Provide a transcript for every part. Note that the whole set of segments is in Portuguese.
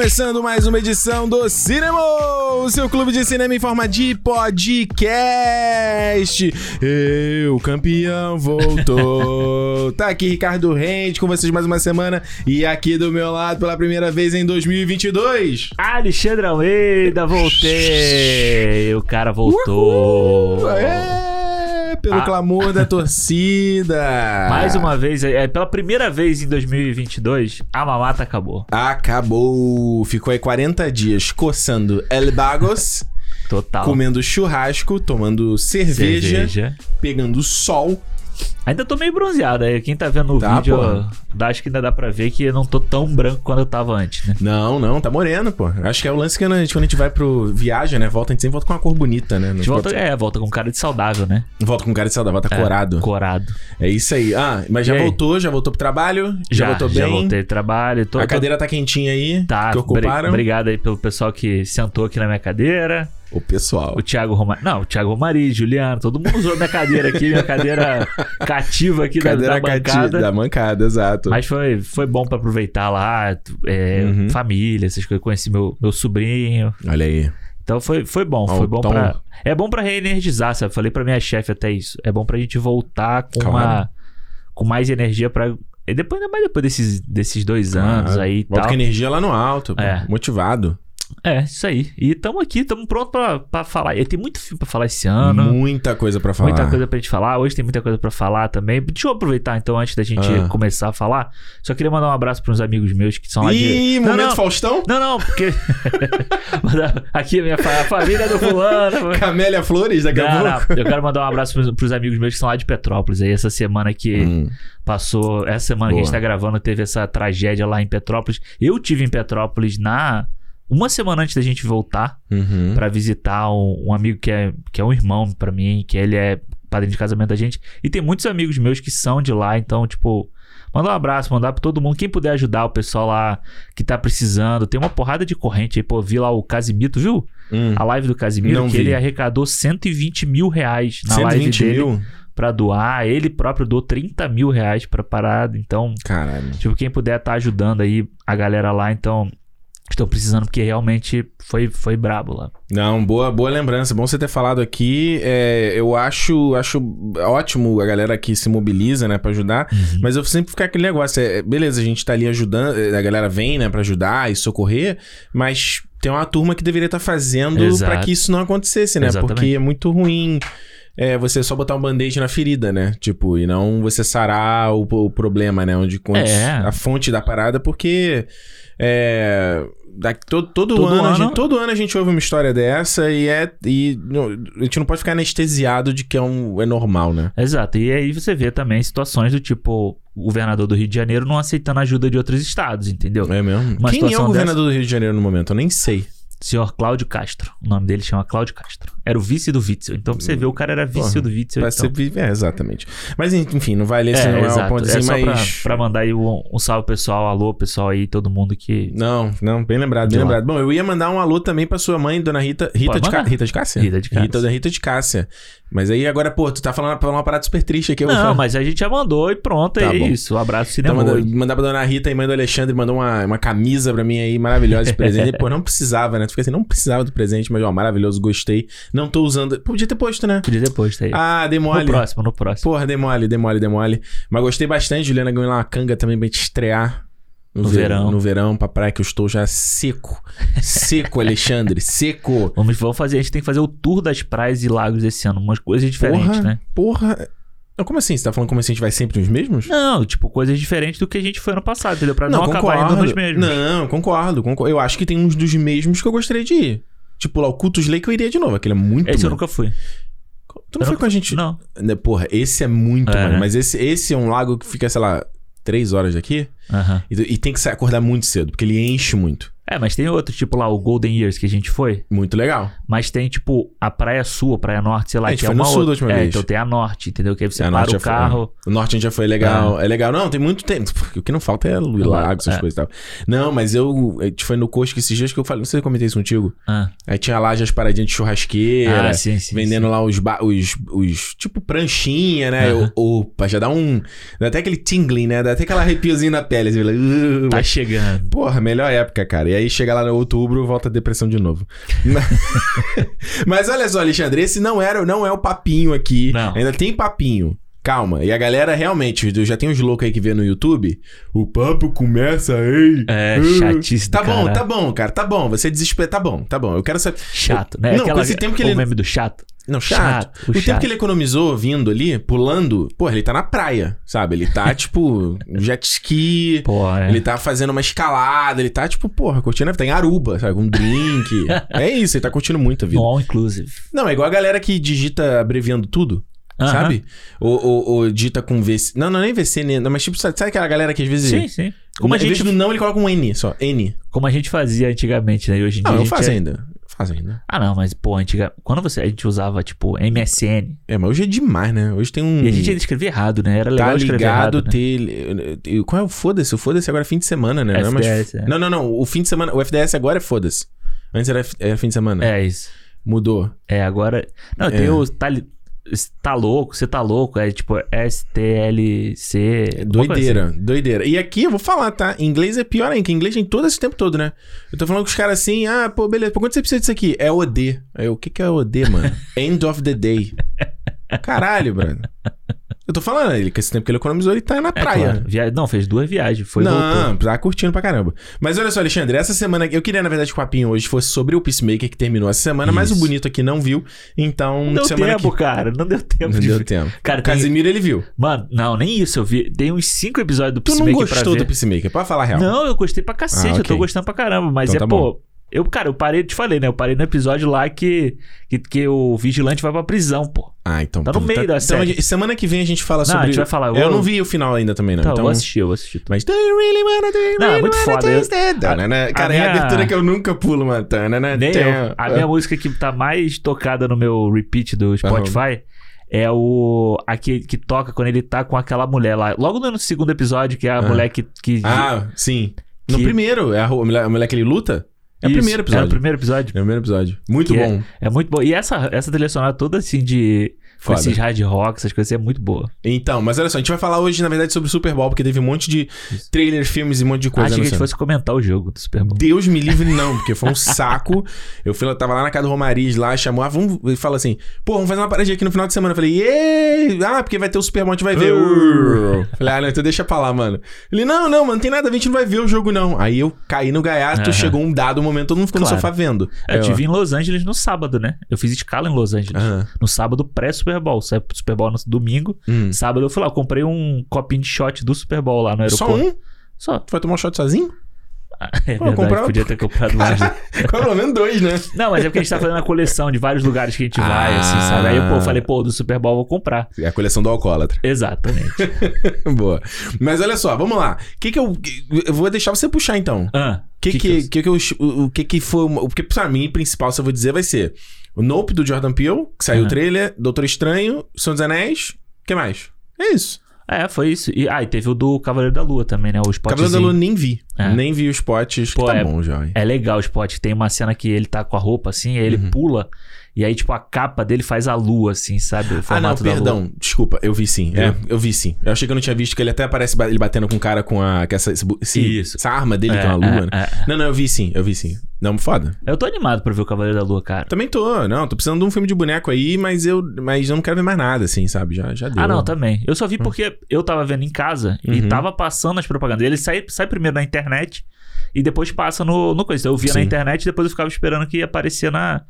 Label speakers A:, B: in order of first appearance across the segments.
A: Começando mais uma edição do Cinema, o seu clube de cinema em forma de podcast. Eu, campeão, voltou. tá aqui Ricardo Rente com vocês mais uma semana e aqui do meu lado pela primeira vez em 2022.
B: Alexandre Almeida, voltei. O cara voltou.
A: Uhul, é, pelo
B: Ah.
A: clamor da torcida.
B: Mais uma vez, é, pela primeira vez em 2022, a mamata acabou.
A: Acabou. Ficou aí 40 dias coçando El Bagos,
B: Total.
A: comendo churrasco, tomando cerveja,
B: Cerveja.
A: pegando sol.
B: Ainda tô meio bronzeado aí. Quem tá vendo o
A: Tá,
B: vídeo, acho que ainda dá pra ver que eu não tô tão branco quanto eu tava antes, né?
A: Não, não, tá moreno, pô. Acho que é o lance que quando a gente, quando a gente vai pro viagem, né? Volta, a gente sempre volta com uma cor bonita, né?
B: Gente volta, é, volta com cara de saudável, né?
A: volta com cara de saudável, volta
B: É,
A: corado.
B: Corado.
A: É isso aí. Ah, mas já
B: E
A: voltou, já voltou pro trabalho? Já, voltou
B: já
A: bem?
B: voltei do trabalho. Tô,
A: a
B: tô-
A: cadeira tá quentinha aí?
B: Tá,
A: que ocuparam?
B: bri- obrigado aí pelo pessoal que sentou aqui na minha cadeira.
A: O pessoal.
B: O Thiago Romari. Não, o Thiago Romari, Juliano, todo mundo usou minha cadeira aqui, minha cadeira cativa aqui da,
A: Cadeira
B: da bancada.
A: cati- da bancada, exato.
B: Mas foi, foi bom pra aproveitar lá, é,
A: Uhum.
B: família, essas coisas. Conheci meu, meu sobrinho.
A: Olha aí.
B: Então foi, foi bom, foi bom
A: então-
B: pra. É bom pra reenergizar, sabe? Falei pra minha chefe até isso. É bom pra gente voltar com uma. com mais energia pra. E depois, ainda mais depois desses, desses dois anos
A: Ah,
B: aí e tal.
A: com energia lá no alto.
B: É.
A: motivado.
B: É, isso aí. E tamo aqui, tamo pronto pra, pra falar. E tem muito filme pra falar esse ano.
A: Muita coisa pra falar.
B: Muita coisa pra gente falar. Hoje tem muita coisa pra falar também. Deixa eu aproveitar então, antes da gente
A: Ah.
B: começar a falar. Só queria mandar um abraço pra uns amigos meus que são lá de.
A: Ih,
B: Não,
A: momento
B: não.
A: Faustão?
B: Não, não, porque. Aqui a minha fa- a família do fulano.
A: Camélia Flores, daqui a
B: Não,
A: pouco.
B: não, eu quero mandar um abraço pros, pros amigos meus que são lá de Petrópolis. Aí essa semana que
A: Hum,
B: passou, essa semana que a gente
A: Boa.
B: tá gravando, teve essa tragédia lá em Petrópolis. Eu tive em Petrópolis na. Uma semana antes da gente voltar
A: uhum.
B: pra visitar um, um amigo que é, que é um irmão pra mim, que ele é padrinho de casamento da gente. E tem muitos amigos meus que são de lá, então, tipo, mandar um abraço, mandar pra todo mundo. Quem puder ajudar o pessoal lá que tá precisando. Tem uma porrada de corrente aí, pô, vi lá o Casimito, viu?
A: Hum.
B: A live do Casimiro, que
A: vi.
B: ele arrecadou 120 mil reais na live
A: 120
B: dele
A: mil?
B: pra doar. Ele próprio doou 30 mil reais pra parada. Então,
A: Caralho.
B: tipo, quem puder tá ajudando aí a galera lá, então. Estão precisando porque realmente foi, foi brabo lá.
A: Não, boa, boa lembrança. Bom você ter falado aqui. É, eu acho, acho ótimo a galera que se mobiliza, né, pra ajudar.
B: Uhum.
A: Mas eu sempre fico com aquele negócio. é, beleza, a gente tá ali ajudando, é, a galera vem, né, pra ajudar e socorrer, mas tem uma turma que deveria estar fazendo
B: Exato.
A: pra que isso não acontecesse, né?
B: Exatamente.
A: Porque é muito ruim. É, você só botar um band-aid na ferida, né? Tipo, e não você sarar o, o problema, né? Onde conte
B: É.
A: a fonte da parada, porque é, da- todo, todo,
B: Todo
A: ano, a
B: ano-
A: gente, todo ano a gente ouve uma história dessa e é e não- a gente não pode ficar anestesiado de que é, um, é normal, né?
B: Exato. E aí você vê também situações do tipo o governador do Rio de Janeiro não aceitando ajuda de outros estados, entendeu?
A: É mesmo?
B: Uma
A: Quem é o governador do Rio de Janeiro no momento? Eu nem sei.
B: Senhor Cláudio Castro. O nome dele chama Cláudio Castro. Era o vice do Witzel. Então pra você ver, o cara era vice
A: Porra,
B: do Witzel. Então.
A: ser é, exatamente. Mas enfim, não vai ler se
B: É,
A: não é o ponto assim,
B: é só pra,
A: mas.
B: pra mandar aí um, um salve pessoal, alô pessoal aí, todo mundo que...
A: Não, não, bem lembrado,
B: De
A: bem
B: lá.
A: lembrado. Bom, eu ia mandar um alô também pra sua mãe, dona Rita. Rita,
B: Pode
A: de,
B: mandar.
A: Rita de Cássia?
B: Rita de Cássia.
A: Rita Rita de Cássia. Mas aí agora, pô, tu tá falando pra uma parada super triste aqui. Eu
B: Não, mas a gente já mandou e pronto,
A: Tá
B: é
A: bom.
B: isso. Um abraço
A: Então,
B: cinema.
A: manda, mandar pra dona Rita e mãe do Alexandre, mandou uma, uma camisa pra mim aí, maravilhosa de presente. Pô, não precisava, né? Tu fica assim, não precisava do presente, mas, ó, maravilhoso, gostei. Não tô usando. Podia ter posto, né?
B: Podia depois, tá aí.
A: Ah, dei
B: no próximo, no próximo.
A: Porra, dei mole, dei mole, dei mole. Mas gostei bastante, Juliana ganhou lá uma canga também pra gente estrear.
B: No verão.
A: No verão, pra praia, que eu estou já seco. Seco, Alexandre, seco.
B: Vamos, vamos fazer, a gente tem que fazer o tour das praias e lagos esse ano. Umas coisas diferentes,
A: porra,
B: né?
A: Porra. Não, como assim? Você tá falando como assim a gente vai sempre nos mesmos?
B: Não, tipo, coisas diferentes do que a gente foi ano passado, entendeu? Pra não, acabar indo nos mesmos.
A: Não, concordo, concordo. Eu acho que tem uns dos mesmos que eu gostaria de ir. Tipo, lá o Cultus Lake eu iria de novo. Aquele é muito
B: Esse eu
A: bom.
B: nunca fui.
A: Tu não
B: eu
A: foi
B: nunca-
A: com a gente?
B: Não.
A: Né, Porra, esse é muito,
B: É,
A: mano.
B: né?
A: Mas esse, esse é um lago que fica, sei lá, três horas daqui.
B: Aham.
A: E, e tem que acordar muito cedo, porque ele enche muito.
B: É, mas tem outro, tipo lá, o Golden Years que a gente foi.
A: Muito legal.
B: Mas tem, tipo, a Praia Sul, a Praia Norte, sei lá,
A: A gente
B: que é
A: foi
B: uma
A: no sul da última
B: é,
A: vez.
B: então tem a Norte, entendeu? Que aí você
A: É, a
B: para
A: Norte
B: o
A: já foi-
B: carro.
A: O norte a gente já foi legal. É, legal. Não, tem muito tempo. O que não falta é lago, essas
B: É.
A: coisas e tal. Não, mas eu. A gente foi no Cosco esses dias que eu falei. Não sei se eu comentei isso contigo.
B: Ah,
A: Aí tinha lá já as paradinhas de churrasqueira.
B: Ah, sim, sim.
A: vendendo lá os, ba- os, os. Tipo, pranchinha, né? Opa, já dá um. Dá até aquele tingling, né? Dá até aquela arrepiozinho na pele. Assim, uh,
B: Tá
A: mas-
B: chegando.
A: Porra, melhor época, cara. E aí chega lá no outubro, volta a depressão de novo. Mas olha só, Alexandre, esse não era, não é o papinho aqui.
B: Não.
A: Ainda tem papinho. Calma. E a galera realmente, eu já tem uns loucos aí que vê no YouTube. O papo começa aí.
B: É,
A: Ah.
B: chatice do
A: Tá bom, tá bom, cara. Tá bom. Você desespera. Tá bom, tá bom. Eu quero saber.
B: Chato, né?
A: Não, com esse tempo que
B: o
A: ele-
B: meme do chato.
A: Não, chato.
B: Chato,
A: o
B: o
A: tempo
B: chato.
A: que ele economizou vindo ali, pulando, porra, ele tá na praia, sabe? Ele tá, tipo, jet ski.
B: Pô, é.
A: Ele tá fazendo uma escalada, ele tá, tipo, porra, curtindo. Tá em Aruba, sabe? Um drink. é isso, ele tá curtindo muito a vida.
B: All inclusive.
A: Não, é igual a galera que digita abreviando tudo. Sabe? Ou, ou, ou digita com VC. Não, não é nem VC, né? Não, mas tipo, sabe, sabe aquela galera que às vezes.
B: Sim, sim. Como a,
A: vez
B: gente,
A: do não, ele coloca um N só. N.
B: como a gente fazia antigamente, né? E hoje em
A: Não,
B: dia.
A: eu
B: gente
A: faço
B: é-
A: ainda. Faço ainda.
B: Ah, não, mas, pô, antiga... quando você... a gente usava, tipo, MSN.
A: É, mas hoje é demais, né? Hoje tem um.
B: E a gente ainda escrevia errado, né? Era legal
A: Tá
B: escrever
A: ligado
B: errado, né?
A: ter. Qual é o foda-se? O foda-se agora é fim de semana, né? Não, é mais-
B: FDS, é.
A: não, não, não. O fim de semana. O FDS agora é foda-se. Antes era, era fim de semana.
B: É isso.
A: Mudou.
B: É, agora... Não, tem
A: É.
B: o... Tá, li- tá louco, você tá louco. É tipo STLC...
A: É
B: alguma coisa
A: doideira, doideira. E aqui eu vou falar, tá? Em inglês é pior ainda, que em inglês tem todo esse tempo todo, né? Eu tô falando com os caras assim, ah, pô, beleza, por quanto você precisa disso aqui? É OD. Aí eu, o que que é OD, mano? End of the day. Caralho, brother. Eu tô falando, ele, que esse tempo que ele economizou, ele tá na
B: É,
A: praia.
B: claro. Via... Não, fez duas viagens. Foi e voltou.
A: não, tá curtindo pra caramba. Mas olha só, Alexandre, essa semana. Eu queria, na verdade, que o papinho hoje fosse sobre o Peacemaker que terminou essa semana, mas o
B: Isso.
A: bonito aqui não viu. Então,
B: Não deu
A: semana
B: tempo,
A: que.
B: cara. Não deu tempo
A: Não
B: de
A: deu tempo.
B: Cara,
A: O
B: tem...
A: Casimiro, ele viu.
B: Mano, não, nem isso. Eu vi. Tem uns cinco episódios do
A: Tu não
B: Peacemaker
A: gostou do Peacemaker, pode falar a real.
B: Não, eu gostei pra cacete.
A: Ah,
B: Eu tô gostando pra caramba. Mas
A: Então
B: é,
A: tá
B: pô. Eu, cara, eu parei, te falei, né? Eu parei no episódio lá que, que, que o vigilante vai pra prisão, pô.
A: Ah, então.
B: Tá no meio da
A: então,
B: série.
A: a gente- semana que vem a gente fala
B: Não,
A: sobre.
B: a gente vai falar, eu
A: Eu não vi o final ainda também, não.
B: Então,
A: então.
B: eu vou assistir, eu vou assistir.
A: Mas do you really wanna do you
B: Não, é
A: really
B: muito
A: wanna
B: foda, eu- a
A: Cara, é a
B: minha-
A: abertura que eu nunca pulo, mano.
B: Nem eu. A minha música que tá mais tocada no meu repeat do Spotify é o. A que, que toca quando ele tá com aquela mulher lá. Logo no segundo episódio, que é a
A: Ah.
B: mulher que. que
A: Ah, sim. No
B: Que-
A: primeiro, é a, a a mulher que ele luta? É o
B: Isso,
A: primeiro episódio.
B: É o primeiro episódio.
A: É o primeiro episódio. Muito
B: Que
A: bom.
B: É muito bom. E essa, essa trilha sonora toda assim de. Com esses hard rock, essas coisas, é muito boa.
A: Então, mas olha só, a gente vai falar hoje, na verdade, sobre o Super Bowl, porque teve um monte de trailers, filmes e um monte de coisa.
B: achei que a gente fosse comentar o jogo do Super Bowl.
A: Deus me livre, não, porque foi um saco. Eu fui, eu tava lá na casa do Romariz lá, chamou, ah, vamos. Ele fala assim, pô, vamos fazer uma paradinha aqui no final de semana. Eu falei, Êêê! Ah, porque vai ter o Super Bowl, a gente vai ver.
B: Uh.
A: Falei, ah, não, então deixa pra lá, mano. Ele, não, não, mano, não tem nada a gente não vai ver o jogo, não. Aí eu caí no gaiato, chegou um dado momento, todo mundo ficou
B: Claro.
A: no sofá vendo.
B: Eu
A: ó,
B: tive em Los Angeles no sábado, né? Eu fiz escala em Los Angeles. No sábado pré-Super Bowl. Sai pro Super Bowl no domingo.
A: Hum.
B: Sábado eu fui lá, eu comprei um copinho de shot do Super Bowl lá no
A: Só
B: aeroporto.
A: um?
B: Só.
A: Tu vai tomar um shot sozinho?
B: É
A: Pô,
B: verdade,
A: comprar-
B: podia ter comprado mais.
A: Pelo menos dois, né?
B: Não, mas é porque a gente tá fazendo a coleção de vários lugares que a gente vai,
A: Ah.
B: assim, sabe? Aí eu falei, pô, do Super Bowl eu vou comprar.
A: É a coleção do alcoólatra.
B: Exatamente.
A: Boa. Mas olha só, vamos lá. O que que eu. Eu vou deixar você puxar então.
B: Ah,
A: O que que, que, que, eu- o, que que foi. O que pra mim, principal, se eu vou dizer, vai ser o Nope do Jordan Peele, que saiu o trailer, Doutor Estranho, Senhor dos Anéis. O que mais? É isso.
B: É, foi isso. E, ah, e teve o do Cavaleiro da Lua também, né? O spotzinho.
A: Cavaleiro da Lua nem vi.
B: É.
A: Nem vi os potes.
B: Pô,
A: que tá
B: é-
A: bom já. hein?
B: É legal o spot. Tem uma cena que ele tá com a roupa assim, aí ele
A: Uhum.
B: pula. E aí, tipo, a capa dele faz a lua, assim, sabe? O
A: Ah, não,
B: formato da lua.
A: perdão. Desculpa, eu vi sim. É, eu vi sim. Eu achei que eu não tinha visto que ele até aparece ele batendo com o cara com a. Com essa, esse
B: Isso.
A: essa arma dele,
B: É,
A: que é uma lua,
B: é,
A: né?
B: é.
A: Não, não, eu vi sim, eu vi sim. Não, foda.
B: Eu tô animado pra ver o Cavaleiro da Lua, cara.
A: Também tô, não, tô precisando de um filme de boneco aí, mas eu, mas eu não quero ver mais nada, assim, sabe? Já, já deu.
B: Ah, não, também. Eu só vi porque eu tava vendo em casa e
A: Uhum.
B: tava passando as propagandas. Ele sai, sai primeiro na internet e depois passa no, no coisa. Então, eu via na
A: Sim.
B: internet e depois eu ficava esperando que ia aparecer na,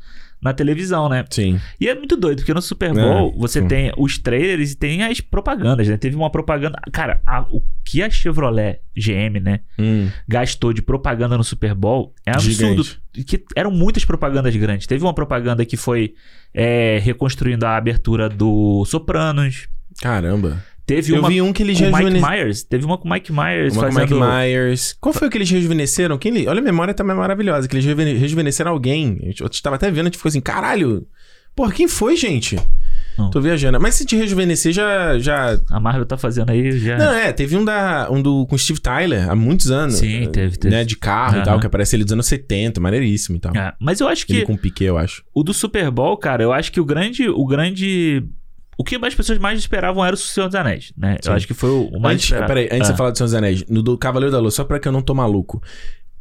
B: na televisão, né?
A: Sim.
B: E é muito doido, porque no Super Bowl
A: É,
B: você
A: sim.
B: tem os trailers e tem as propagandas, né? Teve uma propaganda. Cara, a- o que a Chevrolet GM, né,
A: Hum,
B: gastou de propaganda no Super Bowl é absurdo.
A: Gigante.
B: Que eram muitas propagandas grandes. Teve uma propaganda que foi é, reconstruindo a abertura do Sopranos.
A: caramba.
B: Teve
A: eu
B: uma
A: vi um que eles
B: com o Mike. Myers. Teve uma com o Mike Myers
A: Uma com o Mike
B: fazendo...
A: Myers. Qual foi o que eles rejuvenesceram? Quem li- Olha, a memória também é maravilhosa. Que eles rejuvenesceram alguém. Eu estava até vendo, a gente ficou assim, caralho. Porra, quem foi, gente?
B: Não.
A: Tô viajando. Mas se te rejuvenescer, já. já...
B: A Marvel tá fazendo aí já...
A: Não, é, teve um da. Um do com Steve Tyler há muitos anos.
B: Sim, teve, teve.
A: Né, de carro e
B: Aham.
A: tal, que aparece ele dos anos 70, maneiríssimo e tal.
B: É, mas eu acho que
A: Ele com piquet, eu acho.
B: o do Super Bowl, cara, eu acho que o grande... O grande... O que as pessoas mais esperavam era o Senhor dos Anéis, né?
A: Sim.
B: Eu acho que foi o mais
A: Antes,
B: esperado.
A: peraí, antes de
B: Ah.
A: você falar do Senhor dos Anéis, no do Cavaleiro da Lua, só pra que eu não tô maluco.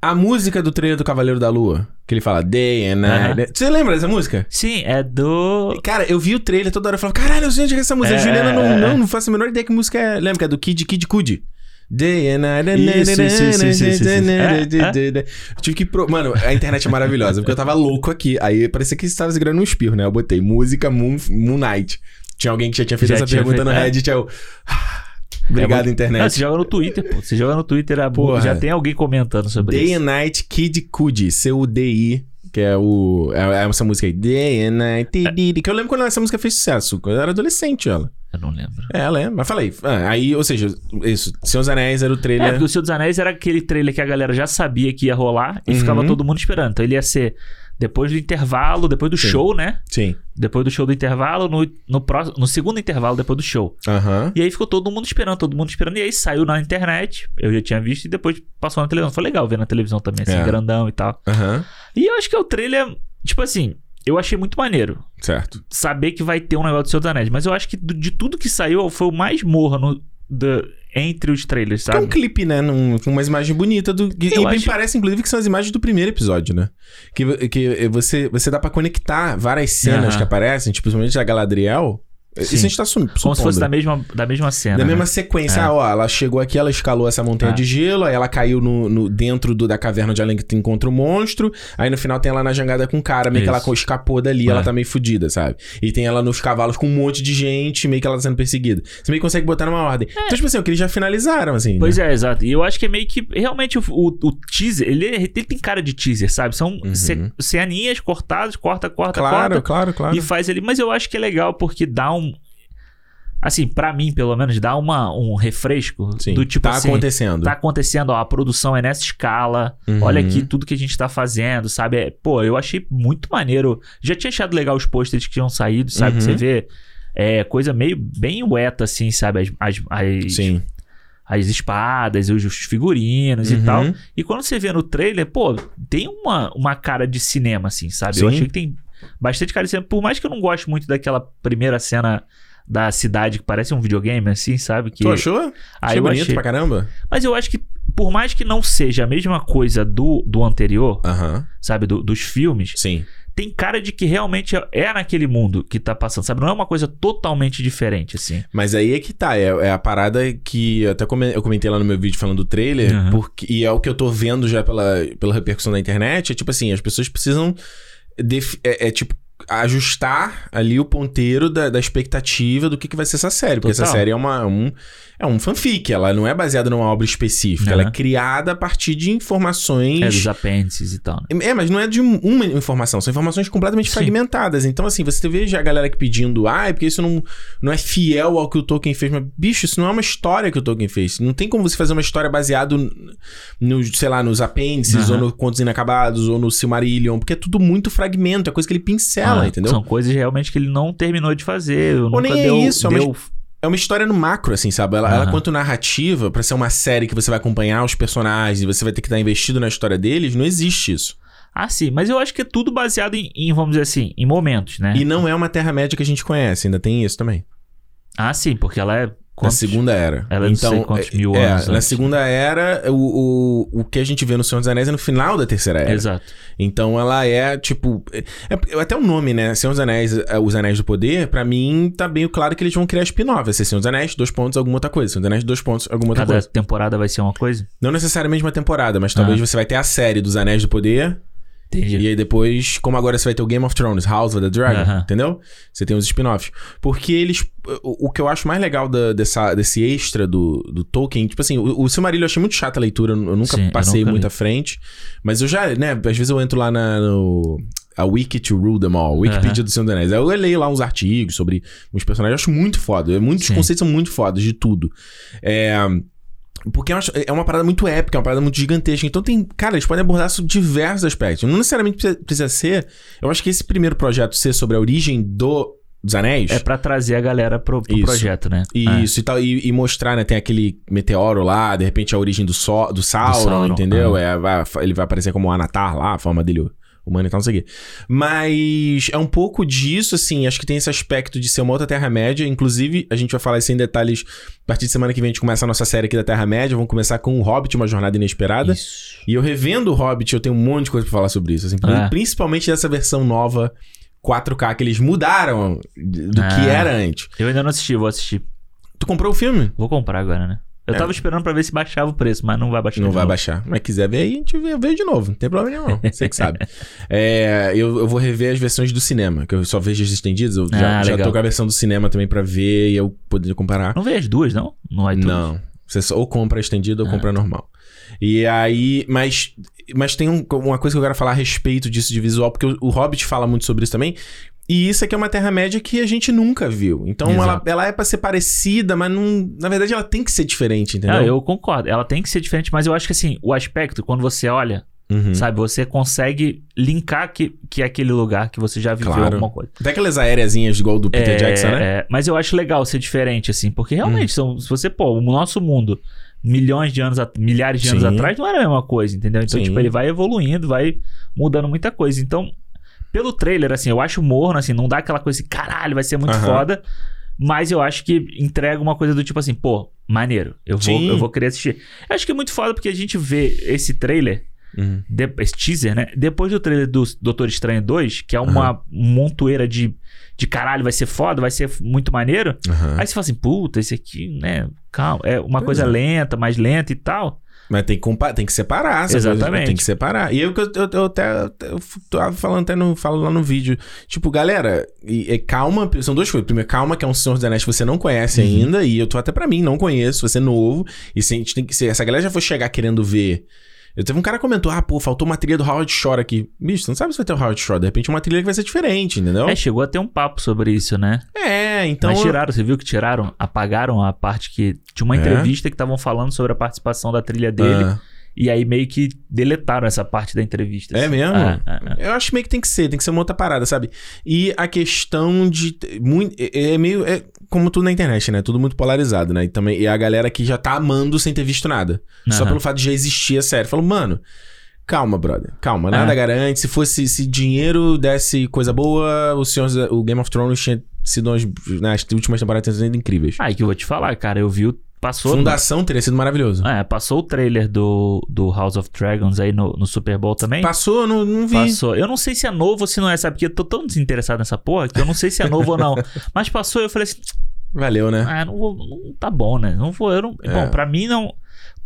A: A música do trailer do Cavaleiro da Lua, que ele fala Day and Night.
B: Aham.
A: Você lembra dessa música?
B: Sim, é do.
A: Cara, eu vi o trailer toda hora e falava, caralho, eu sei onde é que é essa música.
B: É,
A: a Juliana não,
B: é, é.
A: não, não faço a menor ideia que música é. Lembra que é do Kid Kid Cudi? Day and night.
B: É,
A: tive que. Pro... Mano, a internet é maravilhosa, porque eu tava louco aqui. Aí parecia que você tava segurando um espirro, né? Eu botei música Moon, Moon Knight. Tinha alguém que já tinha feito
B: Já
A: essa
B: tinha
A: pergunta
B: feito,
A: no
B: é.
A: Reddit. Aí eu. Obrigado,
B: É
A: internet.
B: Não, você joga no Twitter, pô. Você joga no Twitter, a...
A: Porra.
B: já tem alguém comentando sobre
A: Day
B: isso.
A: and Night Kid Cudi, C-U-D-I, que é o. É, é essa música aí. Day and Night.
B: É.
A: Que eu lembro quando essa música fez sucesso. Quando eu era adolescente, ela.
B: Eu não lembro.
A: É, ela é. Mas falei. Ah, aí, ou seja, isso. Senhor dos Anéis era o
B: É,
A: trailer.
B: porque o Senhor dos Anéis era aquele trailer que a galera já sabia que ia rolar e
A: Uhum.
B: ficava todo mundo esperando. Então ele ia ser depois do intervalo, depois do
A: Sim.
B: show, né?
A: Sim.
B: Depois do show do intervalo, no, no, próximo, no segundo intervalo depois do show.
A: Aham.
B: E aí ficou todo mundo esperando, todo mundo esperando. E aí saiu na internet, eu já tinha visto, e depois passou na televisão. Foi legal ver na televisão também, assim,
A: É.
B: grandão e tal.
A: Aham.
B: E eu acho que o trailer, tipo assim, eu achei muito maneiro.
A: Certo.
B: Saber que vai ter um negócio do Senhor dos Anéis. Mas eu acho que de tudo que saiu, foi o mais morra no, da- entre os trailers,
A: É um
B: sabe?
A: clipe, né? Num- com uma imagem bonita. Do, e
B: Eu
A: e
B: acho-
A: parece, inclusive, que são as imagens do primeiro episódio, né? Que, que você, você dá pra conectar várias cenas
B: Aham.
A: que aparecem, tipo, principalmente da Galadriel. Isso a
B: Sim.
A: gente tá su- supondo.
B: Como se fosse da mesma, da mesma cena.
A: Da
B: né?
A: mesma sequência.
B: É.
A: Ah, ó, ela chegou aqui, ela escalou essa montanha
B: É.
A: de gelo, aí ela caiu no, no- dentro do- da caverna de além que encontra o monstro. Aí no final tem ela na jangada com o cara, meio que ela
B: Isso.
A: escapou dali,
B: É.
A: ela tá meio fodida, sabe? E tem ela nos cavalos com um monte de gente, meio que ela tá sendo perseguida. Você meio que consegue botar numa ordem. Então, tipo assim, o que eles já finalizaram, assim.
B: É. Pois
A: né?
B: é, exato. E eu acho que é meio que. Realmente o, o- o teaser, ele, é- ele tem cara de teaser, sabe? São
A: Uhum.
B: ce- ceninhas cortadas, corta, corta,
A: Claro,
B: corta.
A: claro, claro.
B: E faz ali. Mas eu acho que é legal porque dá um. Assim, pra mim, pelo menos, dá uma, um refresco
A: Sim,
B: do tipo
A: tá
B: assim.
A: acontecendo.
B: Tá acontecendo, ó, a produção é nessa escala.
A: Uhum.
B: Olha aqui tudo que a gente tá fazendo, sabe? É, pô, eu achei muito maneiro. Já tinha achado legal os posters que tinham saído, sabe?
A: Uhum.
B: Você vê é, coisa meio bem weta, assim, sabe? As, as, as,
A: Sim.
B: as espadas, os, os figurinos e
A: Uhum.
B: tal. E quando você vê no trailer, pô, tem uma, uma cara de cinema, assim, sabe? Eu
A: Sim.
B: achei que tem bastante cara de cinema. Por mais que eu não goste muito daquela primeira cena da cidade que parece um videogame, assim, sabe? Que...
A: Tu achou?
B: Ah,
A: achei
B: eu
A: bonito
B: achei.
A: pra caramba.
B: Mas eu acho que, por mais que não seja a mesma coisa do, do anterior,
A: Aham.
B: sabe? do- dos filmes,
A: Sim.
B: tem cara de que realmente é- é naquele mundo que tá passando, sabe? Não é uma coisa totalmente diferente, assim.
A: Mas aí é que tá, é, é a parada que eu até eu comentei lá no meu vídeo falando do trailer, porque, e é o que eu tô vendo já pela, pela repercussão da internet, é tipo assim, as pessoas precisam é, é tipo ajustar ali o ponteiro da, da expectativa do que, que vai ser essa série, porque essa
B: Total.
A: série é uma um, é um fanfic, ela não é baseada numa obra específica, ela é
B: Uhum.
A: criada a partir de informações
B: É dos apêndices e tal, né?
A: é, mas não é de um- uma informação, são informações completamente
B: Sim.
A: fragmentadas. Então, assim, você vê já a galera aqui pedindo, ah, é porque isso não, não é fiel ao que o Tolkien fez. Mas, bicho, isso não é uma história que o Tolkien fez. Não tem como você fazer uma história baseada no, sei lá, nos apêndices,
B: Aham.
A: ou no Contos Inacabados, ou no Silmarillion, porque é tudo muito fragmento, é coisa que ele pincela,
B: Ah,
A: entendeu?
B: São coisas realmente que ele não terminou de fazer. Ou
A: nem é
B: deu,
A: isso, é uma
B: deu...
A: É uma história no macro, assim, sabe? Ela, ela
B: Aham.
A: quanto narrativa, pra ser uma série que você vai acompanhar os personagens e você vai ter que estar investido na história deles, não existe isso.
B: Ah, sim. Mas eu acho que é tudo baseado em, em, vamos dizer assim, em momentos, né?
A: E não é uma Terra-média que a gente conhece, ainda tem isso também.
B: Ah, sim, porque ela é... Quantos...
A: Na Segunda Era.
B: Ela é não sei quantos mil
A: é,
B: anos
A: Na
B: antes.
A: Segunda Era, o, o, o que a gente vê no Senhor dos Anéis é no final da Terceira Era.
B: Exato.
A: Então ela é, tipo... É, é- até o nome, né? Senhor dos Anéis, é, Os Anéis do Poder, pra mim, tá bem claro que eles vão criar spin-off. Vai ser Senhor dos Anéis, dois pontos, alguma outra coisa. Senhor dos Anéis, dois pontos, alguma outra
B: Cada
A: coisa.
B: temporada vai ser uma coisa?
A: Não necessariamente uma temporada, mas talvez
B: Ah.
A: você vai ter a série dos Anéis do Poder...
B: Entendi.
A: E aí depois, como agora você vai ter o Game of Thrones, House of the Dragon, entendeu? Você tem os spin-offs. Porque eles... O, o que eu acho mais legal da- dessa, desse extra do, do Tolkien, tipo assim, o, o Silmarillion eu achei muito chata a leitura, eu nunca
B: Sim, eu
A: passei
B: nunca
A: muito
B: li.
A: à frente. Mas eu já, né, às vezes eu entro lá na, no... A Wiki to Rule Them All, Wikipedia do Senhor dos Anéis. Aí eu leio lá uns artigos sobre os personagens, eu acho muito foda. Muitos
B: Sim.
A: conceitos são muito fodas de tudo. É... Porque é uma parada muito épica, é uma parada muito gigantesca. Então tem. Cara, eles podem abordar sobre diversos aspectos. Não necessariamente precisa, precisa ser. Eu acho que esse primeiro projeto ser sobre a origem do, dos anéis.
B: É pra trazer a galera pro, pro projeto, né?
A: Isso e tal. E, e mostrar, né? Tem aquele meteoro lá, de repente a origem do, so, do, Sauron,
B: Sauron,
A: entendeu?
B: ah.
A: É, vai- ele vai aparecer como o Anatar lá, a forma dele humano e tal, não sei o quê. Mas é um pouco disso, assim, acho que tem esse aspecto de ser uma outra Terra-média. Inclusive, a gente vai falar isso em detalhes. A partir de semana que vem a gente começa a nossa série aqui da Terra-média. Vamos começar com o Hobbit, uma jornada inesperada.
B: Isso.
A: E eu revendo o Hobbit, eu tenho um monte de coisa pra falar sobre isso. Assim,
B: É.
A: Principalmente dessa versão nova 4K que eles mudaram do que
B: Ah.
A: era antes.
B: Eu ainda não assisti, vou assistir.
A: Tu comprou o filme?
B: Vou comprar agora, né? Eu
A: É.
B: tava esperando pra ver se baixava o preço, mas não vai baixar.
A: Não vai
B: novo.
A: baixar. Mas quiser ver aí, a gente vê, vê de novo. Não tem problema nenhum, não. Você que sabe. É, eu, eu vou rever as versões do cinema, que eu só vejo as estendidas. Eu já,
B: Ah,
A: já tô com a versão do cinema também pra ver e eu poder comparar.
B: Não vê as duas, não? No iTunes?
A: Não. Você só, ou compra estendida ou
B: Ah.
A: compra normal. E aí, mas, mas tem um- uma coisa que eu quero falar a respeito disso de visual, porque o, o Hobbit fala muito sobre isso também. E isso aqui é uma Terra-média que a gente nunca viu. Então ela, ela é pra ser parecida, mas não. Na verdade, ela tem que ser diferente, entendeu?
B: Ah, eu concordo. Ela tem que ser diferente, mas eu acho que assim, o aspecto, quando você olha,
A: Uhum.
B: sabe, você consegue linkar que, que é aquele lugar que você já viveu
A: Claro.
B: alguma coisa.
A: Até aquelas aéreazinhas igual do Peter
B: É,
A: Jackson, né? Hum.
B: é, mas eu acho legal ser diferente, assim, porque realmente, são, se você, pô, o nosso mundo, milhões de anos, milhares de anos
A: Sim.
B: atrás, não era a mesma coisa, entendeu? Então,
A: Sim.
B: tipo, ele vai evoluindo, vai mudando muita coisa. Então, pelo trailer, assim, eu acho morno, assim, não dá aquela coisa assim, caralho, vai ser muito
A: Aham.
B: foda. Mas eu acho que entrega uma coisa do tipo assim, pô, maneiro. Eu vou,
A: Sim.
B: eu vou querer assistir. Eu acho que é muito foda porque a gente vê esse trailer,
A: Uhum.
B: de- esse teaser, né? Depois do trailer do Doutor Estranho 2, que é uma montoeira de, de caralho, vai ser foda, vai ser muito maneiro.
A: Aham.
B: Aí você fala assim, puta, esse aqui, né? Calma, é uma
A: Pois
B: coisa
A: é.
B: lenta, mais lenta e tal.
A: Mas tem que, compa- tem que separar. coisa,
B: Exatamente.
A: tem que separar. E eu, eu, eu, eu até eu tava falando até no, falo lá no vídeo. Tipo, galera, e, e calma. São duas coisas. Primeiro, calma, que é um Senhor dos Anéis que você não conhece
B: Uhum.
A: ainda. E eu tô até pra mim, não conheço. Você é novo. E se, a gente tem que, se essa galera já for chegar querendo ver. Eu teve um cara que comentou: ah, pô, faltou uma trilha do Howard Shore aqui. Bicho, você não sabe se vai ter o Howard Shore. De repente, uma trilha que vai ser diferente, entendeu?
B: É, chegou a ter um papo sobre isso, né?
A: É, então.
B: Mas tiraram, você viu que tiraram? Apagaram a parte que. Tinha uma
A: É?
B: entrevista que estavam falando sobre a participação da trilha dele.
A: Ah.
B: E aí meio que deletaram essa parte da entrevista.
A: É
B: assim.
A: mesmo?
B: É, é, é.
A: Eu acho meio que tem que ser, tem que ser uma outra parada, sabe? E a questão de. Muito, é, é meio. É como tudo na internet, né? Tudo muito polarizado, né? E, também, e a galera que já tá amando sem ter visto nada. Só pelo fato de já existir a série. Falou, mano. Calma, brother. Calma, nada
B: É.
A: garante. Se fosse, se dinheiro desse coisa boa, o, Senhor, o Game of Thrones tinha sido umas, né, as últimas temporadas incríveis.
B: Ah, e que eu vou te falar, cara, eu vi o. Passou.
A: Fundação teria sido maravilhoso.
B: É, passou o trailer do, do House of Dragons aí no, no Super Bowl também.
A: Passou, não, não vi.
B: Passou. Eu não sei se é novo ou se não é, sabe? Porque eu tô tão desinteressado nessa porra que eu não sei se é novo ou não. Mas passou e eu falei assim:
A: Valeu, né?
B: ah, não vou. Não tá bom, né? Não vou. Eu não,
A: É.
B: Bom, pra mim não.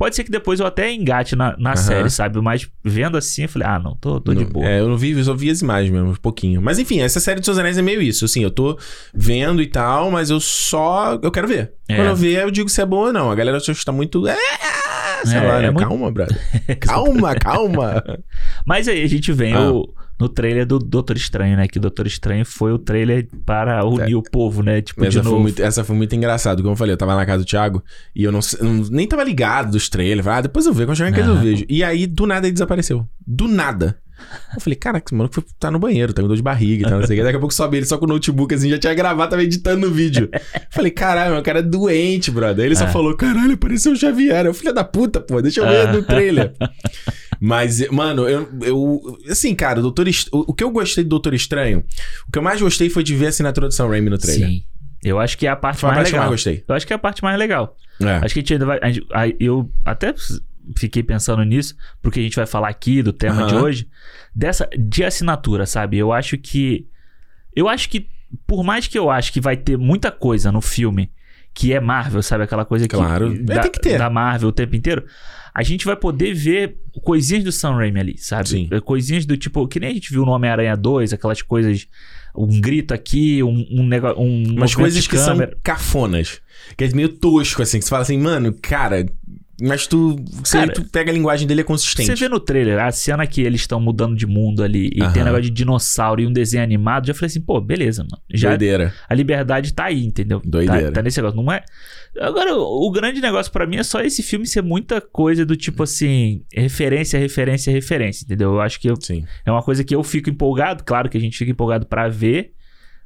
B: Pode ser que depois eu até engate na, na
A: Aham.
B: série, sabe? Mas vendo assim, eu falei: ah, não, tô, tô de
A: Não-
B: boa.
A: É, eu não vi, eu só vi as imagens mesmo, um pouquinho. Mas enfim, essa série dos Seus Anéis é meio isso. Assim, eu tô vendo e tal, mas eu só. Eu quero ver.
B: É.
A: Quando eu ver, eu digo se é bom ou não. A galera acha que tá muito. É, sei
B: É,
A: lá, né?
B: é muito-
A: Calma, brother. calma, calma.
B: Mas aí a gente vem
A: Ah.
B: o- no trailer do Doutor Estranho, né? Que Doutor Estranho foi o trailer para unir o povo, né? Tipo, de
A: É. Essa foi,
B: novo.
A: muito, essa foi muito engraçado. Como eu falei, eu tava na casa do Thiago e eu não, sei- não- nem tava ligado dos trailers. Falei, ah, depois eu vejo, quando chegar em casa eu vejo. E aí, do nada, ele desapareceu. Do nada. Eu falei, caraca, esse maluco tá no banheiro, tá com dor de barriga e tal, não sei o que. Daqui a pouco sobe ele só com o notebook, assim, já tinha gravado, tava editando o vídeo. Falei, caralho, meu cara é doente, brother. Aí ele só
B: É.
A: falou, caralho, pareceu o Xavier. Eu, filho da puta, pô, deixa eu ver
B: Ah.
A: no trailer. Mas, mano, eu, eu. Assim, cara, o, Doutor Est- o, o que eu gostei do Doutor Estranho, o que eu mais gostei foi de ver a assinatura do Sam Raimi no trailer.
B: Sim. Eu acho que é a parte
A: Foi a
B: mais
A: parte que eu
B: legal.
A: mais gostei.
B: Eu acho que é a parte mais legal.
A: É.
B: Acho que a gente ainda vai. a gente- aí eu até fiquei pensando nisso, porque a gente vai falar aqui do tema
A: Aham.
B: de hoje, dessa de assinatura, sabe? Eu acho que. Eu acho que, por mais que eu acho que vai ter muita coisa no filme que é Marvel, sabe? Aquela coisa que.
A: Claro. É,
B: Da,
A: tem que ter.
B: da Marvel o tempo inteiro. A gente vai poder ver coisinhas do Sam Raimi ali, sabe?
A: Sim.
B: Coisinhas do tipo. Que nem a gente viu no Homem-Aranha 2, aquelas coisas. Um grito aqui, um, um negócio. Um
A: Umas coisas
B: de
A: que são cafonas. Que é meio tosco, assim. Que você fala assim, mano, cara. Mas tu. Você,
B: Cara,
A: tu pega a linguagem dele é consistente.
B: Você vê no trailer, a cena que eles estão mudando de mundo ali e
A: Aham.
B: tem um negócio de dinossauro e um desenho animado, já falei assim, pô, beleza, mano. Já
A: Doideira.
B: a liberdade tá aí, entendeu?
A: Doideira.
B: Tá, tá nesse negócio. Não é. Agora, o, o grande negócio pra mim é só esse filme ser muita coisa do tipo assim, referência, referência, referência, entendeu? Eu acho que eu-
A: Sim.
B: é uma coisa que eu fico empolgado, claro que a gente fica empolgado pra ver,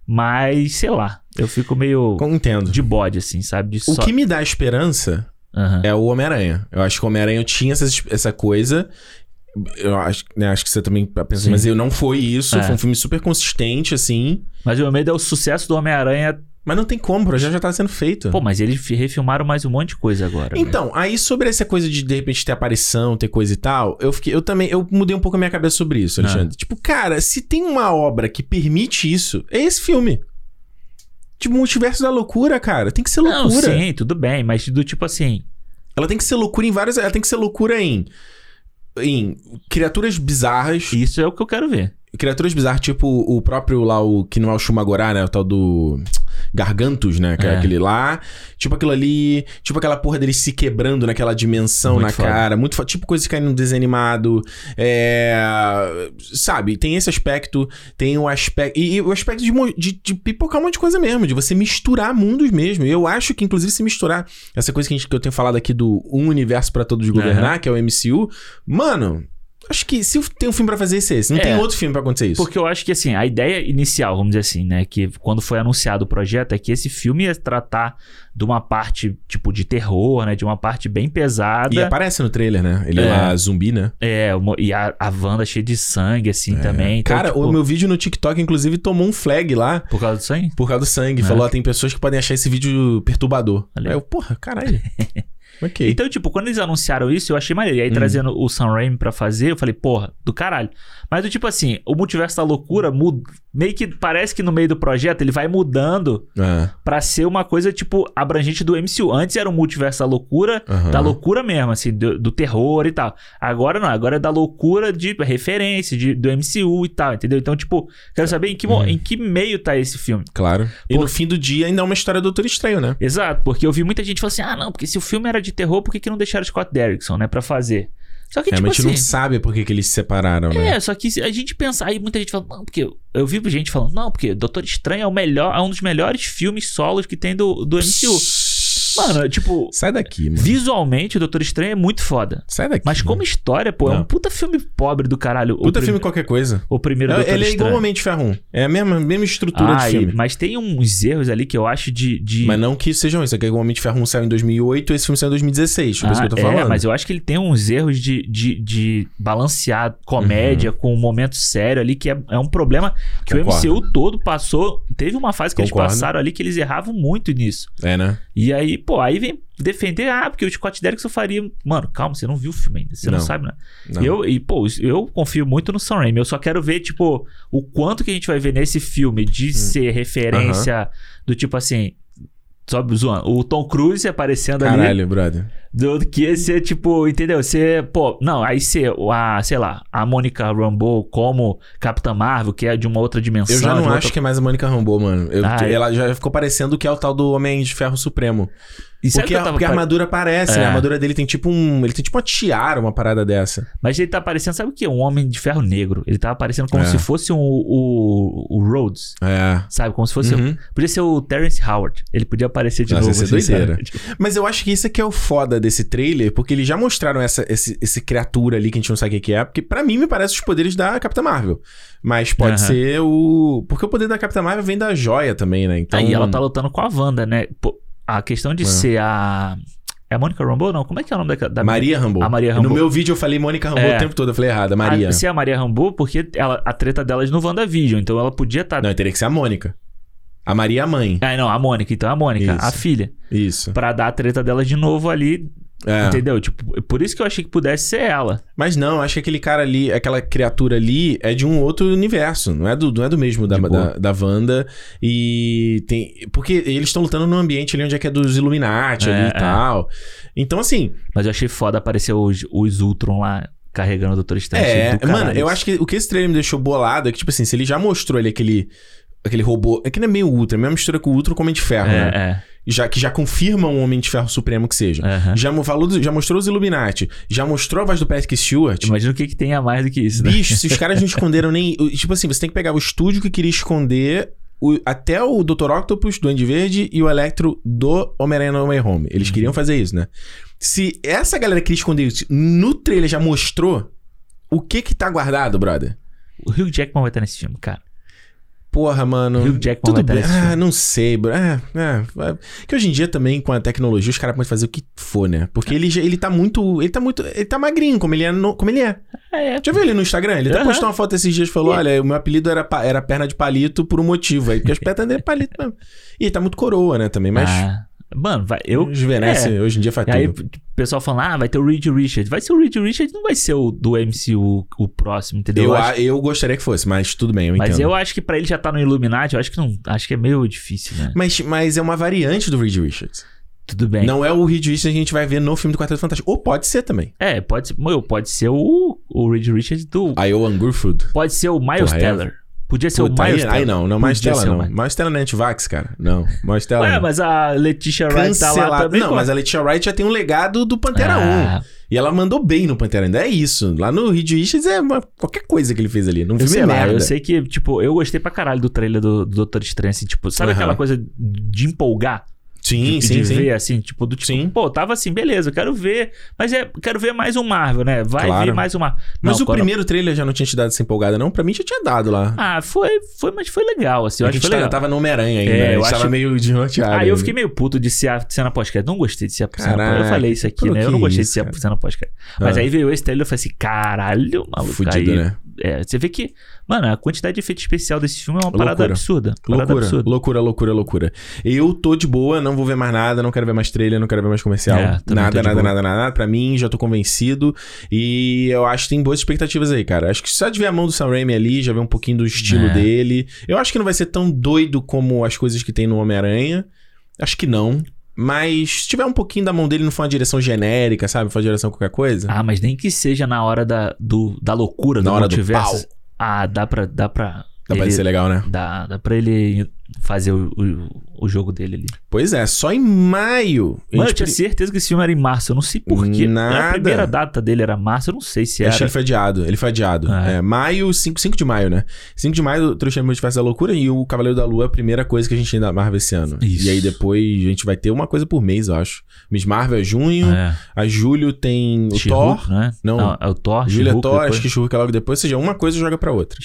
B: mas sei lá, eu fico meio
A: Entendo.
B: de bode, assim, sabe? De
A: O
B: só...
A: que me dá esperança
B: Aham.
A: é o Homem-Aranha. Eu acho que o Homem-Aranha tinha essa, essa coisa. eu acho, né, acho que você também pensa,
B: Sim.
A: mas eu não foi isso.
B: É.
A: Foi um filme super consistente, assim.
B: Mas o meu medo é o sucesso do Homem-Aranha.
A: Mas não tem como, o projeto já tá sendo feito.
B: Pô, mas eles fi- refilmaram mais um monte de coisa agora. né?
A: Então, aí sobre essa coisa de de repente ter aparição, ter coisa e tal, eu fiquei, eu também, eu mudei um pouco a minha cabeça sobre isso, Alexandre.
B: Ah.
A: Tipo, cara, se tem uma obra que permite isso, é esse filme. Tipo, Multiverso da Loucura, cara, tem que ser
B: Não,
A: loucura.
B: sim, tudo bem, mas do tipo assim.
A: Ela tem que ser loucura em várias, ela tem que ser loucura em em criaturas bizarras,
B: Isso é o que eu quero ver.
A: Criaturas bizarras, tipo o próprio lá o que não é o Shumagorá, né, o tal do Gargantos, né, que é.
B: É.
A: aquele lá, tipo aquilo ali, tipo aquela porra deles se quebrando naquela dimensão
B: Muito
A: na
B: foda.
A: cara, muito foda, tipo coisa que cai no desenho animado, é, sabe, tem esse aspecto, tem o aspecto, e, e o aspecto de, de, de pipocar um monte de coisa mesmo, de você misturar mundos mesmo, e eu acho que inclusive se misturar, essa coisa que, a gente, que eu tenho falado aqui do um universo pra todos governar, que é o MCU, mano... Acho que se tem um filme pra fazer esse é esse. Não
B: É.
A: tem outro filme pra acontecer isso.
B: Porque eu acho que, assim, a ideia inicial, vamos dizer assim, né? Que quando foi anunciado o projeto, é que esse filme ia tratar de uma parte, tipo, de terror, né? De uma parte bem pesada.
A: E aparece no trailer, né? Ele
B: É.
A: lá, zumbi, né?
B: É, e a, a Wanda cheia de sangue, assim, também. Então,
A: Cara,
B: tipo,
A: o meu vídeo no TikTok, inclusive, tomou um flag lá
B: Por causa do sangue?
A: por causa do sangue.
B: É.
A: Falou, ó, tem pessoas que podem achar esse vídeo perturbador.
B: Aí.
A: Aí eu, porra, caralho.
B: Então, tipo, quando eles anunciaram isso, eu achei maneiro. E aí, trazendo o Sam Raimi pra fazer, eu falei, porra, do caralho. Mas, do tipo assim, o Multiverso da Loucura muda, meio que parece que no meio do projeto ele vai mudando
A: Ah,
B: pra ser uma coisa, tipo, abrangente do MCU. Antes era o Multiverso da Loucura,
A: aham.
B: da loucura mesmo, assim, do, do terror e tal. Agora não, agora é da loucura de referência, de, do MCU e tal, entendeu? Então, tipo, quero saber em que,
A: Uhum.
B: em que meio tá esse filme.
A: Claro. E no fim do dia ainda é uma história do Doutor Estranho, né?
B: Exato, porque eu vi muita gente falando assim: ah, não, porque se o filme era de terror, por que, que não deixaram Scott Derrickson, né, pra fazer? Só que, tipo
A: Realmente
B: assim.
A: não sabe por que, que eles se separaram, né?
B: É, só que a gente pensar, aí muita gente fala, não, porque. Eu vi gente falando, não, porque Doutor Estranho é o melhor, é um dos melhores filmes solos que tem do, do MCU. Mano, tipo,
A: Sai daqui, mano.
B: visualmente o Doutor Estranho é muito foda.
A: Sai daqui.
B: Mas como
A: mano.
B: história, pô, é
A: Não.
B: um puta filme pobre do caralho. o
A: Puta filme qualquer coisa.
B: O primeiro
A: É,
B: Doutor
A: ele é
B: Estranho.
A: igualmente Ferro 1. É a mesma, mesma estrutura
B: Ah,
A: de
B: e-
A: filme.
B: mas tem uns erros ali que eu acho de. de...
A: Mas não que sejam isso. É que igualmente Ferro 1 saiu em 2008 esse filme saiu em 2016. Por isso que eu tô
B: Ah,
A: falando.
B: É, mas eu acho que ele tem uns erros de, de, de balancear comédia com um momento sério ali, que é, é um problema que
A: Uhum. Concordo.
B: o MCU todo passou. Teve uma fase que
A: Concordo.
B: eles passaram ali que eles erravam muito nisso.
A: É, né?
B: E aí, pô, aí vem defender, ah, porque o Scott Derrickson faria. Mano, calma, você não viu o filme ainda, você não,
A: Não.
B: sabe, né?
A: Não.
B: Eu, e, pô, eu confio muito no Sam Raimi. Eu só quero ver, tipo, o quanto que a gente vai ver nesse filme
A: Hum.
B: de ser referência do tipo assim. Só zoando, o Tom Cruise aparecendo ali.
A: Caralho, brother.
B: Do que ser, tipo, entendeu? Ser, pô, não, aí ser a, sei lá, a Mônica Rambeau como Capitã Marvel, que é de uma outra dimensão.
A: Eu já não
B: outra-
A: acho que é mais a Mônica Rambeau, mano. Eu-
B: Ah, é.
A: ela já ficou parecendo que é o tal do Homem de Ferro Supremo.
B: E sabe
A: Porque,
B: que
A: a, porque a armadura parece,
B: É.
A: né? A armadura dele tem tipo um. Ele tem tipo uma tiara, uma parada dessa.
B: Mas ele tá parecendo, sabe o que? Um homem de ferro negro. Ele tava parecendo como
A: É.
B: se fosse um, o, o Rhodes.
A: É.
B: Sabe? Como se fosse.
A: Uhum.
B: Podia ser o Terence Howard. Ele podia aparecer de
A: Nossa,
B: novo.
A: ser
B: assim,
A: doideira.
B: Tipo,
A: Mas eu acho que isso aqui é o foda desse trailer, porque eles já mostraram essa, esse, esse criatura ali que a gente não sabe o que que é, porque pra mim me parece os poderes da Capitã Marvel. Mas pode
B: Aham.
A: ser o. Porque o poder da Capitã Marvel vem da joia também, né? Então.
B: Aí ela tá lutando com a Wanda, né? Pô, a questão de
A: É.
B: ser a. É a Mônica Rambeau? Não, como é que é o nome da. da
A: Maria Rambo.
B: A Maria Rambeau.
A: No meu vídeo eu falei Mônica Rambo
B: É.
A: o tempo todo, eu falei errado, Maria.
B: A, ser a Maria Rambeau, porque ela, a treta delas no WandaVision. Então ela podia estar.
A: Não, teria que ser a Mônica. A Maria é a mãe.
B: Ah, não, a Mônica. Então é a Mônica,
A: Isso.
B: a filha.
A: Isso.
B: Pra dar a treta delas de novo ali.
A: É.
B: Entendeu? Tipo, por isso que eu achei que pudesse ser ela.
A: Mas não, acho que aquele cara ali, aquela criatura ali é de um outro universo. Não é do, não é do mesmo da, da, da Wanda. E tem. Porque eles estão lutando num ambiente ali onde é que é dos Illuminati
B: É,
A: ali
B: é.
A: e tal. Então, assim,
B: Mas eu achei foda aparecer os, os Ultron lá carregando o Doutor Estranho.
A: é. Mano, eu acho que o que esse trailer me deixou bolado é que, tipo assim, se ele já mostrou ali aquele. Aquele robô. É que não é meio Ultra, é a mesma mistura com o Ultra com o Homem de Ferro, né?
B: É,
A: Já, que já confirma um Homem de Ferro Supremo que seja.
B: aham.
A: Já, falou, do- já mostrou os Illuminati. Já mostrou a voz do Patrick Stewart.
B: Imagina o que, que tem a mais do que isso, né?
A: Bicho, se os caras não esconderam nem. Tipo assim, você tem que pegar o estúdio que queria esconder o- até o Dr. Octopus, do Andy Verde e o Electro do Homem-Aranha No Way Home. Eles
B: Uhum.
A: queriam fazer isso, né? Se essa galera queria esconder isso, no trailer já mostrou o que que tá guardado, brother.
B: O Hugh Jackman vai estar nesse filme, cara.
A: Porra, mano.
B: Hugh Jackman
A: tudo
B: estar
A: bem. Ah, não sei, bro. É, é, é. Que hoje em dia também, com a tecnologia, os caras podem fazer o que for, né? Porque ele, já, ele tá muito. Ele tá muito. Ele tá magrinho, como ele é. no- como ele é.
B: É.
A: Já viu ele no Instagram? Ele até postou uma foto esses dias e falou: Olha, o meu apelido era, era perna de palito por um motivo aí, porque as pernas dele é palito mesmo. E tá muito coroa, né, também, mas
B: Ah, mano, vai, eu.
A: rejuvenesce,
B: é.
A: hoje em dia faz
B: E aí,
A: tudo.
B: o pessoal falando, ah, vai ter o Reed Richards. Vai ser o Reed Richards, não vai ser o do MCU o próximo, entendeu?
A: Eu,
B: Eu acho-
A: eu gostaria que fosse, mas tudo bem, eu
B: mas
A: entendo.
B: eu acho que pra ele já tá no Illuminati, eu acho que não. Acho que é meio difícil, né?
A: Mas, mas é uma variante do Reed Richards.
B: Tudo bem.
A: Não é o Reed Richards que a gente vai ver no filme do Quarteto Fantástico. Ou pode ser também.
B: É, pode ser. pode ser o, o Reed Richards do.
A: Iowa Gurfood.
B: Pode ser o Miles
A: Porra, é.
B: Podia ser
A: Puta,
B: o Miles
A: aí,
B: Teller.
A: aí não, não, Miles Teller não.
B: Miles-
A: Teller não é anti-vax, cara. Não, Miles Teller
B: Ué,
A: não.
B: mas a Letitia Wright tá lá também.
A: Não, mas a Letitia Wright já tem um legado do Pantera
B: Ah,
A: 1. E ela mandou bem no Pantera ainda. É isso. Lá no Reed Richards é uma- qualquer coisa que ele fez ali.
B: Eu
A: filme
B: sei lá,
A: merda.
B: eu sei que, tipo, eu gostei pra caralho do trailer do, do Doutor Estranho, assim, tipo, sabe aquela coisa de empolgar?
A: Sim,
B: de,
A: sim,
B: de
A: sim.
B: ver, assim, tipo, do tipo,
A: Sim.
B: pô, tava assim, beleza, eu quero ver, mas é, quero ver mais um Marvel, né? Vai
A: Claro.
B: vir mais um Marvel.
A: Mas
B: Não,
A: o
B: quando-
A: primeiro trailer já não tinha te dado essa empolgada, não? Pra mim já tinha dado lá.
B: Ah, foi, foi, mas foi legal, assim, eu
A: a
B: acho que
A: gente
B: foi legal.
A: tava, no Homem-Aranha ainda.
B: É,
A: né?
B: eu
A: gente tava
B: acho-
A: meio desnorteado.
B: Aí eu
A: ainda.
B: fiquei meio puto de ser a cena pós-crédito. Não gostei de ser a cena pós Eu falei isso aqui, né? Eu não gostei
A: isso,
B: de ser a cena pós-crédito. Mas
A: Ah.
B: aí veio esse trailer e eu falei assim, caralho, maluco.
A: Fudido,
B: aí,
A: né?
B: É, você vê que, mano, a quantidade de efeito especial desse filme é uma parada
A: Loucura.
B: absurda. Parada
A: Loucura,
B: absurda.
A: loucura, loucura, loucura. Eu tô de boa, não vou ver mais nada, não quero ver mais trailer, não quero ver mais comercial.
B: É,
A: nada,
B: boa.
A: nada, nada, nada. Pra mim, já tô convencido. E eu acho que tem boas expectativas aí, cara. Acho que só de ver a mão do Sam Raimi ali, já ver um pouquinho do estilo
B: É.
A: dele. Eu acho que não vai ser tão doido como as coisas que tem no Homem-Aranha. Acho que não. Mas se tiver um pouquinho da mão dele, não for uma direção genérica, sabe? For uma direção qualquer coisa.
B: Ah, mas nem que seja na hora da, do, da loucura,
A: Na
B: do
A: hora do
B: multiverso. Ah, dá pra. Dá pra.
A: Dá pra
B: ele-
A: ser legal, né?
B: Dá, dá pra ele fazer o, o, o jogo dele ali.
A: Pois é, só em maio.
B: Mano, eu tinha
A: pre-
B: certeza que esse filme era em março. Eu não sei porquê.
A: Nada.
B: A primeira data dele era março. Eu não sei se
A: Eu
B: era.
A: Que ele foi adiado. Ele foi adiado.
B: Ah, é.
A: É, maio, 5, 5 de maio, né? 5 de maio, o Trouxa Multiverso da Loucura e o Cavaleiro da Lua é a primeira coisa que a gente tem da Marvel esse ano.
B: Isso.
A: E aí depois a gente vai ter uma coisa por mês, eu acho. Miss Marvel é junho,
B: É.
A: a julho tem o Thor.
B: né?
A: Não.
B: é o Thor,
A: Julho é Thor,
B: depois-
A: acho que Shurk é logo depois. Ou seja, uma coisa joga pra outra.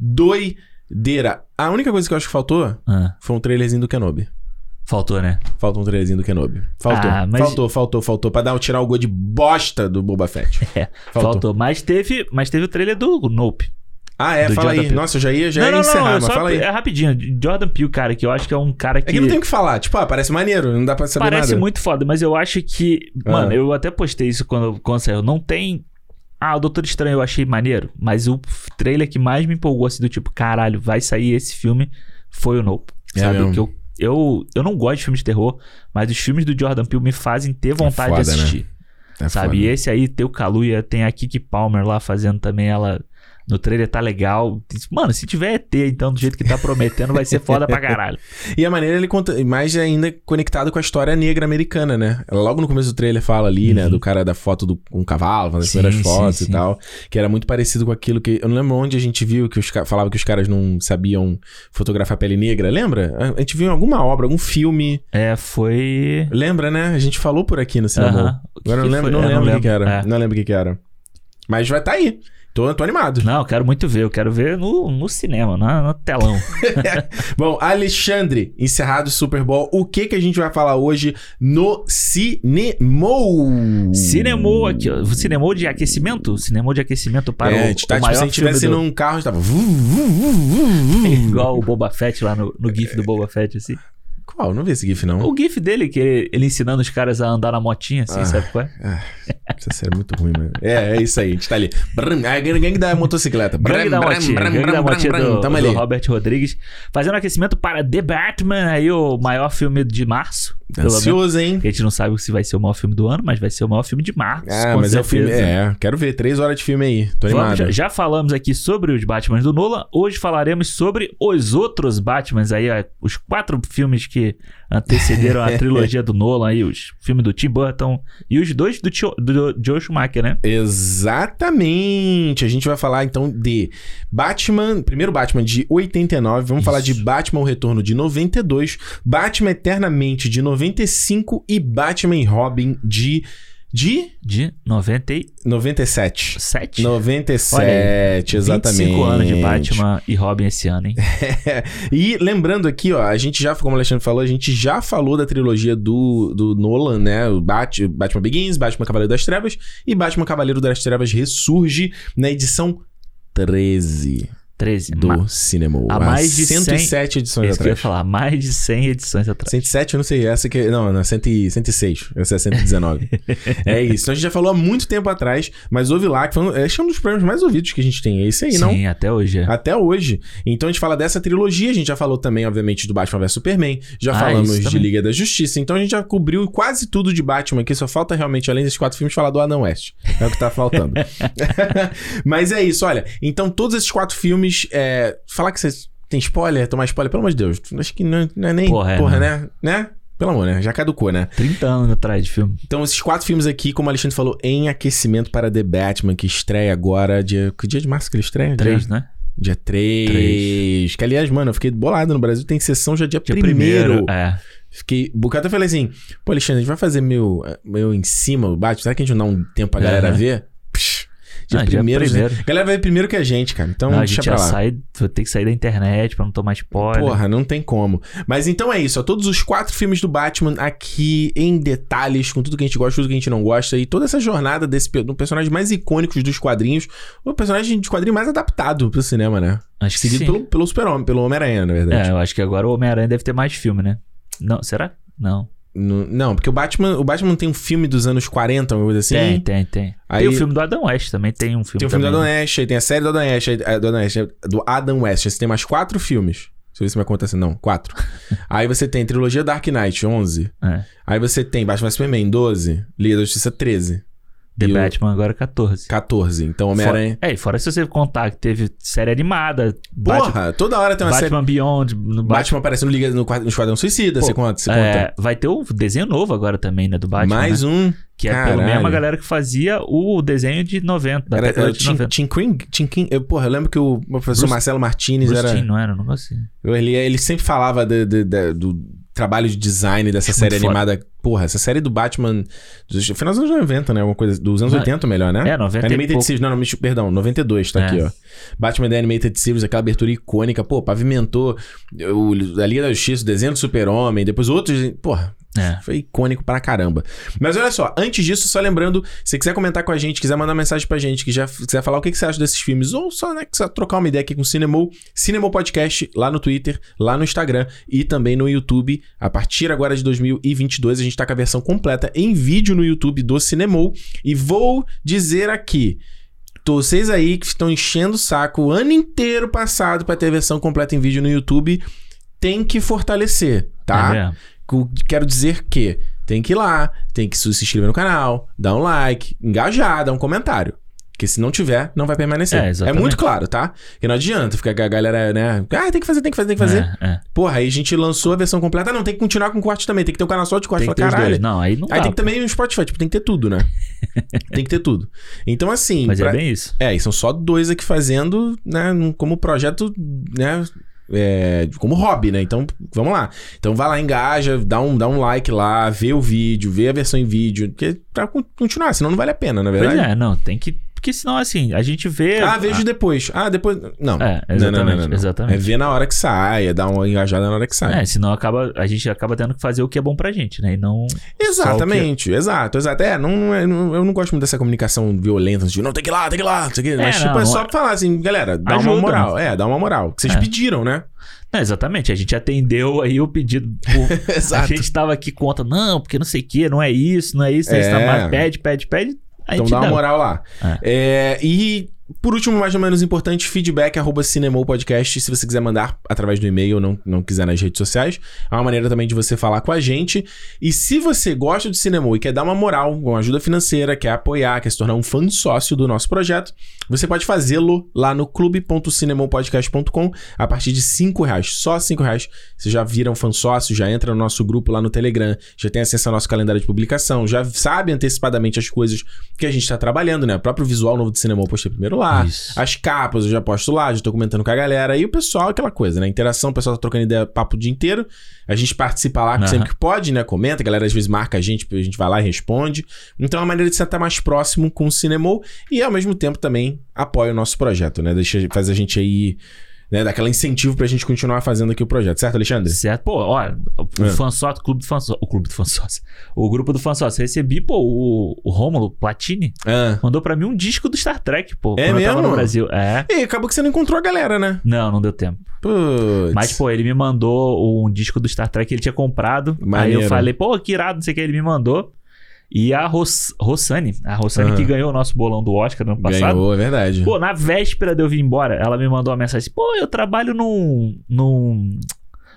A: Doideira. A única coisa que eu acho que faltou
B: Ah,
A: foi um trailerzinho do Kenobi.
B: faltou, né?
A: Falta um trailerzinho do Kenobi. Faltou.
B: Ah, mas-
A: Faltou, faltou, faltou. Pra dar, tirar o gol de bosta do Boba Fett.
B: É,
A: Faltou.
B: faltou. Mas teve, mas teve o trailer do Nope.
A: Ah, é? Fala
B: Jordan
A: aí.
B: Peele.
A: Nossa, eu já ia, já
B: não,
A: ia
B: não, não,
A: encerrar,
B: é
A: mas
B: só-
A: fala aí.
B: É rapidinho. Jordan Peele, cara, que eu acho que é um cara que...
A: É que não tem o que falar. Tipo, ah, parece maneiro, não dá pra saber
B: Parece
A: nada.
B: muito foda, mas eu acho que...
A: Ah.
B: Mano, eu até postei isso quando, quando saiu. Não tem... Ah, o Doutor Estranho eu achei maneiro, mas o trailer que mais me empolgou, assim, do tipo, caralho, vai sair esse filme, foi o Nope.
A: É
B: Sabe?
A: mesmo.
B: que eu, eu, eu não gosto de filmes de terror, mas os filmes do Jordan Peele me fazem ter vontade
A: foda,
B: de
A: né?
B: assistir.
A: É
B: sabe? E
A: foda.
B: esse aí, Teu Kaluuya, tem a Kiki Palmer lá fazendo também ela... No trailer tá legal. Mano, se tiver ET, então, do jeito que tá prometendo, vai ser foda pra caralho.
A: E a maneira ele conta, mais ainda conectado com a história negra americana, né? Logo no começo do trailer fala ali, né? Do cara da foto do um cavalo, fazendo as
B: Uhum. Sim,
A: primeiras
B: sim,
A: fotos
B: sim.
A: e tal. Que era muito parecido com aquilo que. Eu não lembro onde a gente viu que os falava que os caras não sabiam fotografar pele negra. Lembra? A- gente viu em alguma obra, algum filme.
B: É, foi.
A: Lembra, né? A gente falou por aqui no cinema.
B: Que
A: Agora eu não lembro, não
B: Eu
A: lembro o que, que era.
B: É.
A: Não lembro o que, que era. Mas vai estar tá aí. Tô, tô animado.
B: Não, eu quero muito ver. Eu quero ver no, no cinema, na, no telão.
A: Bom, Alexandre, encerrado o Super Bowl, o que que a gente vai falar hoje no Cinemou?
B: Cinemou aqui, ó. Cinemou de aquecimento? Cinemou de aquecimento para
A: é,
B: o,
A: tá,
B: o
A: tipo,
B: maior
A: se a gente estivesse
B: do...
A: num carro, a gente tava...
B: Igual o Boba Fett lá no, no gif do Boba Fett, assim.
A: Qual? Não vi esse gif, não.
B: O gif dele, que ele, ele ensinando os caras a andar na motinha, assim,
A: Ah.
B: sabe qual é?
A: Ah, essa série é muito ruim, mano. É, é isso aí, a gente tá ali. Brum, a gangue da motocicleta. Brum,
B: Gangue da motinha,
A: brum,
B: gangue da motinha do,
A: Tamo
B: do
A: ali.
B: Robert Rodrigues. Fazendo aquecimento para The Batman, aí o maior filme de março. menos.
A: Ansioso, hein?
B: A gente não sabe se vai ser o maior filme do ano, mas vai ser o maior filme de março.
A: Ah,
B: com
A: mas é o filme...
B: certeza.
A: É, quero ver. Três horas de filme aí. Tô
B: Vamos,
A: animado.
B: já, já falamos aqui sobre os Batmans do Nolan. Hoje falaremos sobre os outros Batmans aí, os quatro filmes que antecederam a trilogia do Nolan aí, os filmes do Tim Burton e os dois do, Tio, do Joe Schumacher, né?
A: Exatamente. A gente vai falar então de Batman, primeiro Batman de 89, vamos
B: Isso.
A: falar de Batman o Retorno de 92, Batman Eternamente de 95 e Batman e Robin de de
B: De 97.
A: 97. 97, exatamente.
B: 25 anos de Batman e Robin esse ano, hein?
A: e lembrando aqui, ó, a gente já, como o Alexandre falou, a gente já falou da trilogia do, do Nolan, né? O Bat, Batman Begins, Batman Cavaleiro das Trevas e Batman Cavaleiro das Trevas ressurge na edição 13
B: 13.
A: do
B: Ma-
A: cinema.
B: há mais de
A: 107 edições
B: Esse que eu ia
A: atrás.
B: falar, mais de 100 edições atrás.
A: 107, eu não sei, essa que. Não, não, 100, e- 106. Essa é 119. é isso. Então a gente já falou há muito tempo atrás, mas ouve lá, que foi esse é um dos programas mais ouvidos que a gente tem. É isso aí, não?
B: Sim, até hoje. é.
A: Até hoje. Então a gente fala dessa trilogia, a gente já falou também, obviamente, do Batman vs Superman, já
B: Ah,
A: falamos de. Liga da Justiça, então a gente já cobriu quase tudo de Batman aqui, só falta realmente, além desses quatro filmes, falar do Adam West. É o que tá faltando. Mas é isso, olha. Então todos esses quatro filmes, é, falar que vocês tem spoiler, tomar spoiler, pelo amor de Deus, acho que não, não é nem.
B: Porra,
A: Porra,
B: é,
A: né? Né? Pelo amor, né? Já caducou, né?
B: 30 anos atrás de filme.
A: Então, esses quatro filmes aqui, como o Alexandre falou, em aquecimento para The Batman, que estreia agora. Dia, que dia de março que ele estreia?
B: Três,
A: Dia,
B: né?
A: dia 3. Que, aliás, mano, eu fiquei bolado no Brasil. Tem sessão já dia, primeiro.
B: É.
A: Fiquei. Bocado eu falei assim: pô, Alexandre, a gente vai fazer meu, meu em cima, o Batman. Será que a gente não dá um tempo pra galera
B: Aham.
A: ver? Psh, dia
B: Não, dia
A: primeiro.
B: primeiro.
A: A galera vai ver primeiro que a gente, cara. Então,
B: Não, a gente
A: pra
B: já sai, vou ter que sair da internet pra não tomar spoiler.
A: Porra, não tem como. Mas então é isso, ó. Todos os quatro filmes do Batman aqui em detalhes, com tudo que a gente gosta, tudo que a gente não gosta, e toda essa jornada desse do personagem mais icônicos dos quadrinhos, o personagem de quadrinho mais adaptado pro cinema, né?
B: Acho que
A: Seguido
B: sim.
A: pelo, pelo Super-Homem, pelo Homem-Aranha, na verdade.
B: É, eu acho que agora o Homem-Aranha deve ter mais filme, né? Não, será? Não.
A: No- não, porque o Batman, o Batman tem um filme dos anos 40, uma coisa assim.
B: Tem, tem, tem.
A: Aí-
B: Tem o filme do Adam West também, tem um filme
A: Tem o filme do
B: também.
A: Adam West, aí tem a série do Adam West, aí- é, do Adam West, é, do Adam West. Você tem mais quatro filmes. Deixa eu ver se vai acontecer. Não, quatro. aí você tem trilogia Dark Knight, 11.
B: É.
A: Aí você tem Batman Superman, 12. Liga da Justiça, 13.
B: The
A: E o-
B: Batman agora 14.
A: 14. Então, Homem-Aranha...
B: É, e fora se você contar que teve série animada, Batman,
A: Porra, toda hora tem uma série...
B: Batman Beyond, no
A: Batman
B: Batman,
A: aparece no, Liga, no, quadro- no Esquadrão Suicida,
B: Pô,
A: você conta? Você
B: é,
A: conta.
B: vai ter o desenho novo agora também, né, do Batman,
A: Mais
B: né?
A: um...
B: Que é pela
A: Caralho.
B: mesma galera que fazia o desenho de 90, da
A: Era, era
B: de
A: Tim,
B: 90.
A: Tim King, Tim King, eu, porra, eu lembro que o professor
B: Bruce-
A: Marcelo Martinez
B: Bruce
A: era...
B: Timm, não era? Um negócio assim.
A: Ele, ele sempre falava de- de- de- do trabalho de design dessa série
B: muito foda.
A: animada. Porra, essa série do Batman. Dos, final dos anos 90, né? Alguma coisa. Dos anos
B: Não,
A: 80, melhor, né?
B: é, 90 e
A: Animated
B: pouco.
A: Series. Não, não, perdão, 92, tá
B: É.
A: aqui, ó. Batman The Animated Series, aquela abertura icônica. Pô, pavimentou o, a Liga da Justiça, o desenho do Super-Homem, depois outros. Porra,
B: É.
A: foi icônico pra caramba. Mas olha só, antes disso, só lembrando, se você quiser comentar com a gente, quiser mandar mensagem pra gente, que já quiser falar o que, que você acha desses filmes, ou só, né, quiser trocar uma ideia aqui com o Cinemol, Cinemol Podcast, lá no Twitter, lá no Instagram e também no YouTube. A partir agora de 2022, a gente tá com a versão completa em vídeo no YouTube do Cinemol. E vou dizer aqui. Vocês aí que estão enchendo o saco o ano inteiro passado pra ter a versão completa em vídeo no YouTube, tem que fortalecer, tá?
B: É mesmo?
A: Quero dizer que tem que ir lá, tem que se inscrever no canal, dar um like, engajar, dar um comentário. Porque se não tiver, não vai permanecer.
B: É,
A: É, muito claro, tá? Que não adianta ficar com a galera, né? Ah, tem que fazer, tem que fazer, tem que fazer.
B: É, é.
A: Porra, aí a gente lançou a versão completa. Ah, não, tem que continuar com corte também. Tem que ter um canal só de corte.
B: Tem que
A: Fala, caralho.
B: Não, aí não
A: Aí
B: dá.
A: tem que também um Spotify, tipo, tem que ter tudo, né? tem que ter tudo. Então, assim.
B: Mas
A: pra-
B: é bem isso.
A: é, e são só dois aqui fazendo, né, como projeto, né, é, como hobby, né? Então, vamos lá. Então, vai lá, engaja, dá um, dá um like lá, vê o vídeo, vê a versão em vídeo, porque pra con- continuar, senão não vale a pena, na
B: Pois
A: verdade.
B: é, não, tem que. Porque senão, assim, a gente vê.
A: Ah, vejo depois. Ah, depois. Não.
B: É,
A: Não,
B: exatamente,
A: não, não, não, não.
B: exatamente.
A: É ver na hora que sai, é dar uma engajada na hora que sai.
B: É, senão acaba, a gente acaba tendo que fazer o que é bom pra gente, né? E não.
A: Exatamente, exato, exato. É, não, é- não- eu não gosto muito dessa comunicação violenta, de não, tem que ir lá, tem que ir lá, não sei o quê. Mas,
B: É,
A: tipo,
B: não,
A: é só
B: é-
A: pra falar assim, galera, dá uma
B: Ajuda,
A: moral. É, dá uma moral. Que vocês
B: É.
A: pediram, né?
B: Não, exatamente, a gente atendeu aí o pedido.
A: Exato.
B: A gente tava aqui conta, não, porque não sei o que, não é isso, não é isso,
A: É.
B: tá pede, pede, pede.
A: Então dá uma
B: dá.
A: moral lá.
B: É.
A: É, e por último, mais ou menos importante, feedback arroba Cinemol Podcast. Se você quiser mandar através do e-mail ou não, não quiser nas redes sociais, é uma maneira também de você falar com a gente. E se você gosta de Cinemol e quer dar uma moral, uma ajuda financeira, quer apoiar, quer se tornar um fã sócio do nosso projeto, você pode fazê-lo lá no clube.cinemopodcast.com a partir de 5 reais. Só 5 reais. Você já vira um fã sócio, já entra no nosso grupo lá no Telegram, já tem acesso ao nosso calendário de publicação, já sabe antecipadamente as coisas que a gente tá trabalhando, né? O próprio visual novo do cinema eu postei primeiro lá.
B: Isso.
A: As capas eu já posto lá, já tô comentando com a galera. E o pessoal, aquela coisa, né? Interação, o pessoal tá trocando ideia papo o dia inteiro. A gente participa lá
B: Aham.
A: sempre que pode, né? Comenta, a galera às vezes marca a gente, a gente vai lá e responde. Então é uma maneira de você estar mais próximo com o Cinemol e ao mesmo tempo também apoia o nosso projeto, né? Deixa, faz a gente aí, né? Dá aquele incentivo pra gente continuar fazendo aqui o projeto, certo, Alexandre?
B: Certo? Pô, olha, o
A: É.
B: fansócio, o clube do fansócio, o clube do fansócio, o grupo do fansócio, recebi, pô, o, o Rômulo Platini
A: Ah.
B: mandou pra mim um disco do Star Trek, pô,
A: É
B: quando eu tava
A: mesmo?
B: no Brasil. É.
A: E acabou que você não encontrou a galera, né?
B: Não, não deu tempo. Mas, pô, ele me mandou um disco do Star Trek que ele tinha comprado. Aí
A: Maneiro.
B: eu falei, pô, que irado, não sei o que, ele me mandou. E a Ros Rossani, a Rossani
A: Aham.
B: que ganhou o nosso bolão do Oscar no ano passado.
A: Ganhou, é verdade.
B: Pô, na véspera de eu vir embora, ela me mandou uma mensagem assim, pô, eu trabalho num. num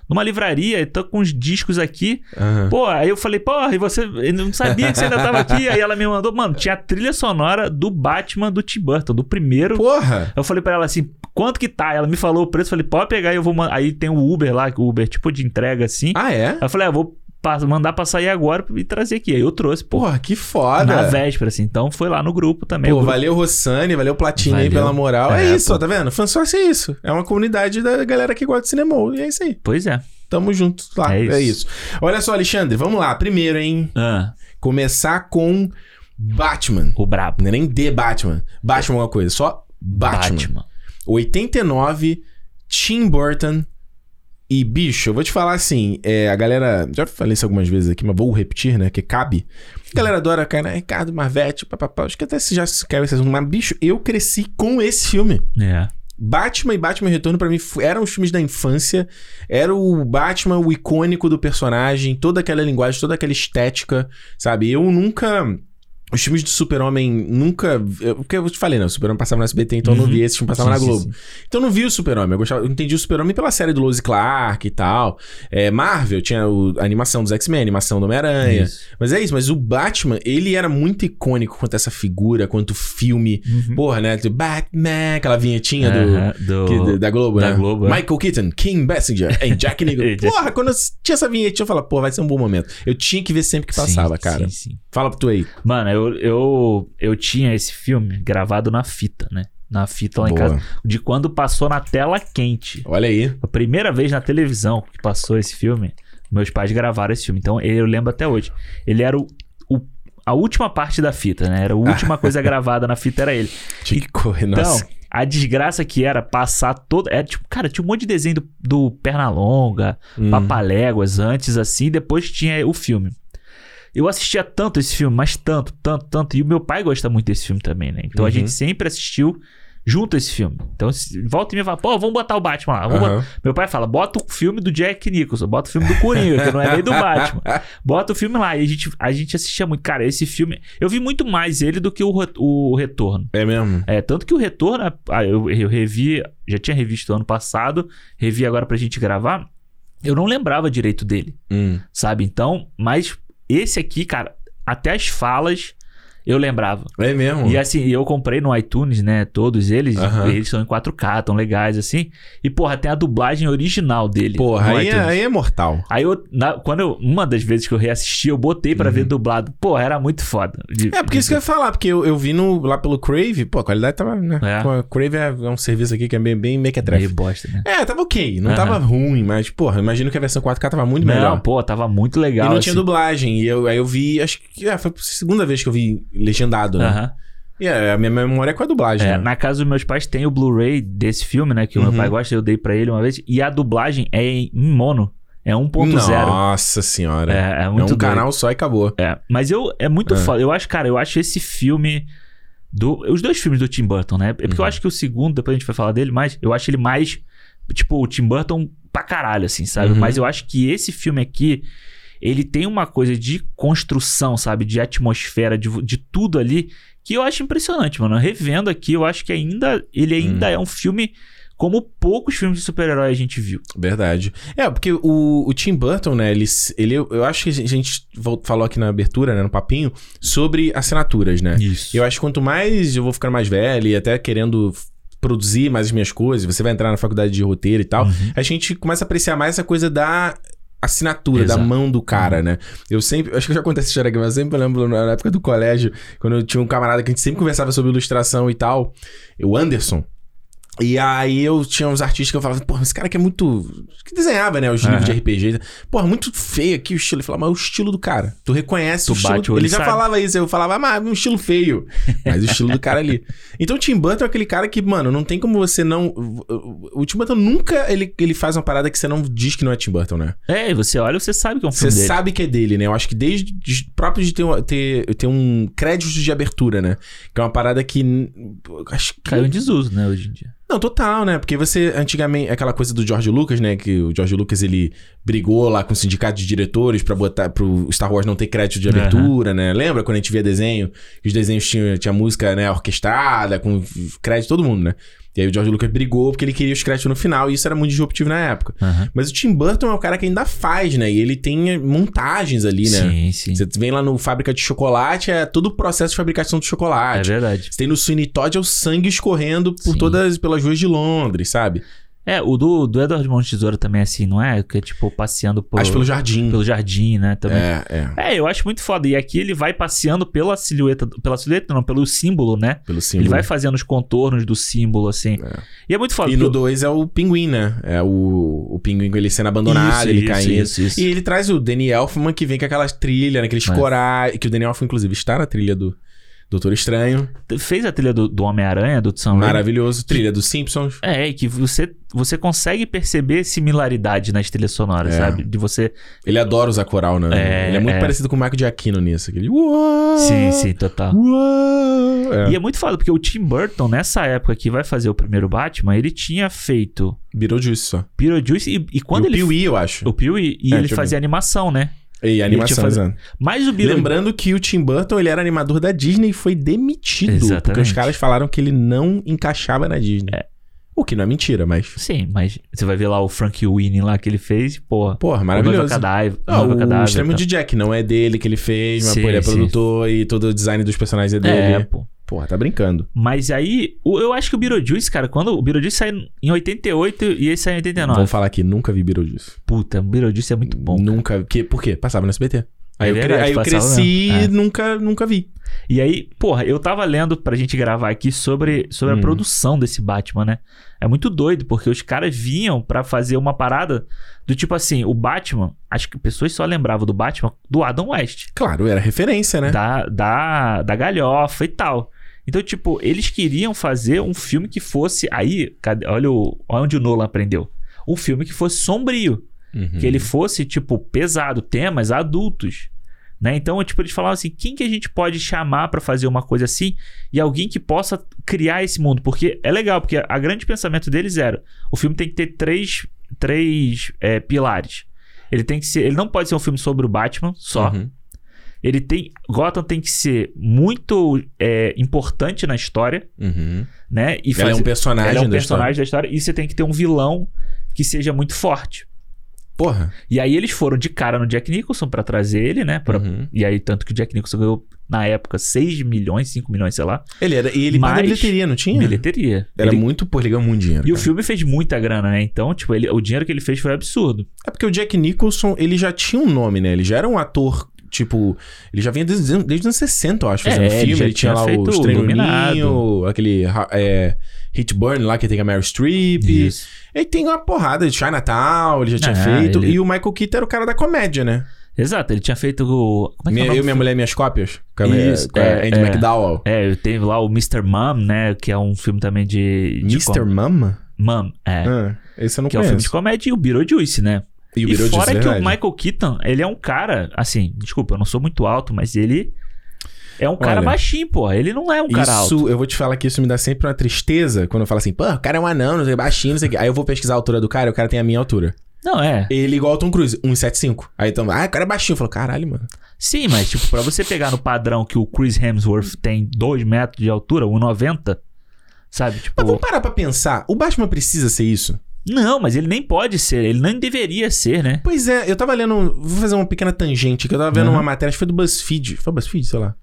B: numa livraria e tô com uns discos aqui.
A: Aham.
B: Pô, aí eu falei, porra, e você. Eu não sabia que você ainda tava aqui. Aí ela me mandou, mano, tinha a trilha sonora do Batman do Tim Burton, do primeiro.
A: Porra!
B: Eu falei pra ela assim, quanto que tá? Ela me falou o preço, falei, pode pegar e eu vou mandar. Aí tem o Uber lá, o Uber tipo de entrega assim.
A: Ah, é?
B: Aí eu falei, ah, vou mandar pra sair agora e trazer aqui. Aí eu trouxe, pô.
A: Porra, que foda.
B: Na véspera, assim. Então foi lá no grupo também.
A: Pô,
B: grupo-
A: valeu Rossani, valeu Platini aí
B: Valeu.
A: pela moral. É,
B: É,
A: isso,
B: pô.
A: tá vendo? Fansócio é isso. É uma comunidade da galera que gosta de cinema. E é isso aí.
B: Pois é.
A: Tamo junto lá. É
B: É
A: isso.
B: isso.
A: Olha só, Alexandre, vamos lá. Primeiro, hein?
B: Ah,
A: Começar com Batman.
B: o brabo.
A: Não é nem The Batman. Batman é uma coisa, só Batman. 89, Tim Burton. E, bicho, eu vou te falar assim, é, a galera. Já falei isso algumas vezes aqui, mas vou repetir, né? Que cabe. A galera adora, cara, né? Ricardo Marvete, papapá. Acho que até se já caiu esse assunto. Mas, bicho, eu cresci com esse filme.
B: É.
A: Batman e Batman Retorno pra mim eram os filmes da infância. Era o Batman, o icônico do personagem, toda aquela linguagem, toda aquela estética, sabe? Eu nunca. Os filmes de Super-Homem nunca. eu- Porque eu te falei, né? O Super-Homem passava no SBT, então eu não
B: Uhum.
A: vi esse filme passava
B: Sim,
A: na
B: sim,
A: Globo.
B: sim.
A: Então eu não vi o Super-Homem. Eu, gostava, eu entendi o Super-Homem pela série do Lois Clark e tal. É, Marvel tinha o- a animação dos X-Men, a animação do Homem-Aranha. Mas é isso, mas o Batman, ele era muito icônico quanto essa figura, quanto o filme.
B: Uhum.
A: Porra, né? Do Batman, aquela vinhetinha do.
B: Do...
A: Que- da- da Globo,
B: da
A: né?
B: Globo, é.
A: Michael Keaton, King Basinger e Jack Nicholson.
B: É,
A: Porra, quando eu tinha essa vinhetinha, eu falava, pô, vai ser um bom momento. Eu tinha que ver sempre que passava,
B: Sim,
A: cara.
B: Sim, sim.
A: Fala pro tu aí.
B: Mano, eu, eu, eu tinha esse filme gravado na fita, né? Na fita lá em
A: Boa.
B: casa. De quando passou na tela quente.
A: Olha aí.
B: A primeira vez na televisão que passou esse filme, meus pais gravaram esse filme. Então eu lembro até hoje. Ele era o, a última parte da fita, né? Era a última coisa gravada na fita, era ele.
A: Tinha que correr,
B: Então,
A: nossa.
B: a desgraça que era passar todo. É, tipo, cara, tinha um monte de desenho do, do Pernalonga,
A: Hum.
B: Papaléguas antes, assim, depois tinha o filme. Eu assistia tanto esse filme, mas tanto, tanto, tanto. E o meu pai gosta muito desse filme também, né? Então a
A: Uhum.
B: gente sempre assistiu junto esse filme. Então, volta e me fala, pô, vamos botar o Batman lá. botar- Meu pai fala, bota o filme do Jack Nicholson, bota o filme do Coringa, que não é nem do Batman. Bota o filme lá. E a gente, a gente assistia muito. Cara, esse filme. Eu vi muito mais ele do que o, o Retorno.
A: É mesmo?
B: É, tanto que o Retorno, ah, eu, eu revi, já tinha revisto ano passado, revi agora pra gente gravar. Eu não lembrava direito dele,
A: Hum.
B: sabe? Então, mas esse aqui, cara, até as falas eu lembrava.
A: É mesmo?
B: E assim, eu comprei no iTunes, né? Todos eles.
A: Aham.
B: Eles são em 4K, tão legais assim. E, porra, tem a dublagem original dele.
A: Porra, aí é, aí é mortal.
B: Aí eu, na- quando eu, uma das vezes que eu reassisti, eu botei pra
A: Uhum.
B: ver dublado. Porra, era muito foda. De-
A: É, porque isso que eu ia falar, porque eu, eu vi no, lá pelo Crave, pô, a qualidade tava, né?
B: É.
A: Crave é, é um serviço aqui que é bem, bem mequetrefe.
B: Meio bosta, né?
A: É, tava ok, não
B: Aham.
A: tava ruim, mas, porra, imagino que a versão 4K tava muito melhor.
B: Não, pô, tava muito
A: e
B: legal.
A: não
B: assim.
A: tinha dublagem, e eu, aí eu vi, acho que é, foi a segunda vez que eu vi legendado, né?
B: Aham.
A: E é, a minha memória é com a dublagem,
B: É,
A: né?
B: na casa dos meus pais tem o Blu-ray desse filme, né? Que o
A: Uhum.
B: meu pai gosta, eu dei pra ele uma vez. E a dublagem é em mono. É 1.0.
A: Nossa senhora.
B: É, é
A: É,
B: muito
A: um
B: doido.
A: canal só e acabou.
B: É, mas eu é muito
A: É.
B: foda. Eu acho, cara, eu acho esse filme do os dois filmes do Tim Burton, né? É porque eu
A: Uhum.
B: acho que o segundo, depois a gente vai falar dele, mas eu acho ele mais tipo o Tim Burton pra caralho assim, sabe?
A: Uhum.
B: Mas eu acho que esse filme aqui ele tem uma coisa de construção, sabe, de atmosfera, de, de tudo ali que eu acho impressionante, mano. Revendo aqui, eu acho que ainda ele ainda
A: Hum.
B: é um filme como poucos filmes de super-herói a gente viu.
A: Verdade. É, porque o, o Tim Burton, né, ele, ele. Eu acho que a gente falou aqui na abertura, né, no papinho, sobre assinaturas, né?
B: Isso.
A: Eu acho que quanto mais eu vou ficando mais velho e até querendo produzir mais as minhas coisas, você vai entrar na faculdade de roteiro e tal,
B: Uhum.
A: a gente começa a apreciar mais essa coisa da assinatura
B: Exato.
A: da mão do cara, né? Eu sempre, acho que eu já contei essa história aqui, mas eu sempre lembro na época do colégio, quando eu tinha um camarada que a gente sempre conversava sobre ilustração e tal, o Anderson. E aí eu tinha uns artistas que eu falava, porra, esse cara aqui é muito. que desenhava, né? Os livros de RPG. Porra, muito feio aqui o estilo. Ele falava, mas o estilo do cara. Tu reconhece
B: Tu
A: o estilo.
B: bate o
A: Ele já
B: sabe.
A: falava isso, eu falava, ah, mas um estilo feio. Mas o estilo do cara ali. Então o Tim Burton é aquele cara que, mano, não tem como você não. O Tim Burton nunca ele, ele faz uma parada que você não diz que não é Tim Burton, né?
B: É, e você olha, você sabe que é um
A: Você
B: filme dele.
A: sabe que é dele, né? Eu acho que desde de- próprio de ter, um- ter, ter um crédito de abertura, né? Que é uma parada que. Acho que.
B: Caiu em desuso, né, hoje em dia.
A: Não, total, né? Porque você, antigamente, aquela coisa do George Lucas, né? Que o George Lucas, ele brigou lá com o sindicato de diretores pra botar pro Star Wars não ter crédito de abertura, né? Lembra quando a gente via desenho? que Os desenhos tinham tinha música, né, orquestrada, com crédito todo mundo, né? E aí o George Lucas brigou porque ele queria os créditos no final e isso era muito disruptivo na época.
B: Aham.
A: Mas o Tim Burton é o cara que ainda faz, né? E ele tem montagens ali, né?
B: Sim, sim.
A: Você vem lá no Fábrica de Chocolate, é todo o processo de fabricação do
B: É
A: chocolate.
B: verdade.
A: Você tem no Sweeney Todd é o sangue escorrendo por
B: Sim.
A: todas pelas ruas de Londres, sabe?
B: É, o do, do Edward Mão de Tesoura também é assim, não é? Que é tipo passeando por,
A: Acho pelo jardim.
B: pelo jardim, né? Também.
A: É, é.
B: É, eu acho muito foda. E aqui ele vai passeando pela silhueta, pela silhueta não, pelo símbolo, né?
A: Pelo símbolo.
B: Ele vai fazendo os contornos do símbolo, assim.
A: É.
B: E é muito foda.
A: E no
B: porque
A: 2 é o pinguim, né? É o, o pinguim com ele sendo abandonado,
B: Isso,
A: ele
B: isso,
A: caindo.
B: isso, isso.
A: E ele traz o Danny Elfman que vem com aquelas trilhas, né? aqueles
B: É.
A: corais. Que o Danny Elfman, inclusive, está na trilha do Doutor Estranho.
B: Fez a trilha do, do Homem-Aranha, do Sam Raimi.
A: Maravilhoso. Trilha dos Simpsons.
B: É, e que você, você consegue perceber similaridade nas trilhas sonoras,
A: É.
B: sabe? De você.
A: Ele adora usar coral, né?
B: É,
A: ele é muito
B: é.
A: parecido com o Michael Giacchino nisso. Aquele...
B: Sim, sim, total.
A: Uau! É.
B: E é muito foda, porque o Tim Burton, nessa época que vai fazer o primeiro Batman, ele tinha feito
A: Beetlejuice só.
B: Beetlejuice e, e quando
A: e
B: ele.
A: o Pee-wee, eu acho.
B: O Pew e,
A: É,
B: ele
A: ver.
B: fazia animação, né?
A: E animação,
B: fazer-
A: exato.
B: Mas o.
A: Lembrando que o Tim Burton, ele era animador da Disney e foi demitido.
B: Exatamente.
A: Porque os caras falaram que ele não encaixava na Disney.
B: É.
A: O que não é mentira, mas...
B: Sim, mas você vai ver lá o Frank Winnie lá que ele fez, porra.
A: Porra,
B: O
A: maravilhoso.
B: Cadáver.
A: Ah, o
B: Cadáver,
A: Extremo
B: tá.
A: de Jack não é dele que ele fez, mas
B: Sim,
A: pô, ele é
B: sim.
A: produtor e todo o design dos personagens é dele.
B: É, pô.
A: Porra, tá brincando.
B: Mas aí, eu acho que o Beetlejuice, cara, quando o Beetlejuice saiu em 88 e esse saiu em 89.
A: Vamos falar aqui, nunca vi Beetlejuice.
B: Puta, o Beetlejuice é muito bom.
A: Nunca... Que, por quê? Passava no SBT. Aí,
B: É
A: eu,
B: verdade,
A: aí eu cresci e
B: É.
A: nunca, nunca vi.
B: E aí, porra, eu tava lendo pra gente gravar aqui sobre, sobre
A: Hum.
B: a produção desse Batman, né? É muito doido, porque os caras vinham pra fazer uma parada do tipo assim, o Batman, acho que pessoas só lembravam do Batman do Adam West.
A: Claro, era referência, né?
B: da, da, da galhofa e tal. Então, tipo, eles queriam fazer um filme que fosse. Aí, olha, o, olha onde o Nolan aprendeu. Um filme que fosse sombrio.
A: Uhum.
B: Que ele fosse, tipo, pesado, temas adultos. Né? Então, tipo, eles falavam assim: quem que a gente pode chamar pra fazer uma coisa assim? E alguém que possa criar esse mundo. Porque é legal, porque a grande pensamento deles era: o filme tem que ter três, três é, pilares. Ele tem que ser. Ele não pode ser um filme sobre o Batman só.
A: Uhum.
B: Ele tem. Gotham tem que ser muito é, importante na história,
A: Uhum.
B: né? E
A: Ela é um personagem
B: ela é um
A: da
B: personagem da história. E você tem que ter um vilão que seja muito forte.
A: Porra.
B: E aí eles foram de cara no Jack Nicholson pra trazer ele, né? Pra-
A: Uhum.
B: E aí, tanto que o Jack Nicholson ganhou, na época, 6 milhões, 5 milhões, sei lá,
A: Ele era. E ele
B: Mas-
A: bilheteria, não tinha?
B: bilheteria.
A: Era
B: Ele-
A: muito, pô, ele ganhou muito dinheiro.
B: E o
A: cara.
B: filme fez muita grana, né? Então, tipo, ele, o dinheiro que ele fez foi absurdo.
A: É porque o Jack Nicholson, ele já tinha um nome, né? Ele já era um ator, tipo... Ele já vinha desde, desde os anos 60, eu acho, fazendo
B: É, ele
A: filme.
B: já
A: Ele, tinha lá
B: feito
A: os
B: o
A: Treininho,
B: Iluminado.
A: aquele é, Hit Burn lá, que tem a Meryl Streep.
B: Isso.
A: Ele tem uma porrada de Chinatown, ele já tinha
B: É,
A: feito.
B: ele-
A: E o Michael Keaton era o cara da comédia, né?
B: Exato, ele tinha feito o. Como é é
A: Minha- eu, minha mulher, minhas cópias. Com a,
B: Isso,
A: com
B: é,
A: Andy
B: é.
A: McDowell.
B: É, eu tenho lá o Mr. Mom, né? Que é um filme também de. de
A: Mr.
B: com-
A: Mama?
B: Mom, é.
A: Ah, esse eu não
B: que é um filme de
A: conheço.
B: comédia e o Beetlejuice, né?
A: E
B: E,
A: o Beetlejuice,
B: fora que o Michael Keaton, ele é um cara, assim, desculpa, eu não sou muito alto, mas ele é um cara
A: Olha,
B: baixinho, pô. Ele não é um cara alto.
A: Isso, eu vou te falar que isso me dá sempre uma tristeza quando eu falo assim, pô, o cara é um anão, não sei, baixinho, não sei o quê. Aí eu vou pesquisar a altura do cara e o cara tem a minha altura.
B: Não, é.
A: Ele igual ao Tom Cruise, 1,75. Aí então, ah, o cara é baixinho. Eu falo, caralho, mano.
B: Sim, mas, tipo, pra você pegar no padrão que o Chris Hemsworth tem 2 metros de altura, 1,90, sabe? Tipo.
A: Mas vamos parar pra pensar, o Batman precisa ser isso?
B: Não, mas ele nem pode ser, ele nem deveria ser, né?
A: Pois é, eu tava lendo, vou fazer uma pequena tangente, que eu tava vendo
B: Uhum.
A: uma matéria, acho que foi do BuzzFeed. Foi BuzzFeed, sei lá.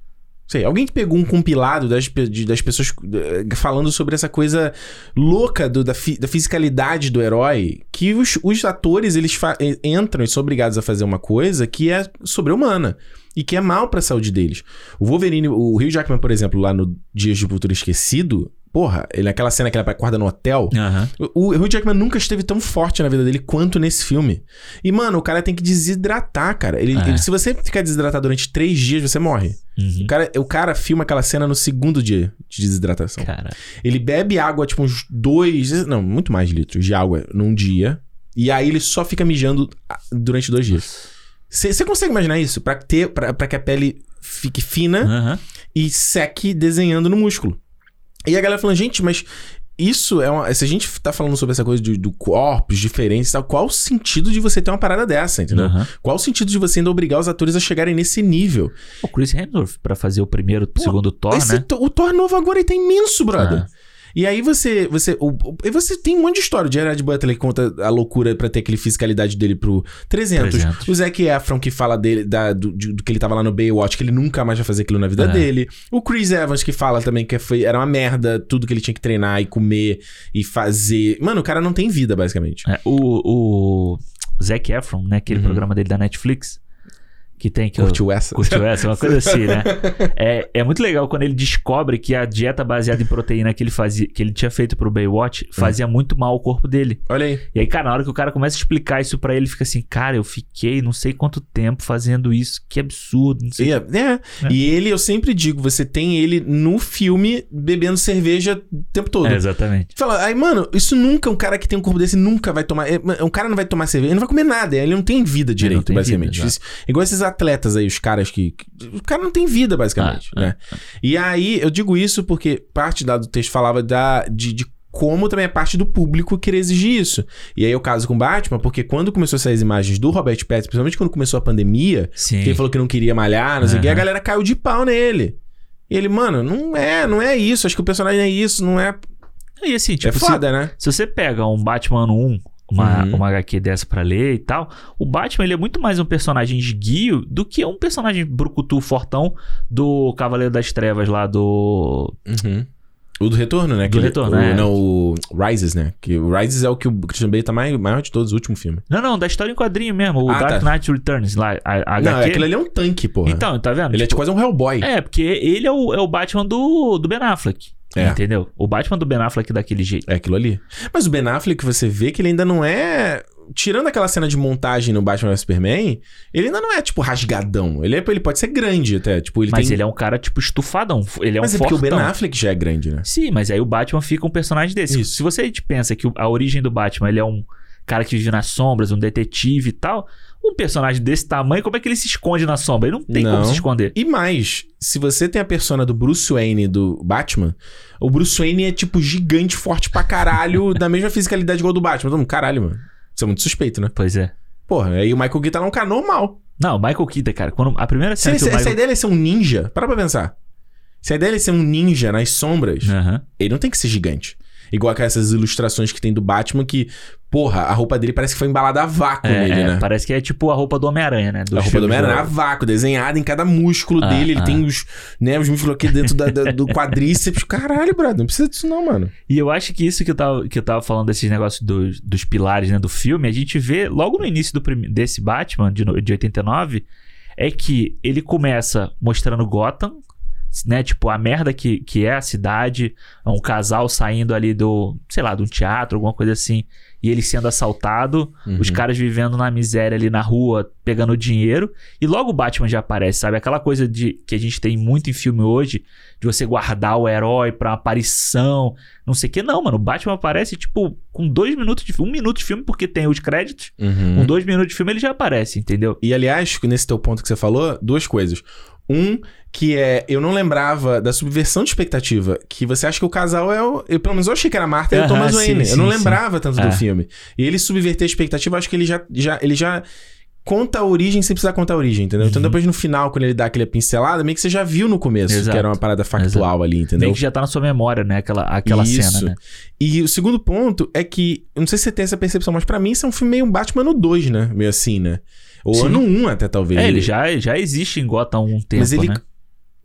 A: sei, alguém que pegou um compilado das, de- das pessoas eh, falando sobre essa coisa louca do- da, fi- da fisicalidade do herói, que os, os atores, eles fa- entram e são obrigados a fazer uma coisa que é sobre-humana. E que é mal pra saúde deles. O Wolverine, o Hugh Jackman, por exemplo, lá no Dias de Futuro Esquecido, porra, ele naquela cena que ele acorda no hotel,
B: Aham.
A: o, o Hugh Jackman nunca esteve tão forte na vida dele quanto nesse filme. E, mano, o cara tem que desidratar, cara. Ele,
B: É.
A: ele- se você ficar desidratado durante três dias, você morre.
B: Uhum.
A: O, cara, o cara filma aquela cena no segundo dia de desidratação.
B: Cara.
A: Ele bebe água, tipo, uns dois... Não, muito mais litros de água num dia. E aí ele só fica mijando ah, durante dois dias. Você consegue imaginar isso? Pra, ter, pra, pra que a pele fique fina
B: Aham.
A: e seque desenhando no músculo. E a galera falando, gente, mas isso é uma. Se a gente tá falando sobre essa coisa de, do corpos diferentes e tal, qual o sentido de você ter uma parada dessa, entendeu?
B: Aham.
A: Qual o sentido de você ainda obrigar os atores a chegarem nesse nível?
B: O Chris Hemsworth, pra fazer o primeiro, o segundo Thor,
A: Esse
B: né?
A: o Thor novo agora ele tá imenso, brother.
B: Ah.
A: E aí você. você o, o- e você tem um monte de história. O Gerard Butler que conta a loucura pra ter aquele fiscalidade dele pro 300.
B: 300.
A: O Zac Efron que fala dele, da, do, de- do que ele tava lá no Baywatch, que ele nunca mais vai fazer aquilo na vida
B: É.
A: dele. O Chris Evans que fala também que foi, era uma merda tudo que ele tinha que treinar e comer e fazer. Mano, o cara não tem vida, basicamente.
B: É, o, o Zac Efron, né? Aquele
A: Uhum.
B: programa dele da Netflix. Que tem que eu-
A: Curtiu essa?
B: Curtiu essa? Uma coisa assim, né? É, é muito legal quando ele descobre que a dieta baseada em proteína que ele fazia, que ele tinha feito pro Baywatch, fazia muito mal ao corpo dele.
A: Olha aí.
B: E aí, cara, na hora que o cara começa a explicar isso pra ele, fica assim, cara, eu fiquei não sei quanto tempo fazendo isso, que absurdo, não sei.
A: E, é, é. E ele, eu sempre digo, você tem ele no filme bebendo cerveja o tempo todo.
B: É, exatamente.
A: Fala, aí, mano, isso nunca, um cara que tem um corpo desse nunca vai tomar. é, Um cara não vai tomar cerveja, ele não vai comer nada, ele não tem vida direito,
B: tem
A: basicamente.
B: vida,
A: igual esses atletas aí, os caras que. que- o cara não tem vida, basicamente,
B: Ah,
A: né? E aí, eu digo isso porque parte lá do texto falava da, de, de como também é parte do público querer exigir isso. E aí, o caso com Batman, porque quando começou a sair as imagens do Robert Pattinson, principalmente quando começou a pandemia,
B: Sim.
A: que ele falou que não queria malhar, não sei o que, a galera caiu de pau nele. E ele, mano, não é, não é isso. Acho que o personagem é isso, não é.
B: E assim, tipo,
A: é foda, né?
B: Se você pega um Batman 1, uma,
A: Uhum.
B: uma HQ dessa pra ler e tal, o Batman ele é muito mais um personagem esguio do que um personagem brucutu fortão do Cavaleiro das Trevas lá do...
A: Uhum. O do retorno, né?
B: Do
A: Aquele-
B: Retorno,
A: o,
B: é.
A: Não, o Rises, né? Que o Rises é o que o Christian Bale tá mais, maior de todos, o último filme.
B: Não, não, da história em quadrinho mesmo, o
A: Ah,
B: Dark
A: tá.
B: Knight Returns lá, a, a
A: Não,
B: HQ.
A: aquilo ali é um tanque, porra.
B: Então, tá vendo?
A: ele é tipo quase um Hellboy.
B: É, porque ele é o, é o Batman do, do Ben Affleck.
A: É.
B: Entendeu? O Batman do Ben Affleck daquele jeito.
A: É aquilo ali. Mas o Ben Affleck, você vê que ele ainda não é. Tirando aquela cena de montagem no Batman vs Superman, ele ainda não é, tipo, rasgadão. Ele, é, ele pode ser grande até. Tipo, ele
B: mas
A: tem.
B: ele é um cara, tipo, estufadão. Ele é
A: Mas
B: um
A: é porque o Ben
B: fortão.
A: Affleck já é grande, né?
B: Sim, mas aí o Batman fica um personagem desse.
A: Isso.
B: Se você pensa que a origem do Batman ele é um cara que vive nas sombras, um detetive e tal, um personagem desse tamanho, como é que ele se esconde na sombra? Ele não tem
A: Não.
B: como se esconder.
A: E mais, se você tem a persona do Bruce Wayne do Batman, o Bruce Wayne é, tipo, gigante, forte pra caralho, da mesma fisicalidade igual do Batman. Mundo, caralho, mano. Isso é muito suspeito, né?
B: Pois é.
A: Porra, aí o Michael Keaton é um cara normal.
B: Não, o Michael Keaton, cara, quando a primeira cena
A: se,
B: que
A: se a
B: Michael...
A: ideia dele é ser um ninja, para pra pensar. Se a ideia é ser um ninja nas sombras, ele não tem que ser gigante. Igual aquelas ilustrações que tem do Batman que, porra, a roupa dele parece que foi embalada a vácuo
B: É,
A: nele,
B: é,
A: né?
B: Parece que é tipo a roupa do Homem-Aranha, né?
A: A roupa do Homem-Aranha a vácuo, desenhada em cada músculo
B: Ah,
A: dele. Ele
B: ah.
A: tem os, né, os músculos aqui dentro da- da- do quadríceps. Caralho, brother, não precisa disso não, mano.
B: E eu acho que isso que eu tava, que eu tava falando desses negócios dos, dos pilares né, do filme, a gente vê logo no início do desse Batman de, de 89, é que ele começa mostrando Gotham, né? Tipo, a merda que, que é a cidade, um casal saindo ali do, sei lá, de um teatro, alguma coisa assim, e ele sendo assaltado, os
A: Uhum.
B: caras vivendo na miséria ali na rua, pegando dinheiro, e logo o Batman já aparece, sabe? Aquela coisa de que a gente tem muito em filme hoje, de você guardar o herói pra uma aparição, não sei o que. Não, mano, o Batman aparece, tipo, com dois minutos de um minuto de filme, porque tem os créditos,
A: Uhum.
B: com dois minutos de filme ele já aparece, entendeu?
A: E aliás, nesse teu ponto que você falou, duas coisas. Um, que é, eu não lembrava da subversão de expectativa. Que você acha que o casal é o. Eu, pelo menos eu achei que era a Marta e o Thomas
B: sim,
A: Wayne.
B: sim,
A: eu não
B: sim.
A: lembrava tanto
B: É.
A: do filme. E ele subverter a expectativa, acho que ele já, já, ele já conta a origem sem precisar contar a origem, entendeu? Então
B: Uhum.
A: depois no final, quando ele dá aquela pincelada, meio que você já viu no começo
B: Exato.
A: que era uma parada factual ali, entendeu?
B: Meio que já tá na sua memória, né? Aquela, aquela
A: Isso.
B: cena, né?
A: E o segundo ponto é que, eu não sei se você tem essa percepção, mas pra mim isso é um filme meio Batman no 2, né? Meio assim, né? Ou
B: Sim.
A: ano 1 até, talvez.
B: É, ele já, já existe em Gotham há um tempo,
A: Mas ele-
B: né?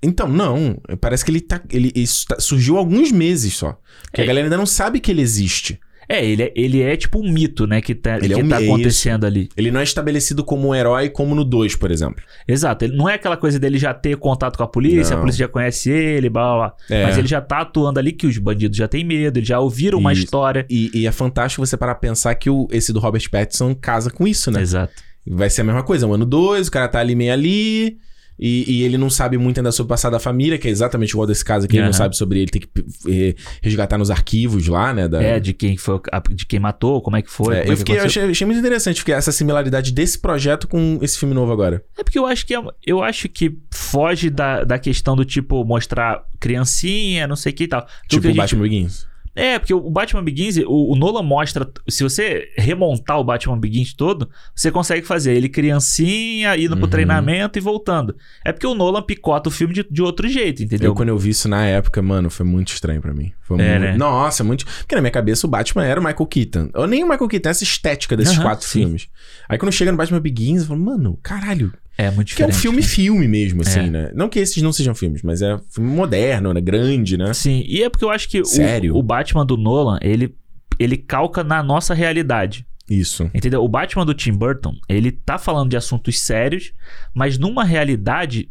A: Então, não. Parece que ele tá. Ele, isso tá- surgiu há alguns meses só. Porque
B: É.
A: a galera ainda não sabe que ele existe.
B: É, ele é, ele é tipo um mito, né? Que tá,
A: Ele é
B: que
A: um
B: tá acontecendo ali.
A: Ele não é estabelecido como um herói como no 2, por exemplo.
B: Exato. Ele não é aquela coisa dele já ter contato com a polícia,
A: Não.
B: a polícia já conhece ele, blá blá blá.
A: É.
B: Mas ele já tá atuando ali que os bandidos já têm medo, eles já ouviram uma história.
A: E, e é fantástico você parar pra pensar que o, esse do Robert Pattinson casa com isso, né?
B: Exato.
A: Vai ser a mesma coisa. O ano 2, o cara tá ali meio ali. E, e ele não sabe muito ainda sobre o passado da família, que é exatamente igual desse caso aqui. Ele não sabe sobre ele, tem que resgatar nos arquivos lá, né? Da...
B: É, de quem foi, de quem matou, como é que foi.
A: É,
B: é
A: eu
B: que
A: fiquei, eu
B: aconteceu.
A: achei, achei muito interessante porque essa similaridade desse projeto com esse filme novo agora.
B: É porque eu acho que é, eu acho que foge da, da questão do tipo mostrar criancinha, não sei o que e tal.
A: Tipo
B: que gente-
A: Batman Begins.
B: É, porque o Batman Begins, o, o Nolan mostra. Se você remontar o Batman Begins todo, você consegue fazer ele criancinha, indo pro
A: Uhum.
B: treinamento e voltando. É porque o Nolan picota o filme de, de outro jeito, entendeu?
A: Eu, quando eu vi isso na época, mano, foi muito estranho pra mim. Foi
B: É,
A: muito...
B: né?
A: Nossa, muito. Porque na minha cabeça o Batman era o Michael Keaton. Ou nem o Michael Keaton, essa estética desses
B: Aham,
A: quatro
B: sim.
A: filmes. Aí quando chega no Batman Begins, eu falo, mano, caralho.
B: É muito
A: Que é um
B: diferente.
A: filme-filme mesmo, assim,
B: É.
A: né? Não que esses não sejam filmes, mas é filme moderno, né? Grande, né?
B: Sim, e é porque eu acho que o-? O, Batman do Nolan, ele, ele calca na nossa realidade.
A: Isso.
B: Entendeu? O Batman do Tim Burton, ele tá falando de assuntos sérios, mas numa realidade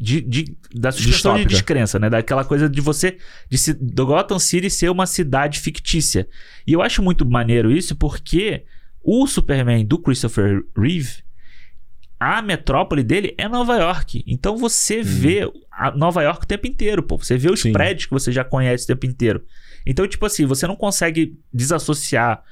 B: de, de, da suspensão de
A: Distópica.
B: descrença, né? Daquela coisa de você. De se, do Gotham City ser uma cidade fictícia. E eu acho muito maneiro isso porque o Superman do Christopher Reeve. A metrópole dele é Nova York. Então você vê a Nova York o tempo inteiro, pô. Você vê os
A: Hum. Sim.
B: prédios que você já conhece o tempo inteiro. Então, tipo assim, você não consegue desassociar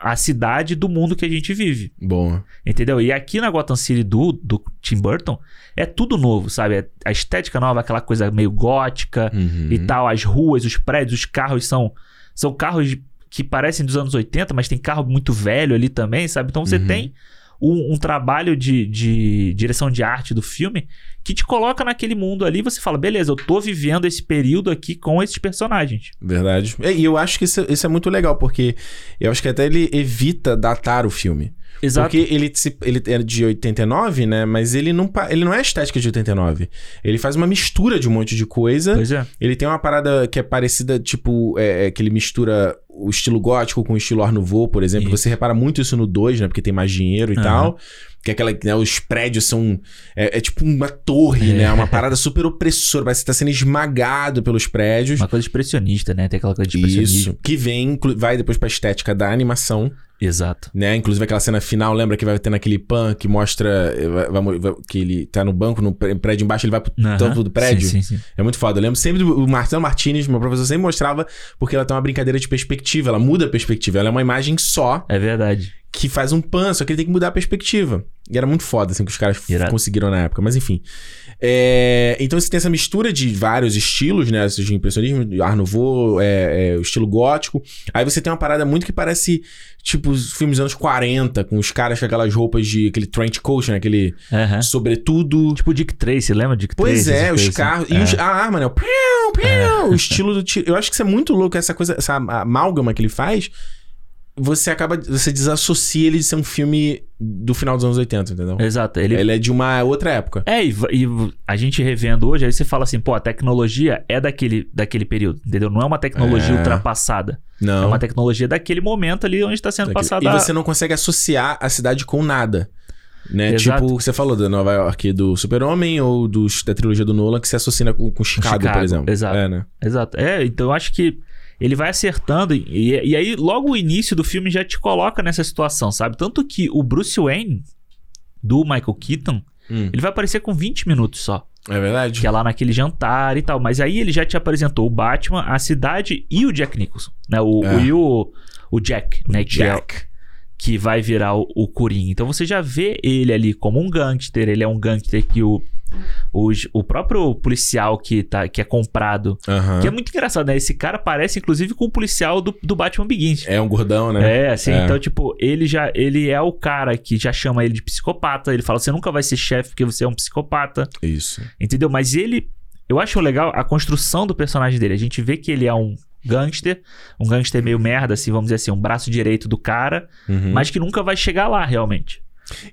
B: a cidade do mundo que a gente vive.
A: Bom.
B: Entendeu? E aqui na Gotham City do, do Tim Burton é tudo novo, sabe? É a estética nova, aquela coisa meio gótica
A: Uhum.
B: e tal. As ruas, os prédios, os carros são, são carros que parecem dos anos 80, mas tem carro muito velho ali também, sabe? Então você
A: Uhum.
B: tem um, um trabalho de, de direção de arte do filme que te coloca naquele mundo ali e você fala, beleza, eu tô vivendo esse período aqui com esses personagens.
A: Verdade. E eu acho que isso, isso é muito legal, porque eu acho que até ele evita datar o filme.
B: Exato.
A: Porque ele, ele é de 89, né? Mas ele não, ele não é estética de 89. Ele faz uma mistura de um monte de coisa.
B: Pois é.
A: Ele tem uma parada que é parecida, tipo, é, é, que ele mistura o estilo gótico com o estilo Art Nouveau, por exemplo.
B: Isso.
A: Você repara muito isso no 2, né? Porque tem mais dinheiro e
B: Aham.
A: tal. Que é aquela, né, os prédios são. É, é tipo uma torre,
B: É.
A: né? Uma parada super opressora. Parece que tá sendo esmagado pelos prédios.
B: Uma coisa expressionista, né? Tem aquela coisa de expressionismo.
A: Isso. Que vem, vai depois pra estética da animação,
B: Exato.
A: né? Inclusive aquela cena final, lembra que vai ter naquele pan que mostra eh, vai- vai- que ele tá no banco, no pré- prédio embaixo, ele vai pro
B: Aham.
A: topo do prédio.
B: Sim, sim, sim.
A: É muito foda. Eu lembro sempre do o Marcelo Martinez, meu professor, sempre mostrava porque ela tem uma brincadeira de perspectiva. Ela muda a perspectiva. Ela é uma imagem só
B: É verdade.
A: Que faz um pan, só que ele tem que mudar a perspectiva. E era muito foda, assim, que os caras
B: Irado.
A: conseguiram na época. Mas enfim. É, Então você tem essa mistura de vários estilos, né? Seja impressionismo, Art Nouveau, é, é, o estilo gótico. Aí você tem uma parada muito que parece, tipo, os filmes dos anos 40, com os caras com aquelas roupas de... Aquele trench coat, né? Aquele
B: Aham.
A: sobretudo...
B: Tipo o Dick Tracy, lembra Dick
A: Pois
B: Tracy?
A: é,
B: essas
A: os
B: coisas
A: carros.
B: assim?
A: E
B: É.
A: os- a arma, né? O, piu, piu, o estilo do tiro. Eu acho que isso é muito louco, essa coisa, essa amálgama que ele faz. Você acaba. Você desassocia ele de ser um filme do final dos anos 80, entendeu?
B: Exato. Ele,
A: Ele é de uma outra época.
B: É, e, e a gente revendo hoje, aí você fala assim, pô, a tecnologia é daquele, daquele período, entendeu? Não é uma tecnologia
A: É.
B: ultrapassada.
A: Não.
B: É uma tecnologia daquele momento ali onde está sendo
A: Daquele-
B: passada.
A: E você não consegue associar a cidade com nada. Né?
B: Exato.
A: Tipo, você falou da Nova York do Super-Homem ou dos, da trilogia do Nolan que se associa com, com Chicago,
B: Chicago,
A: por exemplo.
B: exato.
A: É, né?
B: Exato. É, então eu acho que ele vai acertando e, e aí logo o início do filme já te coloca nessa situação, sabe? Tanto que o Bruce Wayne do Michael Keaton,
A: Hum.
B: ele vai aparecer com 20 minutos só.
A: É verdade?
B: Que é lá naquele jantar e tal. Mas aí ele já te apresentou o Batman, a cidade e o Jack Nicholson. Né? O,
A: É.
B: o, e o, o Jack, né? Que, é-
A: Jack.
B: que vai virar o, o Coringa. Então você já vê ele ali como um gangster. Ele é um gangster que o, o, o próprio policial que, tá, que é comprado.
A: Aham.
B: Que é muito engraçado, né? Esse cara parece, inclusive, com o policial do, do Batman Begins.
A: É um gordão, né?
B: É, assim,
A: É.
B: então, tipo, ele já ele é o cara que já chama ele de psicopata. Ele fala: você nunca vai ser chefe porque você é um psicopata.
A: Isso.
B: Entendeu? Mas ele. Eu acho legal a construção do personagem dele. A gente vê que ele é um gangster, um gangster meio merda, assim, vamos dizer assim, um braço direito do cara,
A: Uhum.
B: mas que nunca vai chegar lá realmente.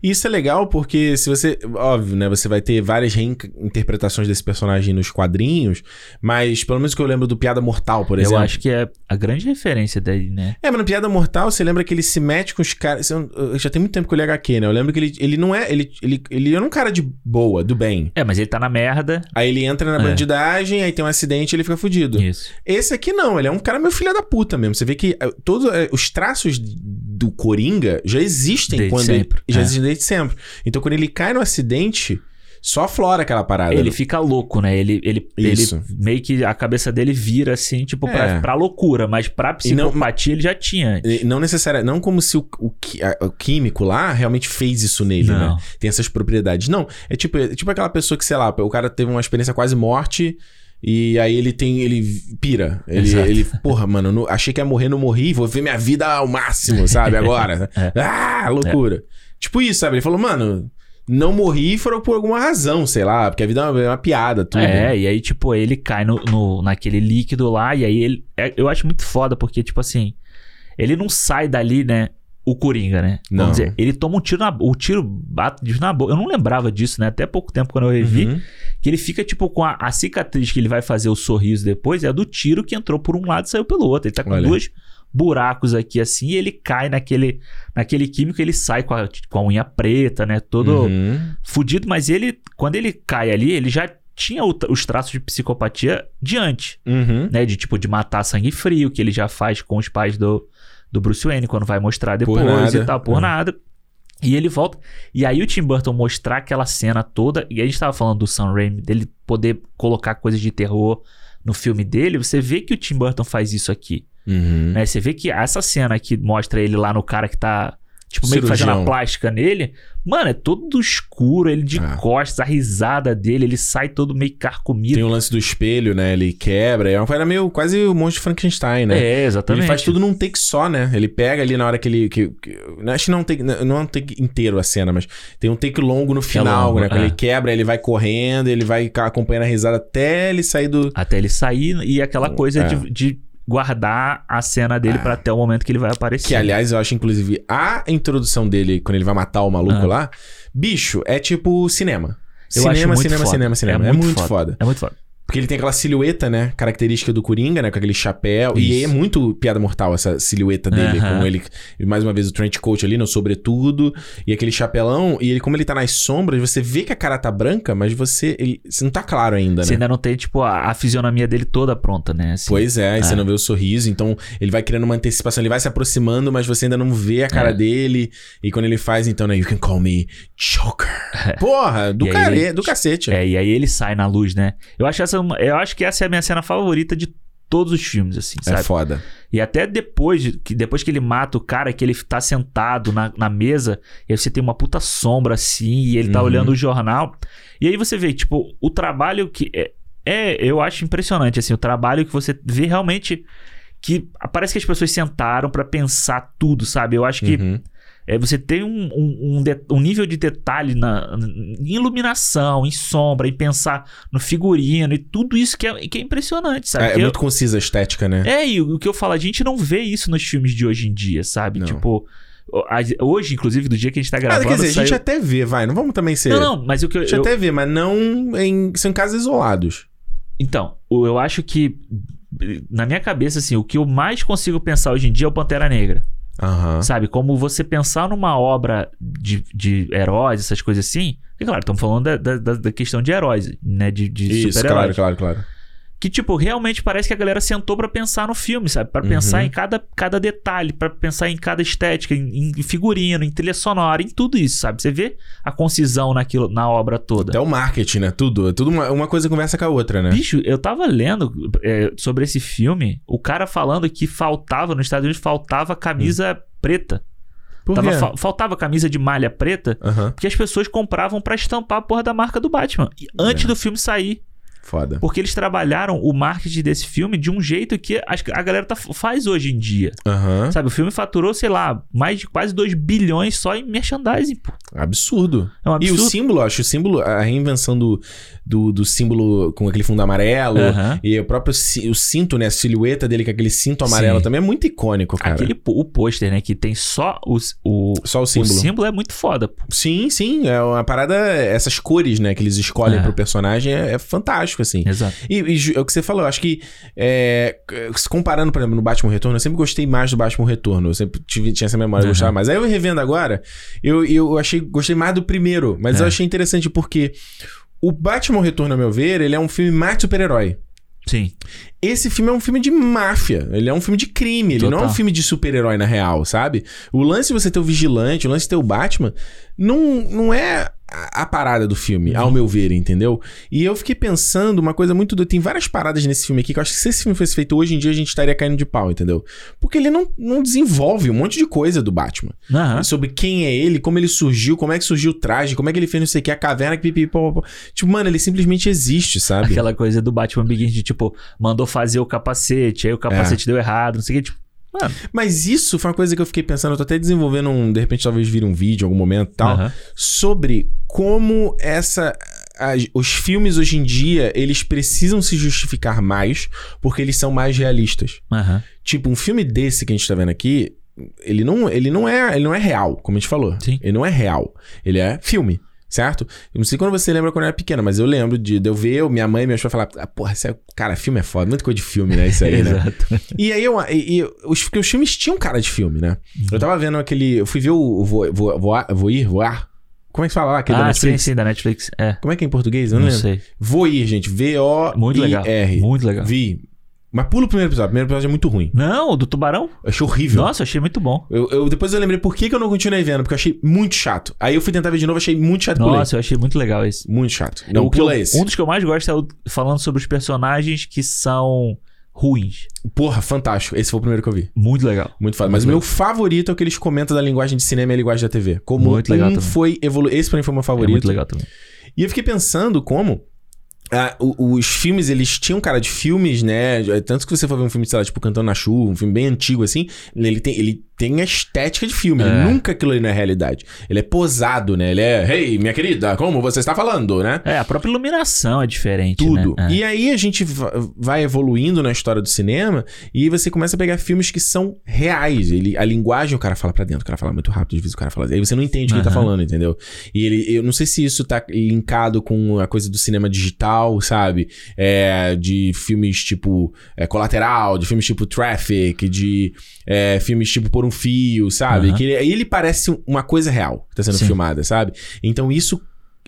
A: Isso é legal porque se você. Óbvio, né? Você vai ter várias reinterpretações desse personagem nos quadrinhos, mas pelo menos que eu lembro do Piada Mortal, por exemplo.
B: Eu acho que é a grande referência dele, né?
A: É, mas no Piada Mortal, você lembra que ele se mete com os caras. Já tem muito tempo que eu li HQ, né? Eu lembro que ele, ele não é. Ele, ele, ele é um cara de boa, do bem.
B: É, mas ele tá na merda.
A: Aí ele entra na
B: É.
A: bandidagem, aí tem um acidente e ele fica fudido.
B: Isso.
A: Esse aqui não, ele é um cara meio filho da puta mesmo. Você vê que eh, todos eh, os traços do Coringa já existem
B: Desde
A: quando
B: sempre,
A: Ele, já
B: é.
A: existem desde sempre. Então quando ele cai no acidente, só flora aquela parada.
B: Ele fica louco, né? Ele, ele, ele meio que a cabeça dele vira assim, tipo, pra,
A: É.
B: pra loucura, mas pra
A: E não-
B: psicopatia ele já tinha. antes.
A: Não necessariamente, não como se o, o, a- o químico lá realmente fez isso nele,
B: Não.
A: né? Tem essas propriedades. Não, é tipo, é tipo aquela pessoa que, sei lá, o cara teve uma experiência quase morte e aí ele tem, ele pira. Ele,
B: Exato.
A: ele porra, mano, não- achei que ia morrer, não morri, vou ver minha vida ao máximo, sabe? Agora.
B: É.
A: Ah, loucura. Tipo isso, sabe? Ele falou, mano, não morri foram por alguma razão, sei lá, porque a vida é uma, é uma piada, tudo.
B: É, e aí, tipo, ele cai no, no- naquele líquido lá, e aí ele. é- eu acho muito foda, porque, tipo assim, ele não sai dali, né? O Coringa, né?
A: Não.
B: Vamos dizer, ele toma um tiro na O tiro bate na boca. Eu não lembrava disso, né? Até pouco tempo quando eu revi.
A: Uhum.
B: Que ele fica, tipo, com a, a cicatriz que ele vai fazer o sorriso depois, é do tiro que entrou por um lado e saiu pelo outro. Ele tá com
A: Olha.
B: dois buracos aqui assim, e ele cai naquele, naquele químico, ele sai com a, com a unha preta, né? Todo
A: Uhum.
B: fudido, mas ele, quando ele cai ali, ele já tinha o- os traços de psicopatia diante,
A: Uhum.
B: né? De tipo, de matar sangue frio, que ele já faz com os pais do, do Bruce Wayne, quando vai mostrar depois e tal, por
A: é.
B: nada. E ele volta. E aí o Tim Burton mostrar aquela cena toda. E a gente tava falando do Sam Raimi, dele poder colocar coisas de terror no filme dele. Você vê que o Tim Burton faz isso aqui.
A: Uhum.
B: Né? Você vê que essa cena que mostra ele lá no cara que tá, tipo, meio que fazendo
A: Cirurgião.
B: a plástica nele. Mano, é todo escuro, ele de
A: Ah.
B: costas, a risada dele, ele sai todo meio carcomido.
A: Tem o lance do espelho, né? Ele quebra. É uma coisa meio quase o monstro de Frankenstein, né?
B: É, exatamente.
A: Ele faz tudo num take só, né? Ele pega ali na hora que ele. Que, que- acho que não, é um take, não é um take inteiro a cena, mas tem um take longo no final,
B: longo,
A: né? Quando
B: é.
A: ele quebra, ele vai correndo, ele vai acompanhando a risada até ele sair do.
B: Até ele sair e aquela coisa
A: É.
B: de, de guardar a cena dele pra até o momento que ele vai aparecer.
A: Que, aliás, eu acho, inclusive, a introdução dele, quando ele vai matar o maluco
B: Ah.
A: lá, bicho, é tipo cinema.
B: Eu
A: cinema,
B: muito
A: cinema,
B: foda.
A: cinema, cinema. É, muito, foda.
B: É muito foda.
A: Porque ele tem aquela silhueta, né? Característica do Coringa, né? Com aquele chapéu. E
B: Isso.
A: é muito piada mortal essa silhueta dele.
B: Aham.
A: Com ele, e mais uma vez, o trench coat ali, no sobretudo. E aquele chapelão. E ele, como ele tá nas sombras, você vê que a cara tá branca, mas você... Ele, você não tá claro ainda,
B: Você
A: né?
B: ainda não tem, tipo, a, a fisionomia dele toda pronta, né? Assim.
A: Pois é, e você
B: É.
A: não vê o sorriso, então ele vai criando uma antecipação, ele vai se aproximando, mas você ainda não vê a cara
B: É.
A: dele. E quando ele faz, então, né? You can call me Joker. Porra, do,
B: E
A: care,
B: ele-
A: do cacete.
B: É, e aí ele sai na luz, né? Eu acho, essa, uma- eu acho que essa é a minha cena favorita de todos os filmes, assim,
A: É
B: sabe?
A: foda.
B: E até depois de- que, depois que ele mata o cara, que ele tá sentado na, na mesa, e aí você tem uma puta sombra assim, e ele tá
A: Uhum.
B: olhando o jornal. E aí você vê, tipo, o trabalho que. É, é, eu acho impressionante, assim, o trabalho que você vê realmente. Que parece que as pessoas sentaram pra pensar tudo, sabe? Eu acho que
A: Uhum.
B: É, você tem um, um, um de- um nível de detalhe na, em iluminação, em sombra, em pensar no figurino e tudo isso que é, que é impressionante, sabe?
A: É, é
B: Que eu-
A: muito concisa a estética, né?
B: é, e o o que eu falo, a gente não vê isso nos filmes de hoje em dia, sabe?
A: Não.
B: Tipo, hoje, inclusive, do dia que a gente tá
A: Ah,
B: gravando.
A: quer dizer, a gente
B: saiu-
A: até vê, vai. Não vamos também ser.
B: Não, não, mas o que eu.
A: A gente
B: eu-
A: até vê, mas não em. São casos isolados.
B: Então, eu acho que. Na minha cabeça, assim, o que eu mais consigo pensar hoje em dia é o Pantera Negra.
A: Aham.
B: Sabe? Como você pensar numa obra de, de heróis, essas coisas assim. E claro, estamos falando da, da- da- da questão de heróis, né? De, de
A: Isso,
B: super-heróis.
A: claro, claro, claro.
B: Que, tipo, realmente parece que a galera sentou pra pensar no filme, sabe? Pra pensar
A: Uhum.
B: em cada, cada detalhe, pra pensar em cada estética, em, em figurino, em trilha sonora, em tudo isso, sabe? Você vê a concisão naquilo, na obra toda.
A: Até o marketing, né? Tudo. Tudo uma, uma coisa conversa com a outra, né?
B: Bicho, eu tava lendo é, sobre esse filme, o cara falando que faltava, nos Estados Unidos, faltava camisa preta.
A: Por
B: Tava fa- faltava camisa de malha preta,
A: Aham.
B: porque as pessoas compravam pra estampar a porra da marca do Batman. Antes
A: É.
B: do filme sair.
A: Foda.
B: Porque eles trabalharam o marketing desse filme de um jeito que a galera tá- faz hoje em dia.
A: Aham.
B: Sabe, o filme faturou, sei lá, mais de quase 2 bilhões só em merchandising, pô.
A: Absurdo.
B: É um
A: E
B: absurdo.
A: o símbolo, acho, o símbolo, a reinvenção do, do, do símbolo com aquele fundo amarelo.
B: Aham.
A: E o próprio o cinto, né? A silhueta dele com aquele cinto amarelo
B: Sim.
A: também é muito icônico, cara.
B: Aquele, o pôster, né, que tem só os, o,
A: Só o
B: o
A: símbolo.
B: símbolo é muito foda, pô.
A: Sim, sim. É uma parada. Essas cores, né, que eles escolhem
B: É.
A: pro personagem é, é fantástico, assim.
B: Exato.
A: E, e é o que você falou, eu acho que é, se comparando, por exemplo, no Batman Retorno, eu sempre gostei mais do Batman Retorno. Eu sempre tive- tinha essa memória, eu
B: Aham.
A: gostava mais. Aí eu revendo agora, eu, eu achei, gostei mais do primeiro, mas
B: É.
A: eu achei interessante porque o Batman Retorno, a meu ver, ele é um filme mais de super-herói.
B: Sim.
A: Esse filme é um filme de máfia, ele é um filme de crime, ele não é um
B: Total.
A: filme de super-herói na real, sabe? O lance de você ter o vigilante, o lance de ter o Batman, não, não é a, a parada do filme, ao meu ver, entendeu? E eu fiquei pensando uma coisa muito doida. Tem várias paradas nesse filme aqui que eu acho que se esse filme fosse feito hoje em dia, a gente estaria caindo de pau, entendeu? Porque ele não, não desenvolve um monte de coisa do Batman.
B: Aham.
A: Sobre quem é ele, como ele surgiu, como é que surgiu o traje, como é que ele fez não sei o que, a caverna que pipi, pó, pó, pó. Tipo, mano, ele simplesmente existe, sabe?
B: Aquela coisa do Batman Begins de tipo, mandou fazer o capacete, aí o capacete deu errado, não sei o que, tipo. Mano,
A: Mas isso foi uma coisa que eu fiquei pensando, eu tô até desenvolvendo um, de repente talvez vire um vídeo em algum momento e tal,
B: aham.
A: sobre como essa as- os filmes hoje em dia, eles precisam se justificar mais porque eles são mais realistas.
B: Aham.
A: Tipo, um filme desse que a gente tá vendo aqui, ele não, ele não é, ele não é real, como a gente falou.
B: Sim.
A: Ele não é real. Ele é filme. Certo? Eu não sei quando você lembra quando eu era pequena, mas eu lembro de, de eu ver minha mãe e meus pais falar: ah, porra, é, cara, filme é foda, muita coisa de filme, né? Isso aí, né?
B: Exato.
A: E aí eu. E, e os, porque os filmes tinham cara de filme, né? Eu tava vendo aquele. Eu fui ver o, o vo, vo, voar, Voir, voar. Como é que fala lá? Aquele da
B: Ah, sim,
A: Netflix?
B: sim, da Netflix. É.
A: Como é que é em português? Eu
B: Não,
A: não, lembro.
B: sei.
A: Voir, gente. V-O-I-R.
B: Muito legal. Muito legal.
A: Vi. Mas pula o primeiro episódio. O primeiro episódio é muito ruim.
B: Não, o do tubarão?
A: Eu achei horrível.
B: Nossa, eu achei muito bom.
A: Eu, eu- depois eu lembrei por que, que eu não continuei vendo, porque eu achei muito chato. Aí eu fui tentar ver de novo, achei muito chato. pulei.
B: Nossa, eu achei muito legal esse.
A: Muito chato. Não,
B: O que
A: pula
B: eu-
A: esse.
B: Um dos que eu mais gosto é o falando sobre os personagens que são ruins.
A: Porra, fantástico. Esse foi o primeiro que eu vi.
B: Muito legal.
A: Muito foda. Mas o meu favorito é o que eles comentam da linguagem de cinema e a linguagem da TV. Como
B: Muito legal
A: um
B: também.
A: foi evolu... Esse pra mim foi o meu
B: É
A: favorito.
B: muito legal também.
A: E eu fiquei pensando como ah, o- os filmes, eles tinham cara de filmes, né? Tanto que você for ver um filme, sei lá, tipo Cantando na Chuva, um filme bem antigo assim, ele tem, ele tem a estética de filme. Ele
B: É.
A: nunca aquilo ali é realidade. Ele é posado, né? Ele é, hey, minha querida, como você está falando, né?
B: É, a própria iluminação é diferente,
A: Tudo.
B: né? É.
A: E aí a gente va- vai evoluindo na história do cinema e você começa a pegar filmes que são reais. Ele, a linguagem o cara fala pra dentro, o cara fala muito rápido, às vezes o cara fala. Aí você não entende o que ele tá falando, entendeu? E ele, eu não sei se isso tá linkado com a coisa do cinema digital, sabe? É, de filmes tipo é, Colateral, de filmes tipo Traffic, de é, filmes tipo Por um Fio, sabe?
B: Aham.
A: Que ele, ele parece uma coisa real que tá sendo
B: Sim.
A: filmada, sabe? Então isso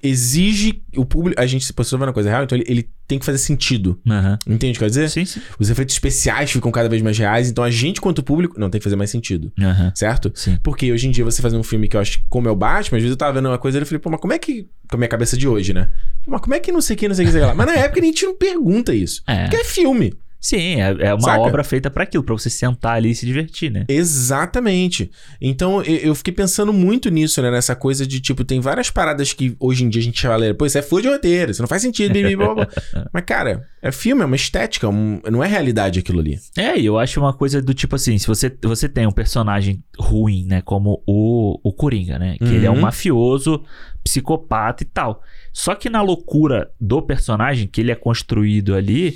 A: exige o público. A gente se posicionando vendo uma coisa real, então ele, ele tem que fazer sentido.
B: Aham.
A: Entende o que eu quero dizer?
B: Sim, sim.
A: Os efeitos especiais ficam cada vez mais reais, então a gente, quanto público, não tem que fazer mais sentido.
B: Aham.
A: Certo?
B: Sim.
A: Porque hoje em dia você fazer um filme que eu acho como é o Batman, às vezes eu tava vendo uma coisa e eu falei, pô, mas como é que. Com a minha cabeça de hoje, né? Mas como é que não sei o que, não sei o que, sei lá. Mas na época a gente não pergunta isso.
B: É.
A: Porque é filme.
B: Sim, é, é uma
A: Saca?
B: obra feita pra aquilo, pra você sentar ali e se divertir, né?
A: Exatamente. Então eu, eu fiquei pensando muito nisso, né? Nessa coisa de tipo, tem várias paradas que hoje em dia a gente fala, pô, isso é flor de roteiro, isso não faz sentido, blá, blá, blá. Mas, cara, é filme, é uma estética, um- não é realidade aquilo ali.
B: É, e eu acho uma coisa do tipo assim, se você, você tem um personagem ruim, né, como o, o Coringa, né, que ele é um
A: Uhum.
B: mafioso, psicopata e tal. Só que na loucura do personagem, que ele é construído ali,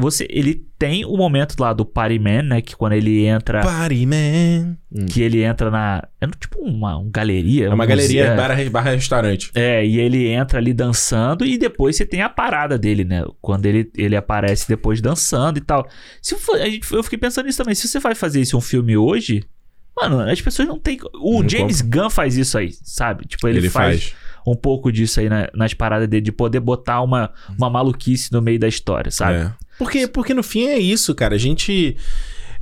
B: você, ele tem o momento lá do Party Man, né, que quando ele entra,
A: Party Man. Hum.
B: que ele entra na, é tipo uma, uma galeria.
A: É uma
B: um
A: galeria
B: museu,
A: barra, barra restaurante.
B: É, e ele entra ali dançando e depois você tem a parada dele, né? Quando ele, ele aparece depois dançando e tal. Se for, a gente, eu fiquei pensando nisso também. Se você vai fazer isso um filme hoje, mano, as pessoas não têm. O
A: Não
B: James Gunn faz isso aí, sabe? Tipo, ele,
A: Ele,
B: faz,
A: faz.
B: um pouco disso aí na- nas paradas dele, de poder botar uma, uma maluquice no meio da história, sabe?
A: É. Porque, porque no fim é isso, cara. A gente.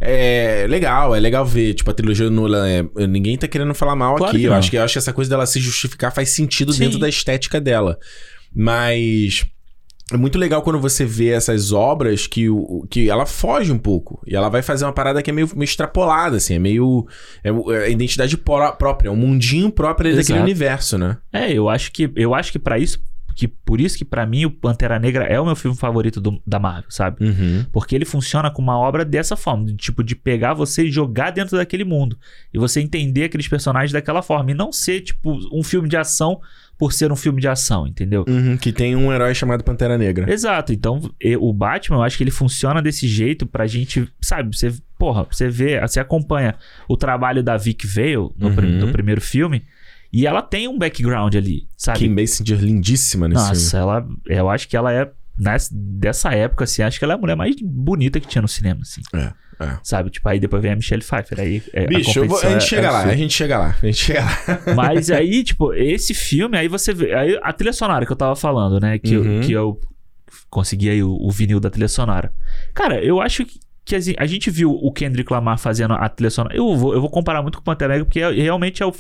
A: É legal, é legal ver. Tipo, a trilogia Nolan. é- ninguém tá querendo falar mal
B: Claro
A: aqui. Eu acho, que, eu acho que essa coisa dela se justificar faz sentido
B: Sim.
A: dentro da estética dela. Mas. É muito legal quando você vê essas obras que, o, que ela foge um pouco. E ela vai fazer uma parada que é meio, meio extrapolada, assim. É meio. É, é a identidade pró- própria, é um mundinho próprio daquele
B: Exato.
A: universo, né?
B: É, eu acho que eu acho que para isso que por isso que pra mim o Pantera Negra é o meu filme favorito do- da Marvel, sabe?
A: Uhum.
B: Porque ele funciona com uma obra dessa forma, de, tipo de pegar você e jogar dentro daquele mundo e você entender aqueles personagens daquela forma e não ser tipo um filme de ação por ser um filme de ação, entendeu?
A: Uhum, que tem um herói chamado Pantera Negra.
B: Exato. Então, o Batman, eu acho que ele funciona desse jeito pra gente, sabe, você, porra, você vê, você acompanha o trabalho da Vic Vale no,
A: Uhum.
B: no primeiro filme e ela tem um background ali, sabe?
A: Kim Basinger lindíssima nesse filme.
B: Nossa, ela, eu acho que ela é nessa, dessa época assim, acho que ela é a mulher mais bonita que tinha no cinema, assim.
A: É, é.
B: Sabe? Tipo, aí depois vem a Michelle Pfeiffer, aí é,
A: Bicho, eu vou- a, gente
B: é-
A: chega lá, a gente chega lá, a gente chega lá.
B: Mas aí, tipo, esse filme, aí você vê. Aí a trilha sonora que eu tava falando, né? Que,
A: Uhum.
B: eu, que eu consegui aí o, o vinil da trilha sonora. Cara, eu acho que, que assim, a gente viu o Kendrick Lamar fazendo a trilha sonora. Eu vou, eu vou comparar muito com o Pantera Negra, porque é- realmente é o,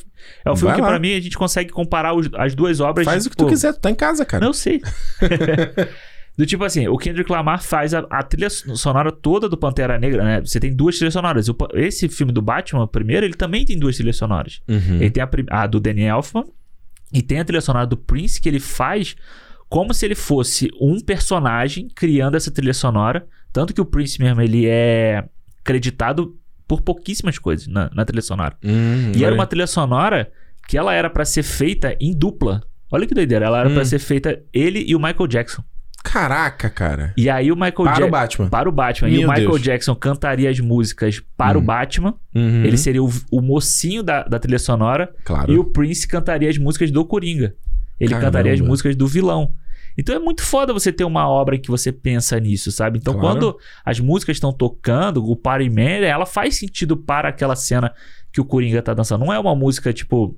B: é o filme
A: Vai
B: que,
A: lá.
B: pra mim, a gente consegue comparar os- as duas obras.
A: Faz
B: de,
A: o que tu quiser, tu tá em casa, cara.
B: Não eu sei. Do tipo assim, o Kendrick Lamar faz a, a trilha sonora toda do Pantera Negra, né? Você tem duas trilhas sonoras. O esse filme do Batman, primeiro, ele também tem duas trilhas sonoras.
A: Uhum.
B: Ele tem a, a do Danny Elfman e tem a trilha sonora do Prince que ele faz como se ele fosse um personagem criando essa trilha sonora. Tanto que o Prince mesmo, ele é creditado por pouquíssimas coisas na, na trilha sonora.
A: Hum,
B: E era uma trilha sonora que ela era pra ser feita em dupla. Olha que doideira, ela era pra
A: Hum.
B: ser feita ele e o Michael Jackson.
A: Caraca, cara.
B: E aí o Michael
A: Para
B: Jackson
A: o Batman.
B: para o Batman e o
A: Meu
B: Michael
A: Deus.
B: Jackson cantaria as músicas para o
A: Hum.
B: Batman.
A: Uhum.
B: Ele seria o, o mocinho da, da trilha sonora
A: Claro.
B: e o Prince cantaria as músicas do Coringa. Ele
A: Caramba.
B: cantaria as músicas do vilão. Então é muito foda você ter uma obra em que você pensa nisso, sabe? Então
A: Claro.
B: quando as músicas estão tocando, o Party Man, ela faz sentido para aquela cena que o Coringa tá dançando. Não é uma música tipo.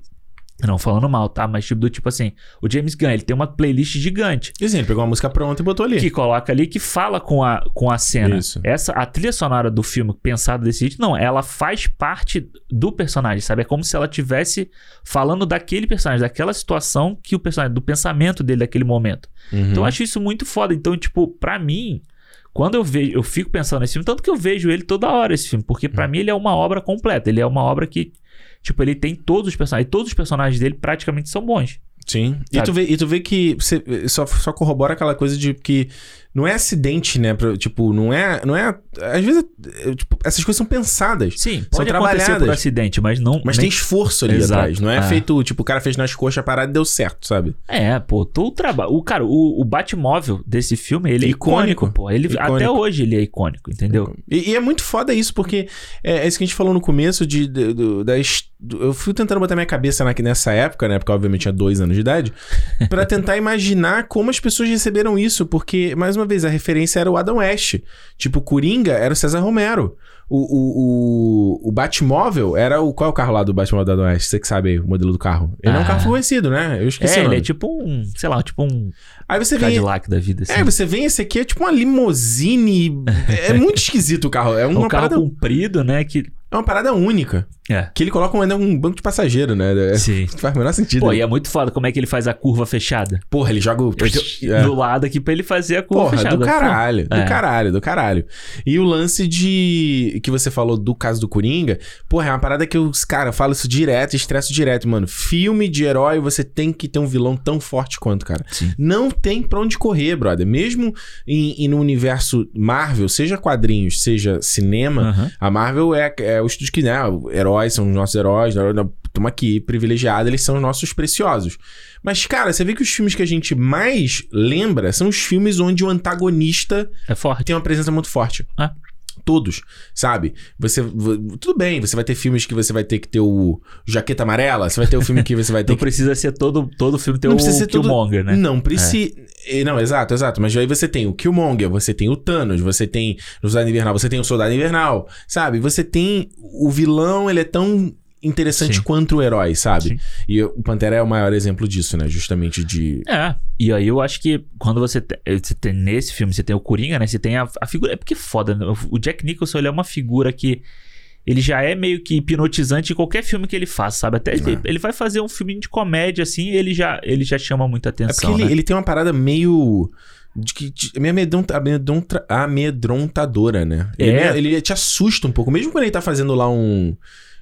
B: Não falando mal, tá? Mas tipo do tipo assim, o James Gunn, ele tem uma playlist gigante
A: E assim, ele pegou uma música pronta e botou ali.
B: que coloca ali que fala com a, com a cena.
A: Isso.
B: Essa a trilha sonora do filme pensada desse jeito, não, ela faz parte do personagem, sabe? É como se ela tivesse falando daquele personagem, daquela situação que o personagem do pensamento dele daquele momento.
A: Uhum.
B: Então eu acho isso muito foda. Então, tipo, pra mim, quando eu vejo, eu fico pensando nesse filme, tanto que eu vejo ele toda hora esse filme, porque
A: Uhum.
B: pra mim ele é uma obra completa, ele é uma obra que tipo, ele tem todos os personagens, e todos os personagens dele praticamente são bons.
A: Sim. E tu, vê, e tu vê que você só, só corrobora aquela coisa de que não é acidente, né? Pra- tipo, não é. Não é. Às vezes, é, tipo, essas coisas são pensadas.
B: Sim,
A: São
B: pode acontecer por
A: trabalhadas.
B: acidente, mas não
A: Mas
B: nem-
A: tem esforço ali
B: Exato.
A: atrás. Não é,
B: É.
A: feito, tipo, o cara fez nas coxas a parada e deu certo, sabe?
B: É, pô, todo o trabalho. O cara, o, o Batmóvel desse filme, ele é
A: Icônico.
B: icônico, pô. Ele,
A: Icônico.
B: Até hoje ele é icônico, entendeu?
A: E, e é muito foda isso, porque é, é isso que a gente falou no começo de, de- do- da his- do- eu fui tentando botar minha cabeça na- nessa época, né? Porque obviamente tinha dois anos de idade, pra tentar imaginar como as pessoas receberam isso, porque, mais uma vez, a referência era o Adam West. Tipo, o Coringa era o César Romero. O, o, o, o Batmóvel era o. Qual é o carro lá do Batmóvel do Adam West? Você que sabe aí, o modelo do carro. Ele é um
B: Ah.
A: carro conhecido, né? Eu esqueci.
B: É, ele é tipo um, sei lá, tipo um
A: Aí você vem.
B: Cadillac da vida, assim.
A: É, você vem, esse aqui é tipo uma limousine. é muito esquisito o carro. É
B: É
A: uma,
B: um carro
A: parada,
B: comprido, né? Que.
A: é uma parada única.
B: É.
A: Que ele coloca um, ainda um banco de passageiro, né? É,
B: Sim.
A: Faz o menor sentido.
B: Pô, e é muito foda como é que ele faz a curva fechada.
A: Porra, ele joga o.
B: Eu-
A: É.
B: Do lado aqui pra ele fazer a curva
A: Porra,
B: fechada.
A: do caralho, do
B: é.
A: caralho, do caralho. E o lance de. que você falou do caso do Coringa, porra, é uma parada que os cara falo isso direto, estresso direto, mano. Filme de herói, você tem que ter um vilão tão forte quanto, cara.
B: Sim.
A: Não tem pra onde correr, brother. Mesmo em, em no universo Marvel, seja quadrinhos, seja cinema,
B: Aham.
A: a Marvel é, é o estúdio que, né? Heróis são os nossos heróis, estamos aqui privilegiados, eles são os nossos preciosos. Mas, cara, você vê que os filmes que a gente mais lembra são os filmes onde o antagonista
B: É forte.
A: tem uma presença muito forte.
B: É.
A: Todos, sabe? Você. Tudo bem, você vai ter filmes que você vai ter que ter o Jaqueta Amarela, você vai ter o filme que você vai ter
B: Não
A: que.
B: precisa ser todo, todo filme ter
A: Não
B: o
A: precisa ser todo-
B: Killmonger, né?
A: Não precisa. Não, exato, exato. Mas aí você tem o Killmonger, você tem o Thanos, você tem o Soldado Invernal, você tem o Soldado Invernal, sabe? Você tem. O vilão, ele é tão interessante
B: Sim.
A: quanto o herói, sabe?
B: Sim.
A: E o Pantera é o maior exemplo disso, né? Justamente de.
B: É. E aí eu acho que quando você, te- eh, você tem nesse filme, você tem o Coringa, né? Você tem a, a figura. É porque é foda, né? O Jack Nicholson ele é uma figura que. Ele já é meio que hipnotizante em qualquer filme que ele faça, sabe? Até ele,
A: É.
B: ele vai fazer um filme de comédia, assim, ele já, ele já chama muita
A: É porque
B: atenção.
A: ele,
B: né?
A: ele tem uma parada meio. De que, de, meio amedronta, amedronta, amedrontadora, né? Ele,
B: É.
A: ele te assusta um pouco. Mesmo quando ele tá fazendo lá um.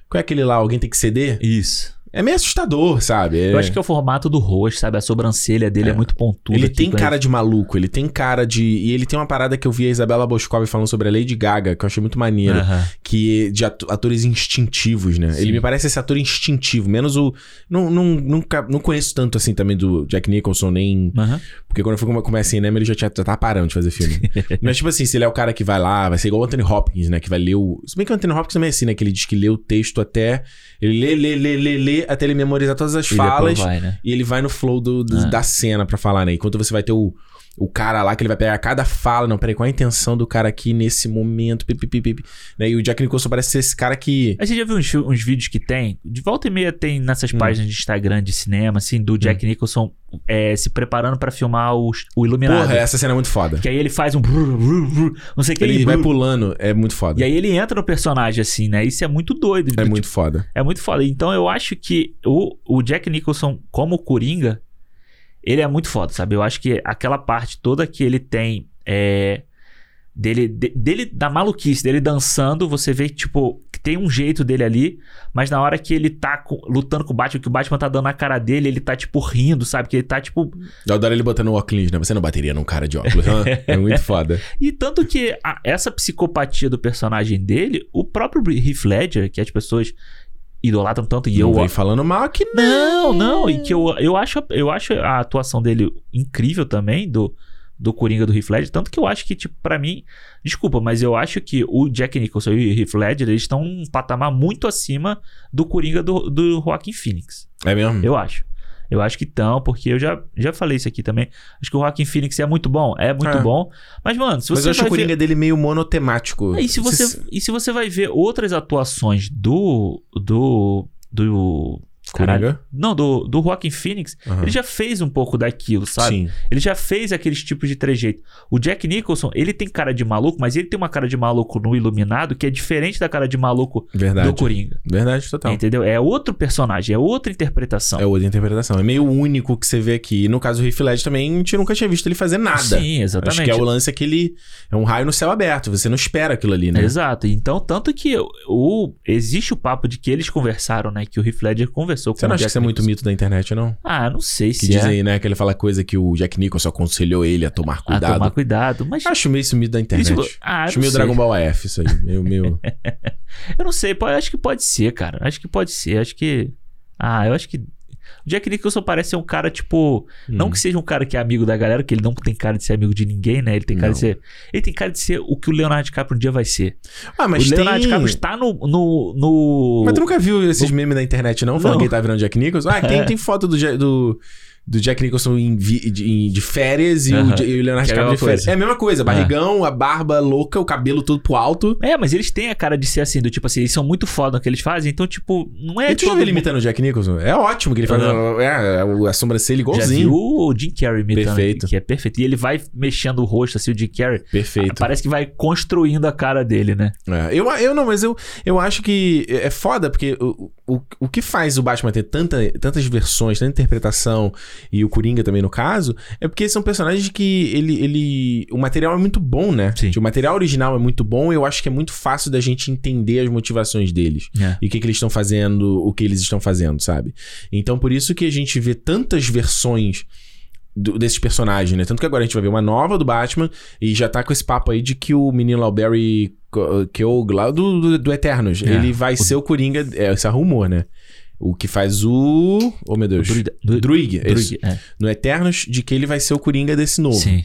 A: Qual é aquele lá? Alguém tem que ceder?
B: Isso.
A: É meio assustador, sabe? É-
B: Eu acho que é o formato do rosto, sabe? A sobrancelha dele é, muito pontuda.
A: Ele tem cara de maluco, ele tem cara de. E ele tem uma parada que eu vi a Isabela Boscov falando sobre a Lady Gaga, que eu achei muito maneiro.
B: Aham.
A: Que de atores instintivos, né?
B: Sim.
A: Ele me parece esse ator instintivo, menos o. Não, não, nunca, não conheço tanto assim também do Jack Nicholson, nem.
B: Aham.
A: Porque quando eu fui começar cinema, ele já, tinha, já tava parando de fazer filme. Mas, tipo assim, se ele é o cara que vai lá, vai ser igual o Anthony Hopkins, né? Que vai ler o. Se bem que o Anthony Hopkins também é assim, né? Que ele diz que lê o texto até. Ele lê, lê, lê, lê, lê, até ele memorizar todas as
B: E
A: falas.
B: vai, né?
A: E ele vai no flow do, do-
B: Ah.
A: da cena pra falar, né? Enquanto você vai ter o, o cara lá que ele vai pegar cada fala. Não, peraí, qual a intenção do cara aqui nesse momento? Pi, pi, pi, pi, pi. Né? E o Jack Nicholson parece ser esse cara que.
B: Aí você já viu uns, uns vídeos que tem? De volta e meia tem nessas
A: Hum.
B: páginas de Instagram de cinema, assim, do Jack Nicholson é, se preparando pra filmar o, o Iluminado.
A: Porra, essa cena é muito foda.
B: Que aí ele faz um. brrr, brrr, brrr, não sei o que.
A: Ele
B: brrr.
A: vai pulando, é muito foda.
B: E aí ele entra no personagem, assim, né? Isso é muito doido.
A: É muito foda.
B: É muito foda. Então eu acho que o, o Jack Nicholson, como Coringa, ele é muito foda, sabe? Eu acho que aquela parte toda que ele tem é, dele, de- dele, da maluquice, dele dançando, você vê que, tipo, que tem um jeito dele ali, mas na hora que ele tá com- lutando com o Batman, que o Batman tá dando na cara dele, ele tá, tipo, rindo, sabe? Que ele tá, tipo.
A: Eu adoro ele botando o óculos, né? Você não bateria num cara de óculos. hã? é muito foda.
B: E tanto que a- essa psicopatia do personagem dele, o próprio Heath Ledger, que as pessoas idolatram tanto, e
A: E eu
B: eu
A: vem falando mal que
B: Não, não, e que eu, eu, acho, eu acho a atuação dele incrível também, do, do Coringa do Heath Ledger, tanto que eu acho que, tipo, pra mim, desculpa, mas eu acho que o Jack Nicholson e o Heath Ledger, eles estão um patamar muito acima do Coringa do, do Joaquin Phoenix,
A: É mesmo?
B: eu acho. Eu acho que estão, porque eu já, já falei isso aqui também. Acho que o Joaquin Phoenix é muito bom, é muito
A: É.
B: bom. Mas, mano, se
A: Mas
B: você
A: eu acho
B: vai
A: o Coringa
B: ver...
A: dele meio monotemático.
B: E se, você, e se você vai ver outras atuações do... do, do caralho, não, do, do Joaquin Phoenix,
A: Aham.
B: ele já fez um pouco daquilo, sabe?
A: Sim.
B: Ele já fez aqueles tipos de trejeito. O Jack Nicholson, ele tem cara de maluco, mas ele tem uma cara de maluco no Iluminado que é diferente da cara de maluco
A: Verdade.
B: do Coringa.
A: Verdade, total.
B: Entendeu? É outro personagem, é outra interpretação.
A: É outra interpretação. É meio único que você vê aqui. No caso do Heath Ledger também, a gente nunca tinha visto ele fazer nada.
B: Sim, exatamente.
A: Acho que é o lance que ele é um raio no céu aberto. Você não espera aquilo ali, né?
B: Exato. Então, tanto que o, o- existe o papo de que eles conversaram, né? Que o Heath Ledger conversou
A: Você
B: com
A: não
B: o
A: acha que
B: Jack
A: isso é muito mito da internet, não?
B: Ah, não sei
A: Que
B: se
A: diz
B: é.
A: aí, né? Que ele fala coisa que o Jack Nicholson aconselhou ele a tomar
B: a
A: cuidado.
B: tomar cuidado. Mas
A: Acho meio isso mito da internet.
B: Isso- ah,
A: Acho
B: não
A: meio
B: sei.
A: Dragon Ball AF isso aí. Meio, meio...
B: Eu não sei, pô, acho que pode ser, cara. Acho que pode ser. Acho que. Ah, eu acho que. O Jack Nicholson parece ser um cara, tipo. Não
A: Hum.
B: que seja um cara que é amigo da galera, que ele não tem cara de ser amigo de ninguém, né? Ele tem cara
A: Não.
B: de ser. Ele tem cara de ser o que o Leonardo DiCaprio um dia vai ser.
A: Ah, mas
B: o
A: tem...
B: Leonardo DiCaprio está no. no, no...
A: Mas tu nunca viu esses memes da internet, não? Falando
B: Não.
A: que ele tá virando Jack Nicholson? Ah, tem,
B: É.
A: tem foto do, do, do Jack Nicholson em vi- de, de férias e, o,
B: Aham.
A: Ja- e o Leonardo
B: é
A: DiCaprio de
B: mesma
A: férias.
B: coisa.
A: É a mesma coisa. Barrigão, a barba louca, o cabelo todo pro alto.
B: É, mas eles têm a cara de ser assim, do tipo assim, eles são muito foda no que eles fazem, então, tipo, não é.
A: e já
B: todo
A: viu ele
B: mundo-
A: imitando o Jack Nicholson? É ótimo que ele faz é, a, a sobrancelha
B: Já
A: igualzinho.
B: viu o Jim Carrey imitando,
A: Perfeito.
B: que é perfeito. E ele vai mexendo o rosto, assim, o Jim Carrey.
A: Perfeito.
B: Parece que vai construindo a cara dele, né?
A: É, eu, eu não, mas eu, eu acho que é foda, porque o, o, o que faz o Batman ter tanta, tantas versões, tanta interpretação, e o Coringa também no caso, é porque são personagens que ele. ele o material é muito bom, né?
B: Sim.
A: O material original é muito bom, e eu acho que é muito fácil da gente entender as motivações deles.
B: É.
A: E o que, que eles estão fazendo, o que eles estão fazendo, sabe? Então, por isso que a gente vê tantas versões do- desses personagens, né? Tanto que agora a gente vai ver uma nova do Batman e já tá com esse papo aí de que o menino lá, o Barry Keogh, lá do, do, do Eternos,
B: É.
A: ele vai ser o Coringa, é, esse é rumor, né? O que faz o... Oh, meu Deus.
B: Druida- Dru-
A: Druig, é isso.
B: Druig, é.
A: No Eternos, de que ele vai ser o Coringa desse novo.
B: Sim.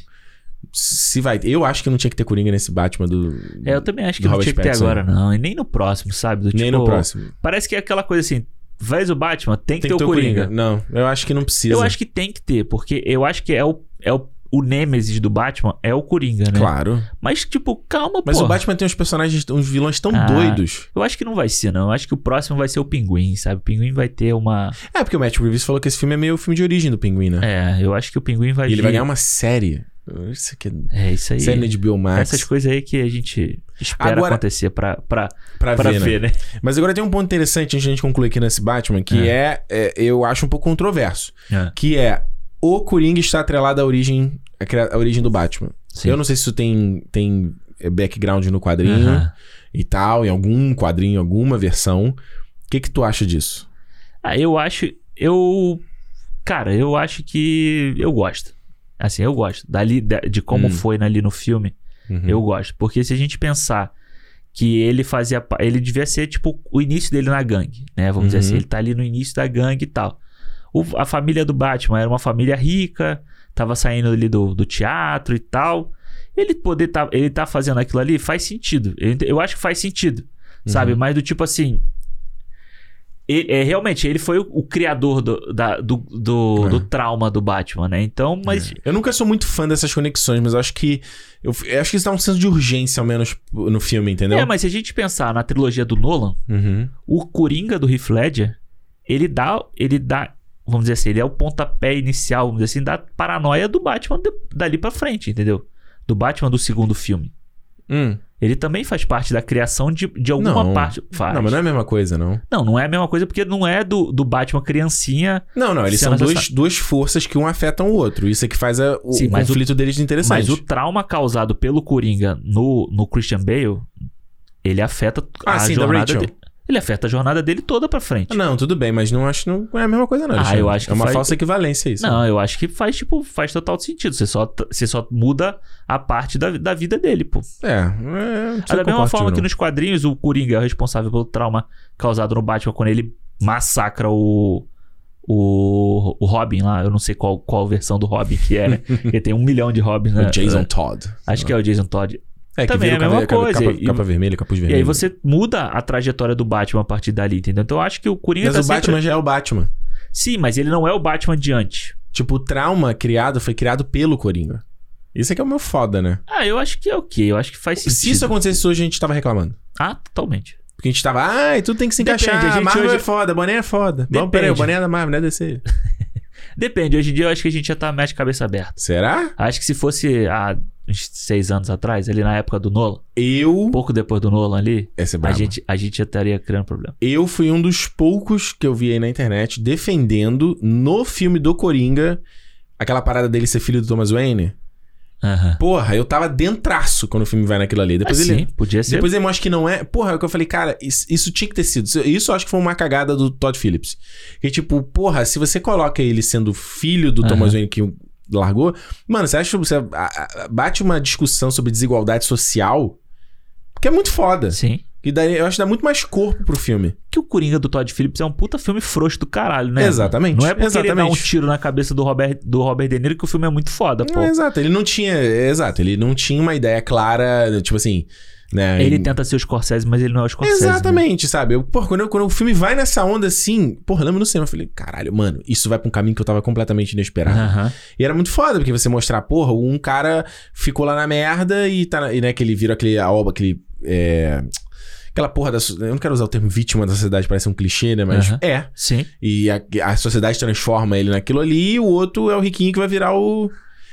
A: Se vai... Eu acho que não tinha que ter Coringa nesse Batman do...
B: É, eu também acho que não
A: Robert
B: tinha que ter agora, não. E nem no próximo, sabe? Do
A: Nem
B: tipo,
A: no próximo.
B: Parece que é aquela coisa assim, faz o Batman, tem que
A: Tem
B: ter
A: que
B: o Coringa.
A: Não, eu acho que não precisa.
B: Eu acho que tem que ter, porque eu acho que é o, é o, o Nêmesis do Batman, é o Coringa, né?
A: Claro.
B: Mas, tipo, calma,
A: Mas
B: pô.
A: o Batman tem uns personagens, uns vilões tão
B: Ah.
A: doidos.
B: Eu acho que não vai ser, não. Eu acho que o próximo vai ser o Pinguim, sabe? O Pinguim vai ter uma...
A: É, porque o Matt Reeves falou que esse filme é meio filme de origem do Pinguim, né?
B: É, eu acho que o Pinguim vai
A: E ele
B: vir-
A: vai ganhar uma série. Isso aqui é
B: É, isso aí.
A: série de HBO Max.
B: Essas coisas aí que a gente espera
A: Agora-
B: acontecer pra, pra,
A: pra,
B: pra
A: ver, né?
B: ver, né?
A: Mas agora tem um ponto interessante antes de a gente concluir aqui nesse Batman, que é, é, eu acho um pouco controverso.
B: É.
A: Que é, o Coringa está atrelado à origem, à origem do Batman.
B: Sim.
A: Eu não sei se isso tem, tem é, background no quadrinho e tal, em algum quadrinho, alguma versão. O que que tu acha disso?
B: Ah, eu acho. Eu. Cara, eu acho que. Eu gosto. Assim, eu gosto. Dali, de, de como
A: Hum.
B: foi ali no filme,
A: Uhum.
B: eu gosto. Porque se a gente pensar que ele fazia. Ele devia ser, tipo, o início dele na gangue, né? Vamos dizer
A: Uhum.
B: assim, ele tá ali no início da gangue e tal. O- a família do Batman era uma família rica, tava saindo ali do, do teatro e tal. Ele poder tá, ele tá fazendo aquilo ali faz sentido. Eu, eu acho que faz sentido, sabe?
A: Uhum.
B: Mas do tipo assim. E- é, realmente, ele foi o, o criador do, da- do, do,
A: É.
B: do trauma do Batman, né? Então, mas.
A: Eu nunca sou muito fã dessas conexões, mas acho que. Eu, eu acho que isso dá um senso de urgência, ao menos, no filme, entendeu?
B: É, mas se a gente pensar na trilogia do Nolan,
A: Uhum.
B: o Coringa do Heath Ledger, ele dá, ele dá, vamos dizer assim, ele é o pontapé inicial, vamos dizer assim, da paranoia do Batman de- dali pra frente, entendeu? Do Batman do segundo filme.
A: Hum.
B: Ele também faz parte da criação de, de alguma
A: Não.
B: parte. Faz.
A: Não, mas não é a mesma coisa, não.
B: não, não é a mesma coisa porque não é do, do Batman criancinha.
A: Não, não, eles são dois, duas forças que um afetam o outro. Isso é que faz a- o,
B: Sim,
A: o
B: mas o-
A: conflito deles interessante.
B: Mas o trauma causado pelo Coringa no, no Christian Bale, ele afeta
A: Ah,
B: a
A: sim, da
B: jornada
A: Rachel.
B: dele. Ele afeta a jornada dele toda pra frente.
A: Não, tudo bem, mas não acho que não é a mesma coisa, não.
B: Ah, eu acho que
A: É uma
B: faz-
A: falsa equivalência isso.
B: Não, eu acho que faz, tipo, faz total sentido. Você só, você só muda a parte da, da vida dele, pô.
A: É, é
B: da mesma forma
A: não.
B: que nos quadrinhos, o Coringa é o responsável pelo trauma causado no Batman quando ele massacra o. O, o Robin lá, eu não sei qual, qual versão do Robin que é, né? Porque tem um milhão de Robins, né?
A: O Jason Todd.
B: Acho que é o Jason Todd.
A: É, que
B: também é a
A: o
B: mesma
A: capa,
B: coisa.
A: Capa,
B: E-
A: capa vermelha, capuz
B: E
A: vermelho.
B: aí você muda a trajetória do Batman a partir dali, entendeu? Então eu acho que o Coringa
A: Mas
B: tá
A: o
B: sempre-
A: Batman já é o Batman.
B: Sim, mas ele não é o Batman de antes.
A: Tipo, o trauma criado foi criado pelo Coringa. Isso é que é o meu foda, né?
B: Ah, eu acho que é ok. Eu acho que faz sentido.
A: Se isso acontecesse hoje, a gente tava reclamando.
B: Ah, totalmente.
A: Porque a gente tava, ai, tudo tem que se
B: Depende,
A: encaixar.
B: a gente
A: Marvel
B: hoje-
A: é foda, boné é foda.
B: Depende.
A: peraí, o boné é da Marvel, não é DC.
B: Depende, hoje em dia eu acho que a gente já tá mais de cabeça aberta.
A: Será?
B: Acho que se fosse há uns seis anos atrás, ali na época do Nolan,
A: Eu.
B: um pouco depois do Nolan ali,
A: Essa é
B: a gente, a gente já estaria criando problema.
A: Eu fui um dos poucos que eu vi aí na internet defendendo no filme do Coringa aquela parada dele ser filho do Thomas Wayne.
B: Aham.
A: Porra, eu tava dentraço quando o filme vai naquilo ali. Depois
B: Ah,
A: ele.
B: sim, podia ser.
A: Depois ele mostra que não é. Porra, é o que eu falei, cara, isso, isso tinha que ter sido. Isso, eu acho que foi uma cagada do Todd Phillips. Que tipo, porra, se você coloca ele sendo filho do
B: Aham.
A: Thomas Wayne que largou, mano, você acha que você bate uma discussão sobre desigualdade social que é muito foda.
B: Sim.
A: E daí eu acho que dá muito mais corpo pro filme.
B: Que o Coringa do Todd Phillips é um puta filme frouxo do caralho, né?
A: Exatamente,
B: Não é porque ele dá um
A: exatamente.
B: tiro na cabeça do Robert, do Robert De Niro que o filme é muito foda, pô.
A: Não, exato, ele não tinha. Exato, ele não tinha uma ideia clara, tipo assim. Né,
B: Ele
A: em-
B: tenta ser o Scorsese, mas ele não é o Scorsese. né?
A: Exatamente, sabe? Eu, porra, quando, eu- quando o filme vai nessa onda assim, porra, lembro no cinema, eu falei, caralho, mano, isso vai pra um caminho que eu tava completamente inesperado. E era muito foda, porque você mostrar, porra, um cara ficou lá na merda e tá, e, né, que ele vira aquele, a obra, aquele, é, aquela porra da, eu não quero usar o termo vítima da sociedade, parece um clichê, né, mas é.
B: Sim.
A: E a, a sociedade transforma ele naquilo ali e o outro é o riquinho que vai virar o...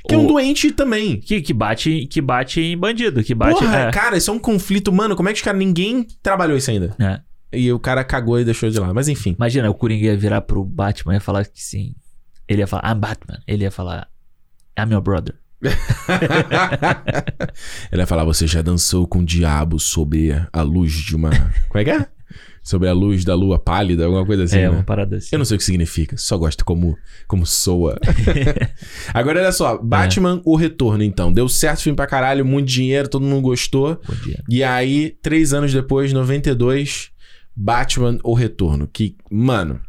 A: Que é um
B: O-
A: doente também.
B: Que, que, bate, que bate em bandido, que bate.
A: Porra,
B: é.
A: cara, isso é um conflito, mano, como é que os caras, ninguém trabalhou isso ainda?
B: É.
A: E o cara cagou e deixou de lado, mas enfim.
B: Imagina, o Coringa ia virar pro Batman e ia falar que sim. Ele ia falar, I'm Batman. Ele ia falar, I'm your brother.
A: Ele vai falar: Você já dançou com o diabo sob a luz de uma. Como é que é? Sobre a luz da lua pálida, alguma coisa assim.
B: é,
A: né?
B: uma parada assim.
A: Eu não sei o que significa, só gosto como, como soa. Agora olha só: Batman O Retorno, então. Deu certo o filme pra caralho, muito dinheiro, todo mundo gostou. E aí, três anos depois, 92, Batman O Retorno. Que, mano.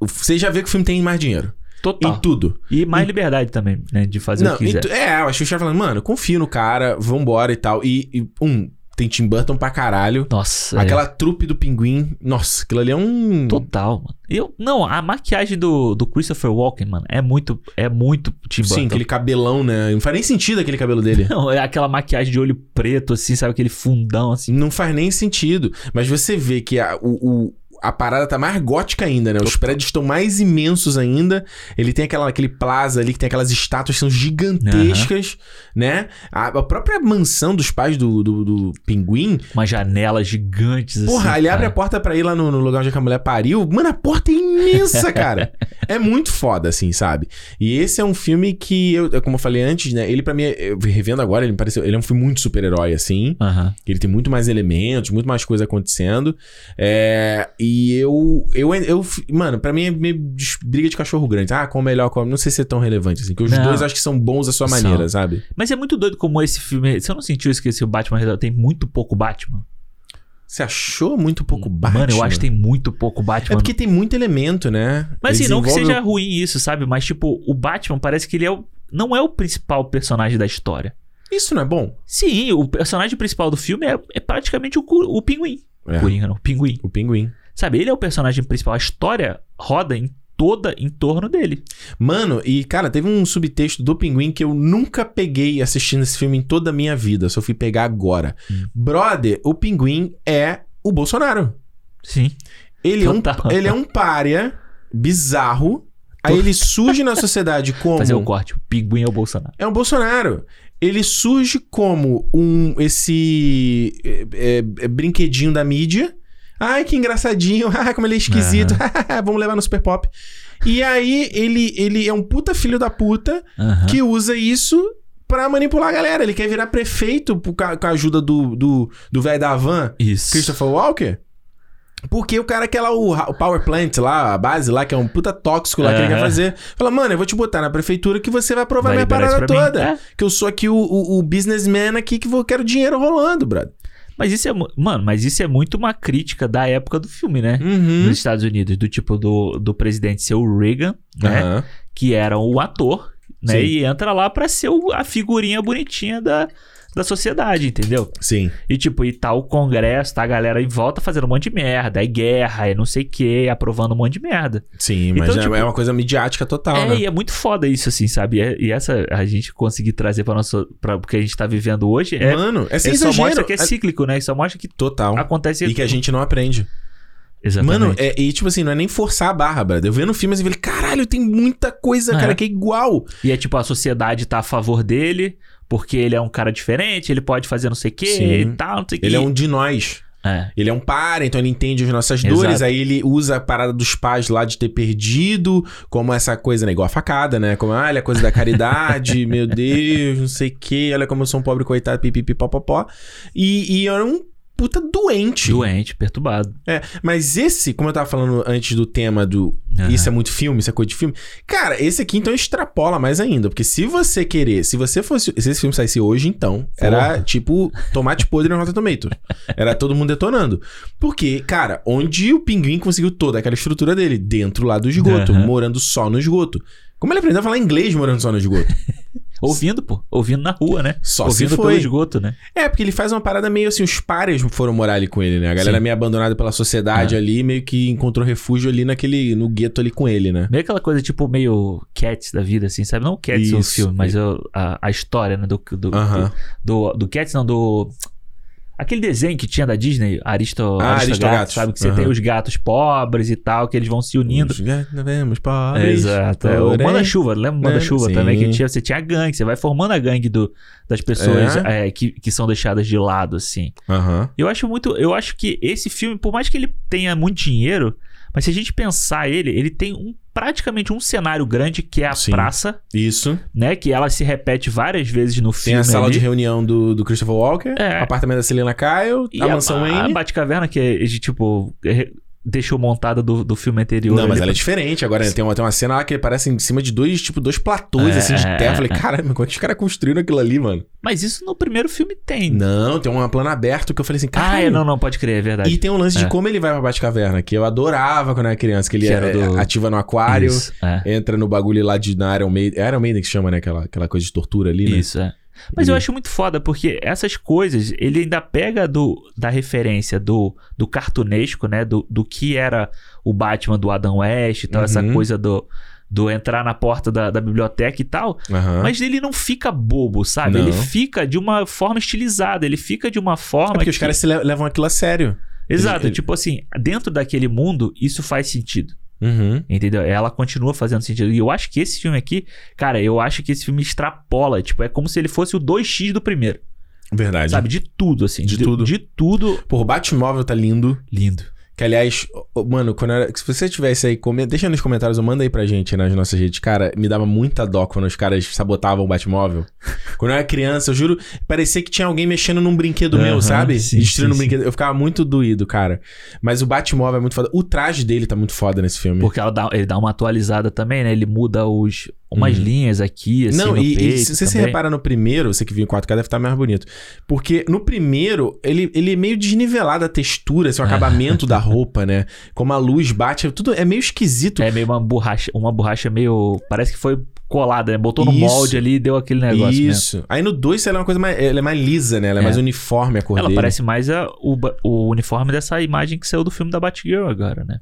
A: Você já vê que o filme tem mais dinheiro.
B: Total.
A: Em tudo.
B: E mais liberdade também, né? De fazer
A: Não,
B: o que quiser.
A: ent- é, eu acho que o cara falando, mano, confio no cara, vambora e tal. E, e, um, tem Tim Burton pra caralho.
B: Nossa. é.
A: Aquela trupe do pinguim. Nossa, aquilo ali é um.
B: Total, mano. Eu, não, a maquiagem do, do Christopher Walken, mano, é muito, é muito Tim Burton.
A: Sim, aquele cabelão, né? Não faz nem sentido aquele cabelo dele.
B: Não, é aquela maquiagem de olho preto, assim, sabe? Aquele fundão, assim.
A: Não faz nem sentido. Mas você vê que a, o, o- a parada tá mais gótica ainda, né? Os prédios estão mais imensos ainda. Ele tem aquela, aquele plaza ali que tem aquelas estátuas que são gigantescas, né? A, a própria mansão dos pais do, do, do pinguim.
B: Umas janelas gigantes,
A: Porra,
B: assim.
A: ele abre a
B: cara.
A: porta pra ir lá no, no lugar onde a mulher pariu. Mano, a porta é imensa, cara. é muito foda, assim, sabe? E esse é um filme que, eu, como eu falei antes, né? Ele pra mim, eu revendo agora, ele me pareceu. Ele é um filme muito super-herói, assim.
B: Aham.
A: Ele tem muito mais elementos, muito mais coisa acontecendo. É, e E eu, eu, eu. Mano, pra mim é meio briga de cachorro grande. Ah, qual melhor, qual. Não sei se é tão relevante assim. Porque os
B: Não.
A: dois acho que são bons à sua
B: São.
A: maneira, sabe?
B: Mas é muito doido como esse filme. Você não sentiu isso que esse Batman tem muito pouco Batman?
A: Você achou muito pouco Batman?
B: Mano, eu acho que tem muito pouco Batman.
A: É porque tem muito elemento, né?
B: Mas assim,
A: Eles
B: não que seja ruim isso, sabe? Mas, tipo, o Batman parece que ele é o... não é o principal personagem da história.
A: o- Isso não é bom?
B: Sim, o personagem principal do filme é, é praticamente o, o pinguim.
A: É.
B: Coringa, não, o pinguim.
A: O pinguim.
B: Sabe, ele é o personagem principal. A história roda em toda em torno dele.
A: Mano, e cara, teve um subtexto do Pinguim que eu nunca peguei assistindo esse filme em toda a minha vida. Só fui pegar agora.
B: Hum.
A: Brother, o Pinguim é o Bolsonaro.
B: Sim.
A: Ele, é um, ele é um pária bizarro. Aí ele surge na sociedade como.
B: Fazer o corte. O pinguim é o Bolsonaro.
A: É um Bolsonaro. Ele surge como um esse é, é, brinquedinho da mídia. Ai, que engraçadinho. Ai, como ele é esquisito. Vamos levar no Super Pop. E aí, ele, ele é um puta filho da puta
B: Aham.
A: que usa isso pra manipular a galera. Ele quer virar prefeito por com a ajuda do do do velho da van,
B: Isso.
A: Christopher Walker. Porque o cara quer lá o, o Power Plant lá, a base lá, que é um puta tóxico lá que ele quer fazer. Fala, mano, eu vou te botar na prefeitura que você vai aprovar
B: Vai
A: minha parada toda.
B: É.
A: Que eu sou aqui o, o, o businessman aqui que vou, quero dinheiro rolando, brother.
B: Mas isso é... Mano, mas isso é muito uma crítica da época do filme, né?
A: Uhum.
B: Nos Estados Unidos. Do tipo do, do presidente ser o Reagan, né?
A: Aham.
B: que era o ator, né?
A: Sim.
B: E entra lá pra ser o- a figurinha bonitinha da, da sociedade, entendeu?
A: Sim.
B: E tipo, e tá o congresso, tá a galera em volta fazendo um monte de merda, aí guerra, aí não sei o que, aprovando um monte de merda.
A: Sim, mas
B: Então,
A: é,
B: tipo,
A: é uma coisa midiática total,
B: é,
A: né?
B: e é muito foda isso, assim, sabe? E, é- e essa, a gente conseguir trazer pra nossa, pra o que a gente tá vivendo hoje, é,
A: Mano, é sem
B: é só
A: exagero.
B: mostra que é
A: É-
B: cíclico, né? Só mostra que
A: Total.
B: acontece...
A: E que a gente não aprende.
B: Exatamente.
A: Mano, é, e tipo assim, não é nem forçar a barra, brother. Eu vendo o filme assim, eu falei, caralho, tem muita coisa,
B: É.
A: cara, que é igual.
B: E é tipo, a sociedade tá a favor dele, porque ele é um cara diferente, ele pode fazer não sei o que
A: Sim.
B: e tal, não sei o que.
A: Ele é um de nós.
B: É.
A: Ele é um par, então ele entende as nossas
B: Exato.
A: dores. Aí ele usa a parada dos pais lá de ter perdido, como essa coisa, né? Igual a facada, né? Como, ah, olha a coisa da caridade, meu Deus, não sei o quê. Olha como eu sou um pobre coitado, pipipi, popopó. E, e era um puta doente.
B: Doente, perturbado.
A: É, mas esse, como eu tava falando antes do tema do
B: Aham.
A: isso é muito filme, isso é coisa de filme. Cara, esse aqui então extrapola mais ainda. Porque se você querer, se você fosse. Se esse filme saísse hoje, então, era
B: Porra.
A: tipo tomate podre no Rotten Tomatoes. Era todo mundo detonando. Porque, cara, onde o pinguim conseguiu toda aquela estrutura dele? Dentro lá do esgoto,
B: Aham.
A: morando só no esgoto. Como ele aprendeu a falar inglês morando só no esgoto?
B: Ouvindo, pô. Ouvindo na rua, né?
A: Só
B: Ouvindo
A: se
B: pelo
A: foi.
B: esgoto, né?
A: É, porque ele faz uma parada meio assim, os pares foram morar ali com ele, né? A galera
B: Sim.
A: meio abandonada pela sociedade
B: É.
A: ali, meio que encontrou refúgio ali naquele, no gueto ali com ele, né?
B: Meio aquela coisa, tipo, meio Cats da vida, assim, sabe? Não Cats o
A: Isso.
B: filme, mas o- a, a história, né? Do, do,
A: Aham.
B: do, do, do Cats, não, do... Aquele desenho que tinha da Disney, Aristo,
A: Ah,
B: Aristogatos,
A: Aristogatos.
B: sabe? Que você
A: Aham.
B: tem os gatos pobres e tal, que eles vão se unindo.
A: Os gatos vemos pobres,
B: É, Exato. É, o Manda-Chuva, lembra o
A: né?
B: Manda-Chuva também? Que tinha, você tinha a gangue, você vai formando a gangue do, das pessoas
A: É.
B: é, que, que são deixadas de lado, assim.
A: Aham.
B: Eu acho muito. Eu acho que esse filme, por mais que ele tenha muito dinheiro, mas se a gente pensar ele, ele tem um, praticamente um cenário grande que é a
A: Sim.
B: praça,
A: Isso.
B: né? Que ela se repete várias vezes no
A: Tem
B: filme.
A: a sala
B: ali.
A: de reunião do, do Christopher Walker,
B: É.
A: o apartamento da Selena Kyle, a,
B: a,
A: mansão
B: a,
A: Wayne.
B: Batcaverna, que é de tipo. é- deixou montada do, do filme anterior.
A: Não, mas ela é diferente. Agora tem uma, tem uma cena lá que ele parece em cima de dois, tipo, dois platôs,
B: É,
A: assim, de terra. Eu falei,
B: é.
A: caramba, como é que os caras construíram aquilo ali, mano?
B: Mas isso no primeiro filme tem.
A: Não, tem um plano aberto que eu falei assim, cara.
B: ah, é, não, não, pode crer, é verdade.
A: E tem um lance
B: É.
A: de como ele vai pra Batcaverna, que eu adorava quando eu era criança, que ele
B: Que
A: era,
B: do-
A: ativa no aquário,
B: Isso, é.
A: entra no bagulho lá de, na Iron Maiden. É Iron Maiden que chama, né? Aquela, aquela coisa de tortura ali, né?
B: Isso, é. Mas
A: E-
B: eu acho muito foda, porque essas coisas, ele ainda pega do, da referência do, do cartunesco, né? Do, do que era o Batman do Adam West e tal, essa
A: Uhum.
B: coisa do, do entrar na porta da, da biblioteca e tal.
A: Aham.
B: Mas ele não fica bobo, sabe?
A: Não.
B: Ele fica de uma forma estilizada, ele fica de uma
A: É
B: forma.
A: porque os
B: que-
A: caras se le- levam aquilo a sério.
B: Exato,
A: ele-
B: tipo assim, dentro daquele mundo, isso faz sentido.
A: Uhum.
B: Entendeu? Ela continua fazendo sentido. E eu acho que esse filme aqui, cara, eu acho que esse filme extrapola. Tipo, é como se ele fosse o 2x do primeiro.
A: Verdade.
B: Sabe? De tudo, assim.
A: De tudo.
B: De tudo.
A: Pô, o Batmóvel tá lindo.
B: Lindo.
A: Que, aliás, mano, quando era, se você tivesse aí, come- deixa nos comentários ou manda aí pra gente nas nossas redes. Cara, me dava muita dó quando os caras sabotavam o Batmóvel. quando eu era criança, eu juro, parecia que tinha alguém mexendo num brinquedo meu,
B: Aham,
A: sabe?
B: sim,
A: Destruindo um
B: sim,
A: brinquedo. Eu ficava muito doído, cara. Mas o Batmóvel é muito foda. O traje dele tá muito foda nesse filme.
B: Porque ela dá- ele dá uma atualizada também, né? Ele muda os, umas linhas aqui, assim.
A: Não, e, e se você se repara no primeiro, você que viu em 4K deve estar mais bonito. Porque no primeiro, ele, ele é meio desnivelado a textura, assim, o acabamento da roupa, né? Como a luz bate, tudo é meio esquisito.
B: É meio uma borracha, uma borracha meio... Parece que foi colada, né? Botou no
A: Isso.
B: molde ali e deu aquele negócio mesmo.
A: Isso. Aí no 2 ela é uma coisa mais. Ela é mais lisa, né? Ela é,
B: É.
A: mais uniforme a cor
B: Ela
A: dele.
B: parece mais a- o, o uniforme dessa imagem que saiu do filme da Batgirl agora, né?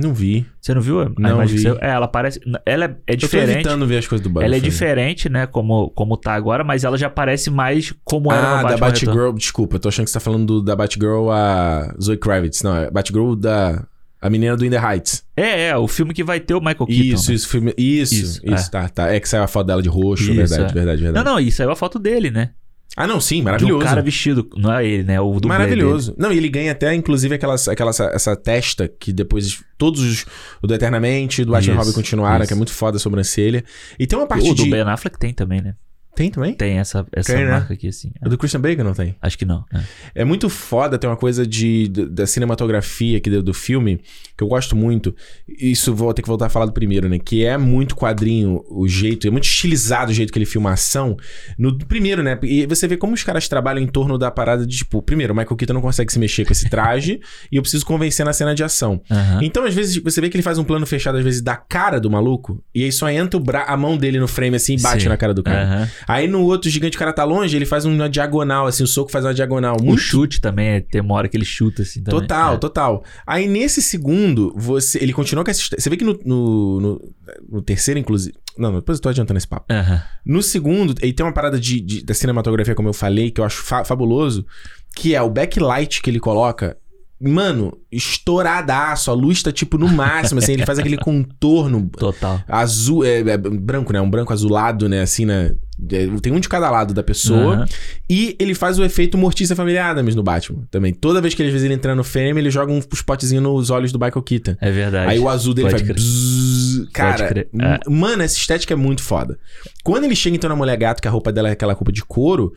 A: Não vi.
B: Você não viu
A: Não vi.
B: saiu? É, ela parece... Ela é, é
A: Eu tô
B: diferente.
A: evitando ver as coisas do Batman.
B: Ela é diferente, né? Como, como tá agora, mas ela já parece mais como era
A: Ah,
B: no
A: da
B: Batman Retorno.
A: Batgirl. Desculpa, eu tô achando que você tá falando do- da Batgirl a Zoe Kravitz. Não, é Batgirl da. A menina do In the Heights.
B: É, é, o filme que vai ter o Michael Keaton.
A: Isso,
B: né?
A: isso, filme. Isso,
B: Isso,
A: isso,
B: é.
A: tá, tá. É que saiu a foto dela de roxo,
B: Isso,
A: verdade,
B: é.
A: verdade, verdade.
B: Não, não, isso aí é a foto dele, né?
A: Ah, não, sim,
B: De
A: maravilhoso.
B: um cara vestido. Não é ele, né? O dublê
A: Maravilhoso. Não, e ele ganha até, inclusive, aquela, aquela essa, essa testa que depois todos os. O do Eternamente, do Batman Robin continuaram,
B: isso.
A: que é muito foda a sobrancelha. E tem uma parte
B: dele. O do
A: de.
B: Ben Affleck tem também, né?
A: Tem também?
B: Tem essa, essa
A: Tem, né?
B: marca aqui, assim.
A: O do Christian Bacon não tem?
B: Acho que não. né?
A: É muito foda, tem uma coisa de, de- da cinematografia aqui do, do filme que eu gosto muito. Isso vou ter que voltar a falar do primeiro, né? Que é muito quadrinho o jeito, é muito estilizado o jeito que ele filma a ação. No primeiro, né? E você vê como os caras trabalham em torno da parada de tipo, primeiro, o Michael Keaton não consegue se mexer com esse traje e eu preciso convencer na cena de ação.
B: Aham.
A: Então, às vezes, você vê que ele faz um plano fechado, às vezes, da cara do maluco, e aí só entra o bra a mão dele no frame assim e bate
B: Sim.
A: na cara do cara.
B: Aham.
A: Aí no outro gigante, o cara tá longe, ele faz uma diagonal, assim, o soco faz uma diagonal.
B: O
A: Muito
B: chute também, é- tem uma hora que ele chuta, assim, também.
A: Total,
B: É.
A: total. Aí nesse segundo, você, ele continua com essa. histó- Você vê que no, no, no- no terceiro, inclusive. Não, depois eu tô adiantando esse papo.
B: Aham.
A: No segundo, ele tem uma parada de, de- da cinematografia, como eu falei, que eu acho fa- fabuloso, que é o backlight que ele coloca. Mano, estouradaço. A luz tá tipo no máximo, assim, ele faz aquele contorno
B: Total.
A: azul, é, é branco, né? Um branco azulado, né? Assim, né? É, Tem um de cada lado da pessoa.
B: Aham.
A: E ele faz o efeito Mortícia Família Adams no Batman também. Toda vez que ele, às vezes ele entra no frame, ele joga um spotzinho nos olhos do Michael Keaton.
B: É verdade.
A: Aí o azul dele
B: Pode
A: bzzz. Cara,
B: É.
A: mano, essa estética é muito foda. Quando ele chega então na mulher gato, que a roupa dela é aquela roupa de couro,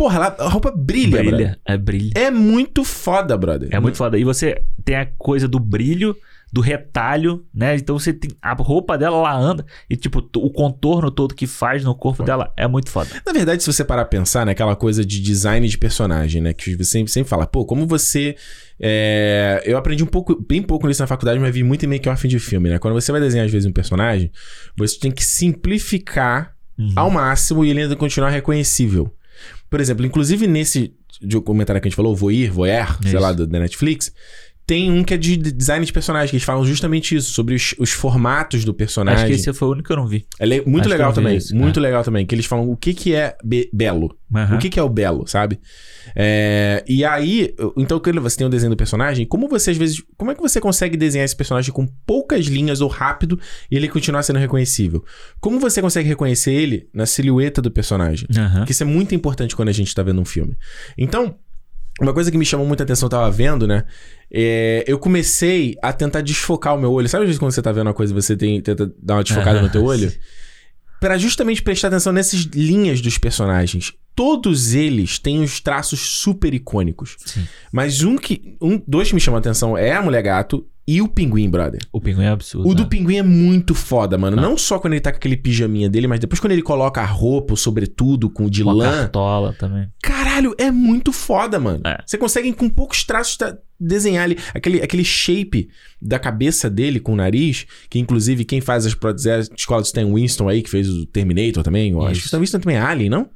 A: porra, ela- a roupa brilha, brother.
B: Brilha. É brilha.
A: É muito foda, brother.
B: É muito foda. E você tem a coisa do brilho, do retalho, né? Então você tem. A roupa dela, ela anda. E, tipo, o contorno todo que faz no corpo dela é muito foda.
A: Na verdade, se você parar a pensar naquela coisa de design de personagem, né? Que você sempre, sempre fala, pô, como você. é, Eu aprendi um pouco, bem pouco nisso na faculdade, mas vi muito em make-off de filme, né? Quando você vai desenhar, às vezes, um personagem, você tem que simplificar
B: Uhum.
A: ao máximo e ele ainda continuar reconhecível. Por exemplo, inclusive nesse documentário que a gente falou, Voyeur, Voyeur, sei
B: Isso.
A: lá, do- da Netflix, tem um que é de design de personagem, que eles falam justamente isso, sobre os, os formatos do personagem.
B: Acho que esse foi o único que eu não vi.
A: É muito
B: Acho que
A: legal também,
B: isso,
A: muito legal também, que eles falam o que que é be- belo.
B: Aham.
A: O que, que é o belo, sabe? É, e aí, então quando você tem o desenho do personagem, como você às vezes. Como é que você consegue desenhar esse personagem com poucas linhas ou rápido e ele continuar sendo reconhecível? Como você consegue reconhecer ele na silhueta do personagem?
B: Aham.
A: Porque isso é muito importante quando a gente tá vendo um filme. Então, uma coisa que me chamou muita atenção, eu tava vendo, né? É, eu comecei a tentar desfocar o meu olho. Sabe às vezes quando você tá vendo uma coisa e você tem, tenta dar uma desfocada no teu olho? Pra justamente prestar atenção nessas linhas dos personagens. Todos eles têm os traços super icônicos.
B: Sim.
A: Mas um que. Um, dois que me chamam a atenção é a Mulher Gato e o Pinguim, brother.
B: O pinguim é absurdo.
A: O do
B: né?
A: Pinguim é muito foda, mano.
B: Ah.
A: Não só quando ele tá com aquele pijaminha dele, mas depois quando ele coloca a roupa, o sobretudo, com de
B: Com a
A: lã.
B: cartola também.
A: Caralho, é muito foda, mano.
B: É.
A: Você consegue, com poucos traços, tá- desenhar ali aquele, aquele shape da cabeça dele com o nariz, que inclusive quem faz as próteses é a escola do Stan Winston aí, que fez o Terminator também. Eu acho que o Winston também é Alien, não?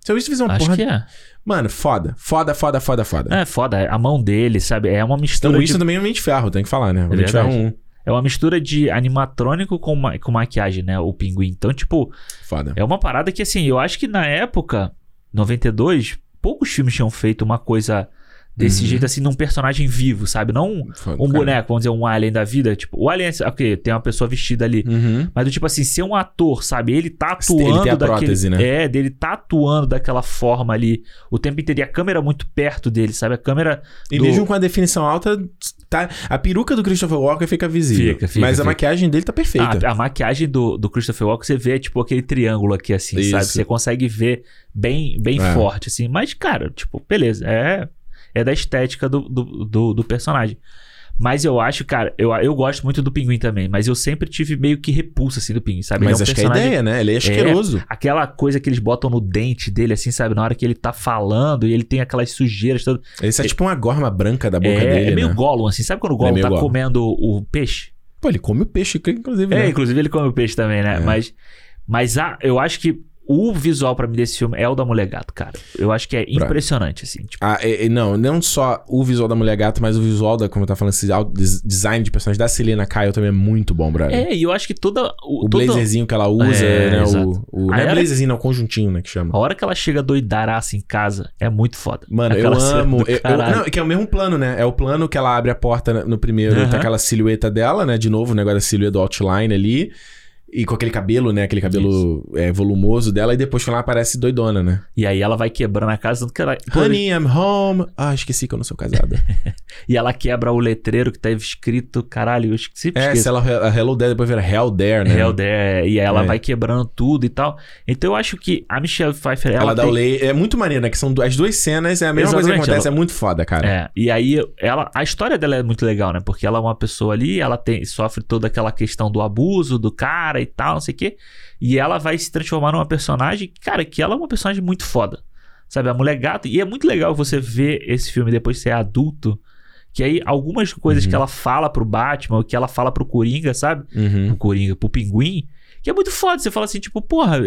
A: Stan Winston fez uma
B: Acho
A: porra.
B: que é.
A: Mano, foda. Foda, foda, foda, foda.
B: É foda. A mão dele, sabe? É uma mistura
A: Winston
B: de...
A: também é o Mente Ferro, tem que falar, né? O Mente de
B: verdade.
A: Ferro 1.
B: É uma mistura de animatrônico com, ma... com maquiagem, né? O pinguim. Então, tipo,
A: Foda.
B: é uma parada que, assim, eu acho que na época, 92, poucos filmes tinham feito uma coisa desse
A: Uhum.
B: jeito, assim, num personagem vivo, sabe? Não um
A: cara.
B: boneco, vamos dizer, um alien da vida. Tipo, o alien, é- ok, tem uma pessoa vestida ali.
A: Uhum.
B: Mas do tipo assim, ser um ator, sabe? Ele tá
A: Ele
B: atuando
A: tem a
B: daquele...
A: prótese, né?
B: É, dele tá atuando daquela forma ali o tempo inteiro. E a câmera muito perto dele, sabe? A câmera
A: E
B: do-
A: mesmo com a definição alta, tá. A peruca do Christopher Walker fica visível.
B: Fica, fica,
A: mas a
B: fica.
A: maquiagem dele tá perfeita.
B: A, a maquiagem do, do Christopher Walker, você vê, tipo, aquele triângulo aqui, assim,
A: Isso.
B: sabe? Você consegue ver bem, bem
A: É.
B: forte, assim. Mas, cara, tipo, beleza. É, é da estética do, do, do, do personagem. Mas eu acho, cara, eu, eu gosto muito do Pinguim também. Mas eu sempre tive meio que repulsa, assim, do Pinguim, sabe? Ele
A: mas
B: é um
A: acho que é a ideia, né? Ele é asqueroso.
B: Aquela coisa que eles botam no dente dele, assim, sabe? Na hora que ele tá falando e ele tem aquelas sujeiras todas.
A: Esse é tipo uma gorma branca da boca
B: é,
A: dele,
B: é meio
A: né?
B: Gollum, assim. Sabe quando o Gollum
A: meio
B: tá
A: Gollum.
B: comendo o peixe?
A: Pô, ele come o peixe, inclusive,
B: É,
A: né?
B: inclusive ele come o peixe também, né?
A: É.
B: Mas, mas ah, eu acho que o visual pra mim desse filme é o da Mulher Gato, cara. Eu acho que é impressionante, assim. Tipo,
A: Ah, é- é- não, não só o visual da Mulher Gato, mas o visual da, como eu tava falando, esse design de personagem da Selena Kyle também é muito bom, brother.
B: é, e eu acho que toda. O,
A: O
B: toda-
A: blazerzinho que ela usa,
B: É,
A: né?
B: exato.
A: O, o, não é
B: ela-
A: blazerzinho, não, conjuntinho, né? Que chama.
B: A hora que ela chega doidaraça em casa é muito foda.
A: Mano,
B: Aquela
A: eu amo. eu- não, que é o mesmo plano, né? É o plano que ela abre a porta no- primeiro, tá aquela silhueta dela, né? De novo, o negócio da silhueta do outline ali. E com aquele cabelo, né? Aquele cabelo é, volumoso dela. E depois quando ela aparece doidona, né?
B: E aí ela vai quebrando a casa, tanto que ela.
A: Honey, I'm home. Ah, esqueci que eu não sou casada.
B: E ela quebra o letreiro que tava escrito. Caralho, eu esqueci.
A: é,
B: esqueci.
A: se ela a Hello There, depois vira Hell There, né?
B: Hell There, e aí ela
A: É.
B: vai quebrando tudo e tal. Então eu acho que a Michelle Pfeiffer, ela,
A: Ela, dá
B: tem-
A: o lei. É muito maneiro, né? Que são as duas cenas, é a mesma coisa que
B: Exatamente,
A: acontece,
B: ela-
A: é muito foda, cara.
B: É, e aí ela, a história dela é muito legal, né? Porque ela é uma pessoa ali, ela tem, sofre toda aquela questão do abuso do cara e tal, não sei o quê. E ela vai se transformar numa personagem, cara, que ela é uma personagem muito foda. Sabe, a mulher gata. E é muito legal você ver esse filme depois de ser adulto. Que aí algumas coisas
A: Uhum.
B: que ela fala pro Batman, ou que ela fala pro Coringa, sabe?
A: Uhum.
B: Pro Coringa, pro Pinguim. Que é muito foda. Você fala assim, tipo, porra,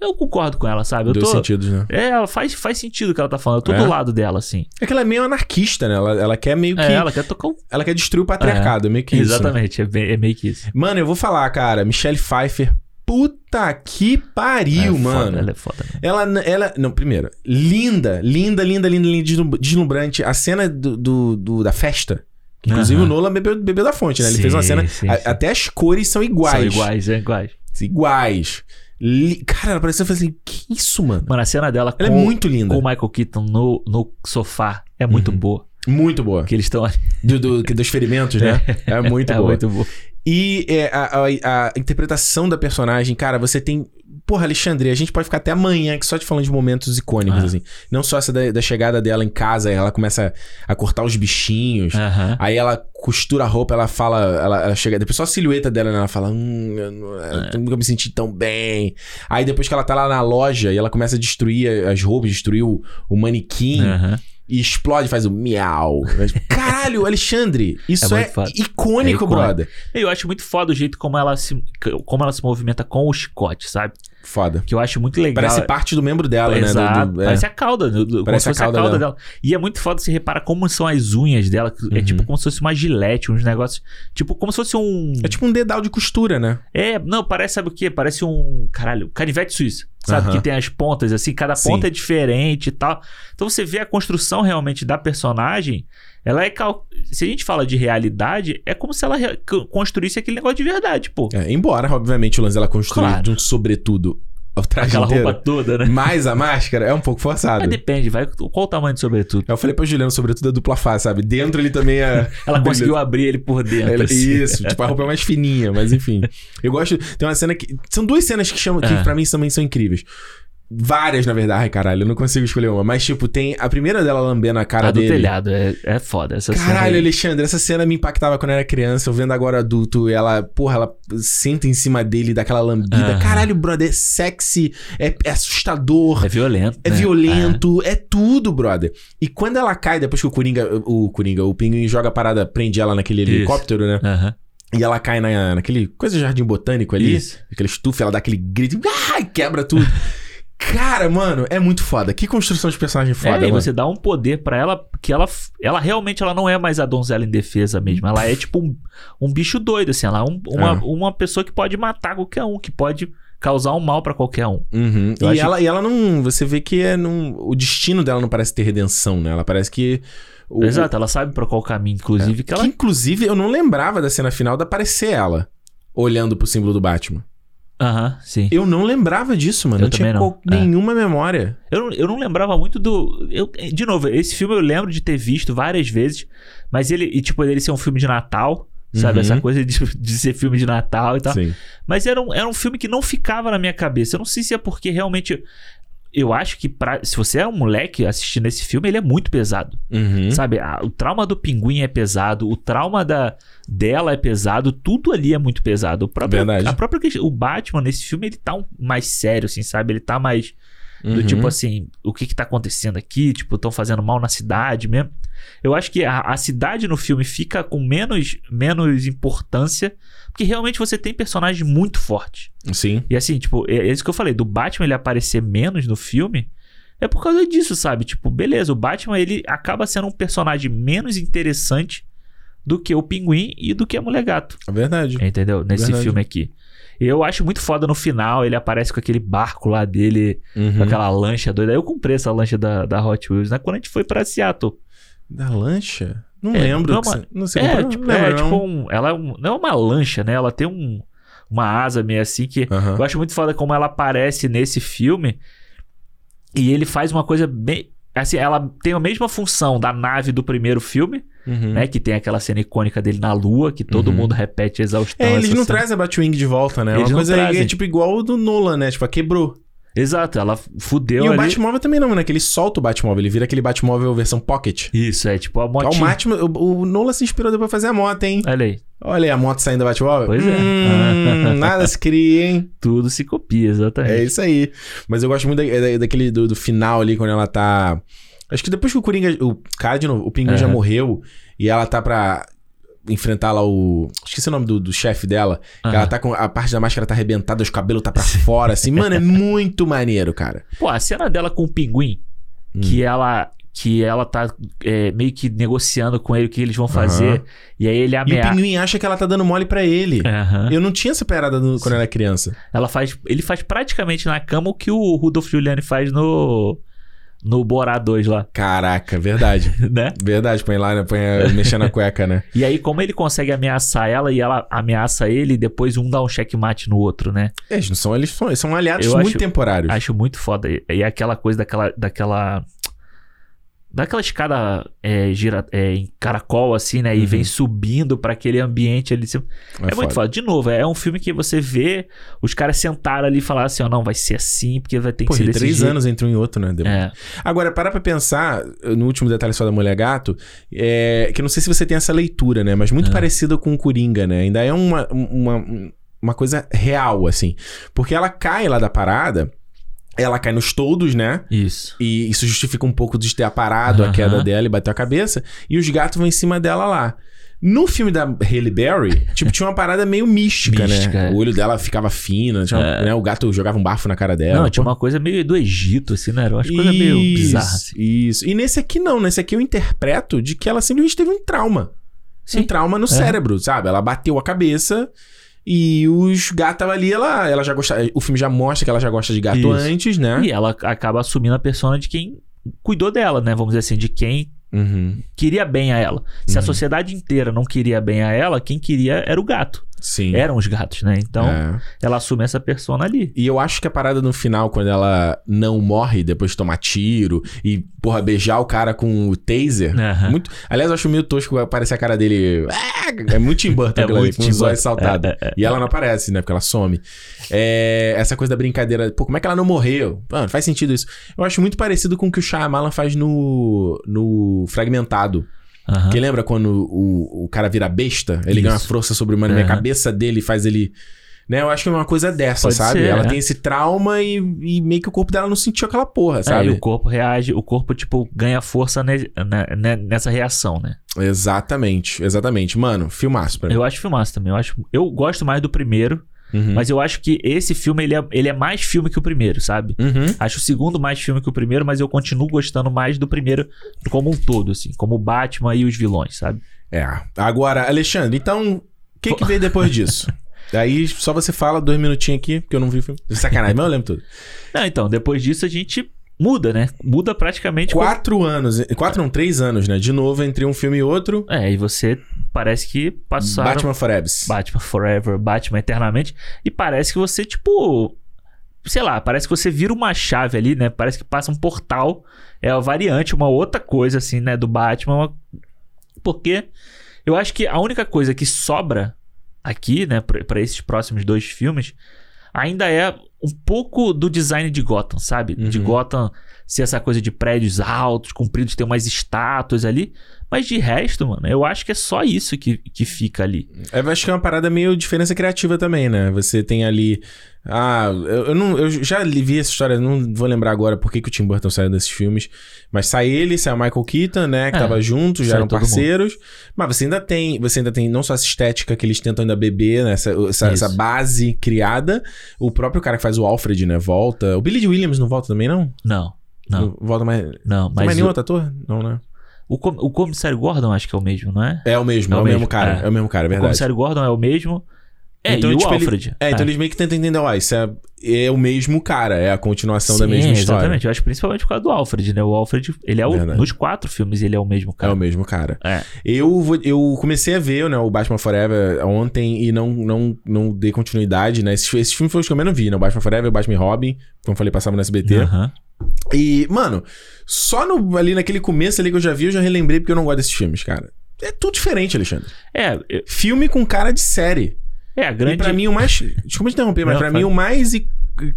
B: eu concordo com ela, sabe? Eu
A: Dois
B: tô.
A: sentidos, né?
B: É, ela faz, faz sentido o que ela tá falando. Eu tô
A: É?
B: do lado dela, assim.
A: É que ela é meio anarquista, né? Ela, ela quer meio que.
B: É,
A: ela...
B: ela quer tocar o.
A: quer destruir o patriarcado, é meio que isso. né?
B: Exatamente, é, bem- é meio que isso.
A: Mano, eu vou falar, cara. Michelle Pfeiffer. Puta que pariu,
B: é
A: mano.
B: Foda, ela é foda. mesmo.
A: Ela, ela. Não, primeiro. Linda, linda, linda, linda, linda, deslum- deslumbrante. A cena do, do- do- da festa. Inclusive o Nolan bebeu, bebeu da fonte, né? Ele fez uma
B: Sim,
A: cena.
B: sim,
A: a-
B: sim.
A: Até as cores são iguais.
B: São iguais, é iguais.
A: Iguais. Li- Cara, ela pareceu assim: que isso, mano?
B: Mano, a cena dela com,
A: Ela é muito linda.
B: com o Michael Keaton no, no sofá é muito
A: Uhum.
B: boa.
A: Muito boa.
B: Que eles estão ali.
A: Do, do- dos ferimentos, né? É muito
B: é
A: boa.
B: muito boa.
A: E é, a, a- a interpretação da personagem, cara, você tem. Porra, Alexandre, a gente pode ficar até amanhã aqui só te falando de momentos icônicos,
B: Ah.
A: assim. Não só essa da, da chegada dela em casa, ela começa a cortar os bichinhos. Aí ela costura a roupa, ela fala, ela, ela chega, depois só a silhueta dela, né? Ela fala, hum, eu, não-
B: É.
A: eu nunca me senti tão bem. Aí depois que ela tá lá na loja e ela começa a destruir as roupas, destruir o, o manequim e explode, faz o miau. Caralho, Alexandre, isso
B: É
A: é, icônico,
B: É icônico.
A: brother.
B: Eu acho muito foda o jeito como ela se, como ela se movimenta com o chicote, sabe?
A: Foda.
B: Que eu acho muito legal.
A: Parece parte do membro dela, né?
B: Exato.
A: é.
B: Parece a cauda. do-
A: Parece
B: se fosse
A: a cauda
B: dela. E é muito foda você repara como são as unhas dela. É
A: Uhum.
B: tipo como se fosse uma gilete, uns negócios. Tipo, como se fosse um.
A: É tipo um dedal de costura, né?
B: É, não, parece, sabe o quê? Parece um. Caralho, canivete suíço. Sabe?
A: Aham.
B: Que tem as pontas, assim, cada
A: Sim.
B: ponta é diferente e tal. Então você vê a construção realmente da personagem. Ela é. cal- Se a gente fala de realidade, é como se ela re- construísse aquele negócio de verdade, pô.
A: É, embora, obviamente, o lance dela construir
B: Claro.
A: de um sobretudo
B: Aquela
A: inteiro,
B: roupa toda, né?
A: mais a máscara, é um pouco forçado.
B: Mas depende, vai. Qual o tamanho do sobretudo?
A: Eu falei pra Juliano, sobretudo é dupla face, sabe? Dentro ele também é.
B: Ela conseguiu abrir ele por dentro.
A: Ela-
B: assim.
A: Isso, tipo, a roupa é mais fininha, mas enfim. Eu gosto. Tem uma cena que. São duas cenas que chamam, que
B: Ah.
A: pra mim também são incríveis. Várias, na verdade, ai caralho, eu não consigo escolher uma. Mas, tipo, tem a primeira dela lambendo a cara
B: A do
A: dele.
B: telhado, é, é foda. Essa cena
A: Caralho. Alexandre, essa cena me impactava quando eu era criança. Eu vendo agora adulto, ela, porra, ela senta em cima dele, dá aquela lambida. Caralho, brother, é sexy, é, é assustador,
B: É violento.
A: é
B: né?
A: violento, é. tudo, brother. E quando ela cai, depois que o Coringa, o Coringa, o Pinguim joga a parada, prende ela naquele
B: Isso.
A: helicóptero, né?
B: É. Aham.
A: E ela cai na, naquele coisa de jardim botânico ali,
B: Isso.
A: aquele estufa, ela dá aquele grito, ai, quebra tudo. Cara, mano, é muito foda. Que construção de personagem foda,
B: é, e
A: mano.
B: você dá um poder pra ela que ela, ela realmente ela não é mais a donzela indefesa mesmo. Ela é tipo um, um bicho doido, assim. Ela é um- uma,
A: É.
B: uma pessoa que pode matar qualquer um, que pode causar um mal pra qualquer um.
A: Uhum. E, ela, e ela não. Você vê que é num, o destino dela não parece ter redenção, né? Ela parece que. O,
B: Exato, ela sabe pra qual caminho, inclusive, que
A: Que,
B: ela.
A: inclusive, eu não lembrava da cena final de aparecer ela olhando pro símbolo do Batman.
B: Aham, sim.
A: Eu não lembrava disso, mano.
B: Eu
A: não tinha
B: não. É.
A: nenhuma memória.
B: Eu não, eu não lembrava muito do. Eu, de novo, esse filme eu lembro de ter visto várias vezes, mas ele, e, tipo, ele ser um filme de Natal, sabe?
A: Uhum.
B: Essa coisa de, de ser filme de Natal e tal.
A: Sim.
B: Mas era um, era um filme que não ficava na minha cabeça. Eu não sei se é porque realmente. Eu acho que pra, se você é um moleque assistindo esse filme, ele é muito pesado.
A: Uhum.
B: Sabe? A- o trauma do pinguim é pesado, o trauma da, dela é pesado, tudo ali é muito pesado. O próprio,
A: Verdade.
B: A própria o Batman nesse filme ele tá um- mais sério, assim, sabe? Ele tá mais do
A: Uhum.
B: tipo assim, o que que tá acontecendo aqui? Tipo, estão fazendo mal na cidade mesmo. Eu acho que a, a cidade no filme fica com menos, menos importância, porque realmente você tem personagens muito fortes.
A: Sim.
B: E assim, tipo, é, é isso que eu falei, do Batman ele aparecer menos no filme, é por causa disso, sabe? Tipo, beleza, o Batman ele acaba sendo um personagem menos interessante do que o Pinguim e do que a Mulher Gato.
A: É verdade.
B: Entendeu? Nesse
A: Verdade.
B: filme aqui. Eu acho muito foda no final, ele aparece com aquele barco lá dele,
A: Uhum.
B: com aquela lancha doida. Eu comprei essa lancha da, da Hot Wheels, né? Quando a gente foi pra Seattle.
A: Da lancha? Não
B: É,
A: lembro.
B: não é uma-
A: Não sei
B: É, tipo, é, tipo um, ela é um- não é uma lancha, né? Ela tem um, uma asa meio assim que eu acho muito foda como ela aparece nesse filme e ele faz uma coisa bem assim, ela tem a mesma função da nave do primeiro filme,
A: Uhum.
B: né, que tem aquela cena icônica dele na lua, que todo
A: Uhum.
B: mundo repete a exaustão.
A: É, eles não
B: cena.
A: trazem a Batwing de volta, né? É
B: Eles
A: Uma
B: não
A: coisa é tipo igual o do Nolan, né? Tipo, a quebrou.
B: Exato, ela fudeu
A: e o
B: ali.
A: Batmóvel também não, né? Que ele solta o Batmóvel, ele vira aquele Batmóvel versão Pocket.
B: Isso, é tipo a
A: É o,
B: motinha.
A: Batman, o, o Nolan se inspirou depois pra fazer a moto, hein?
B: Olha aí,
A: Olha aí a moto saindo da Batmóvel.
B: Pois é.
A: Hum, nada se cria, hein?
B: tudo se copia, exatamente.
A: É isso aí. Mas eu gosto muito da- da- daquele do, do final ali, quando ela tá. Acho que depois que o Coringa. O cara de novo, o Pinguim já morreu e ela tá pra enfrentar lá o. Esqueci o nome do, do chefe dela. que
B: Aham.
A: Ela tá com. A parte da máscara tá arrebentada, os cabelos tá pra fora, assim. Mano, é muito maneiro, cara.
B: Pô, a cena dela com o pinguim,
A: Hum.
B: que ela que ela tá é, meio que negociando com ele o que eles vão fazer,
A: Aham.
B: e aí ele
A: E o
B: ameaça.
A: Pinguim acha que ela tá dando mole pra ele.
B: Aham.
A: Eu não tinha essa parada no- quando era criança.
B: Ela faz, ele faz praticamente na cama o que o Rudolph Giuliani faz no no Borá 2 lá,
A: Caraca, verdade.
B: né?
A: verdade, põe lá, né? Põe a, mexendo na cueca, né?
B: E aí como ele consegue ameaçar ela e ela ameaça ele, e depois um dá um checkmate no outro, né?
A: É, Eles não são, eles são, eles são aliados
B: Eu
A: muito
B: acho-
A: temporários.
B: Acho muito foda. E e aquela coisa daquela. daquela daquela escada é, gira, é, em caracol, assim, né? E
A: Uhum.
B: vem subindo pra aquele ambiente ali. assim. É, muito foda. De novo, é um filme que você vê os caras sentaram ali e falaram assim: ó, não, vai ser assim, porque vai ter que
A: Pô,
B: ser desse
A: três
B: jeito.
A: anos entre um e outro, né?
B: É.
A: Agora, para pra pensar, no último detalhe só da Mulher Gato, é, que eu não sei se você tem essa leitura, né? Mas muito
B: É.
A: parecida com o Coringa, né? Ainda é uma, uma, uma coisa real, assim. Porque ela cai lá da parada, ela cai nos toldos, né?
B: Isso.
A: E isso justifica um pouco de ter aparado a
B: Aham.
A: queda dela e bateu a cabeça. E os gatos vão em cima dela lá. No filme da Halle Berry, tipo, tinha uma parada meio mística,
B: Mística,
A: né?
B: é.
A: O olho dela ficava fino, uma- né? o gato jogava um bafo na cara dela.
B: não, tinha uma coisa meio do Egito, assim, né? Era uma coisa meio bizarra. Assim.
A: Isso. E nesse aqui não, nesse aqui eu interpreto de que ela simplesmente teve um trauma.
B: Sim.
A: Um trauma no cérebro, sabe? Ela bateu a cabeça e os gatos ali, ela, ela já gosta. O filme já mostra que ela já gosta de gato
B: Isso.
A: antes, né?
B: E ela acaba assumindo a persona de quem cuidou dela, né? Vamos dizer assim, de quem
A: Uhum.
B: queria bem a ela. Se a
A: Uhum.
B: sociedade inteira não queria bem a ela, quem queria era o gato.
A: Sim.
B: Eram os gatos, né? Então,
A: É.
B: ela assume essa persona ali.
A: E eu acho que a parada no final, quando ela não morre depois de tomar tiro e, porra, beijar o cara com o taser. Muito... Aliás, eu acho meio tosco aparecer a cara dele. É muito Tim Burton,
B: É
A: aquilo ali,
B: muito
A: com os olhos saltados.
B: É, é, é.
A: E ela não aparece, né? Porque ela some. É, Essa coisa da brincadeira. Pô, como é que ela não morreu? Mano, faz sentido isso. Eu acho muito parecido com o que o Shyamalan faz no, no Fragmentado.
B: Aham.
A: Que lembra quando o, o cara vira besta? Ele ganha uma
B: Isso.
A: força sobre humana, e a cabeça dele faz ele. Né? Eu acho que é uma coisa dessa,
B: Pode
A: sabe?
B: ser,
A: ela
B: é.
A: tem esse trauma e, e meio que o corpo dela não sentiu aquela porra,
B: É,
A: sabe?
B: e o corpo reage, o corpo, tipo, ganha força ne- ne- ne- nessa reação, né?
A: Exatamente, exatamente. Mano, filmaço pra mim.
B: Eu acho filmaço também. Eu, acho, eu gosto mais do primeiro,
A: Uhum.
B: mas eu acho que esse filme, ele é, ele é mais filme que o primeiro, sabe?
A: Uhum.
B: Acho o segundo mais filme que o primeiro, mas eu continuo gostando mais do primeiro como um todo, assim. Como o Batman e os vilões, sabe?
A: É. Agora, Alexandre, então, o que que veio depois disso? Daí só você fala dois minutinhos aqui, porque eu não vi o filme. Sacanagem, mas eu lembro tudo.
B: Não, então, depois disso a gente muda, né? Muda praticamente... como-
A: Quatro anos, quatro não, três anos, né? De novo, entre um filme e outro.
B: É, e você parece que passaram.
A: Batman Forever.
B: Batman Forever, Batman Eternamente. E parece que você, tipo. Sei lá, parece que você vira uma chave ali, né? Parece que passa um portal. É a variante, uma outra coisa, assim, né? Do Batman. Porque eu acho que a única coisa que sobra aqui, né? Pra esses próximos dois filmes. Ainda é um pouco do design de Gotham, sabe? De
A: Uhum.
B: Gotham ser essa coisa de prédios altos, compridos, ter umas estátuas ali. Mas de resto, mano, eu acho que é só isso que, que fica ali.
A: Eu acho que é uma parada meio diferença criativa também, né? Você tem ali. Ah, eu, eu não, eu já li- vi essa história, não vou lembrar agora por que, que o Tim Burton saiu desses filmes. Mas sai ele, sai o Michael Keaton, né? Que
B: É,
A: tava junto, já eram
B: todo mundo.
A: parceiros. Mas você ainda tem. Você ainda tem não só essa estética que eles tentam ainda beber, né? Essa, essa, essa base criada. O próprio cara que faz o Alfred, né? Volta. O Billy Williams não volta também, não?
B: Não, não,
A: Volta mais.
B: não.
A: Tem
B: Mas
A: mais nenhum
B: o,
A: outro ator? Não, né?
B: o, com- o comissário Gordon acho que é o mesmo, não é?
A: É o mesmo,
B: É
A: é
B: o
A: o mesmo
B: mesmo,
A: cara.
B: é.
A: É, o mesmo cara, é
B: O
A: verdade.
B: comissário Gordon é o mesmo. É,
A: Então,
B: e o
A: tipo, ele-
B: Alfred.
A: É, então eles meio que tentam entender, ó, isso é, é o mesmo cara, é a continuação da
B: Sim,
A: mesma história.
B: Exatamente, eu acho principalmente por causa do Alfred, né? O Alfred, ele é o.
A: Verdade.
B: Nos quatro filmes, ele é o mesmo
A: É
B: cara.
A: o mesmo cara.
B: É.
A: Eu, vou- eu comecei a ver né, o Batman Forever ontem e não, não, não dei continuidade, né? Esses, esses filmes foram os que eu menos vi, né? O Batman Forever, o Batman Robin, como eu falei, passava no SBT.
B: Aham.
A: E, mano, só no, ali naquele começo ali que eu já vi, eu já relembrei porque eu não gosto desses filmes, cara. É tudo diferente, Alexandre.
B: É, eu-
A: Filme com cara de série.
B: É a
A: E
B: grande.
A: pra mim o mais. Desculpa te interromper, mas
B: Não,
A: pra
B: fala.
A: mim o mais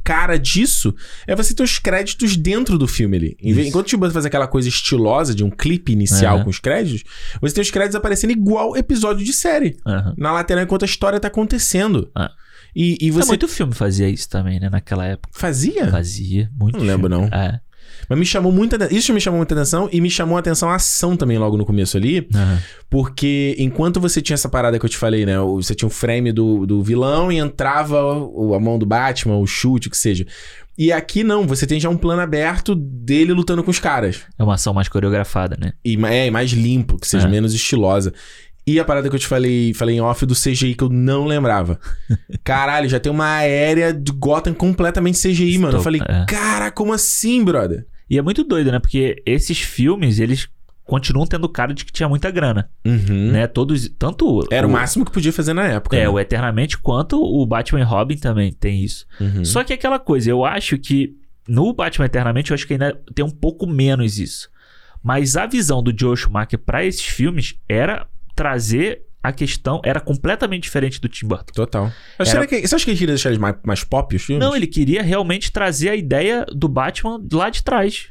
A: cara disso é você ter os créditos dentro do filme ali.
B: Isso.
A: Enquanto o Tim Burton faz aquela coisa estilosa de um clipe inicial
B: Aham.
A: com os créditos, você tem os créditos aparecendo igual episódio de série.
B: Aham.
A: Na lateral enquanto a história tá acontecendo.
B: Ah.
A: E, e
B: É,
A: você
B: muito filme fazia isso também, né? Naquela época.
A: fazia?
B: Fazia, muito
A: Não lembro,
B: filme.
A: não.
B: É.
A: Mas me chamou muita. Isso me chamou muita atenção e me chamou a atenção a ação também logo no começo ali.
B: Aham.
A: Porque enquanto você tinha essa parada que eu te falei, né? Você tinha o frame do, do vilão e entrava a mão do Batman, o chute, o que seja. E aqui não, você tem já um plano aberto dele lutando com os caras.
B: É uma ação mais coreografada, né?
A: E é, e mais limpo, que seja
B: É.
A: menos estilosa. E a parada que eu te falei, falei em off do CGI que eu não lembrava. Caralho, já tem uma aérea de Gotham completamente CGI, mano. Eu falei,
B: é.
A: cara, como assim, brother?
B: E é muito doido, né? Porque esses filmes, eles continuam tendo cara de que tinha muita grana,
A: Uhum.
B: né? Todos, tanto
A: Era o máximo que podia fazer na época.
B: É,
A: né?
B: o Eternamente, quanto o Batman e Robin também tem isso.
A: Uhum.
B: Só que aquela coisa, eu acho que no Batman Eternamente, eu acho que ainda tem um pouco menos isso. Mas a visão do Joe Schumacher pra esses filmes era trazer a questão, era completamente diferente do Tim Burton.
A: Total. Mas
B: Era-
A: será que, você acha que ele queria deixar eles mais, mais pop, os filmes?
B: Não, ele queria realmente trazer a ideia do Batman lá de trás.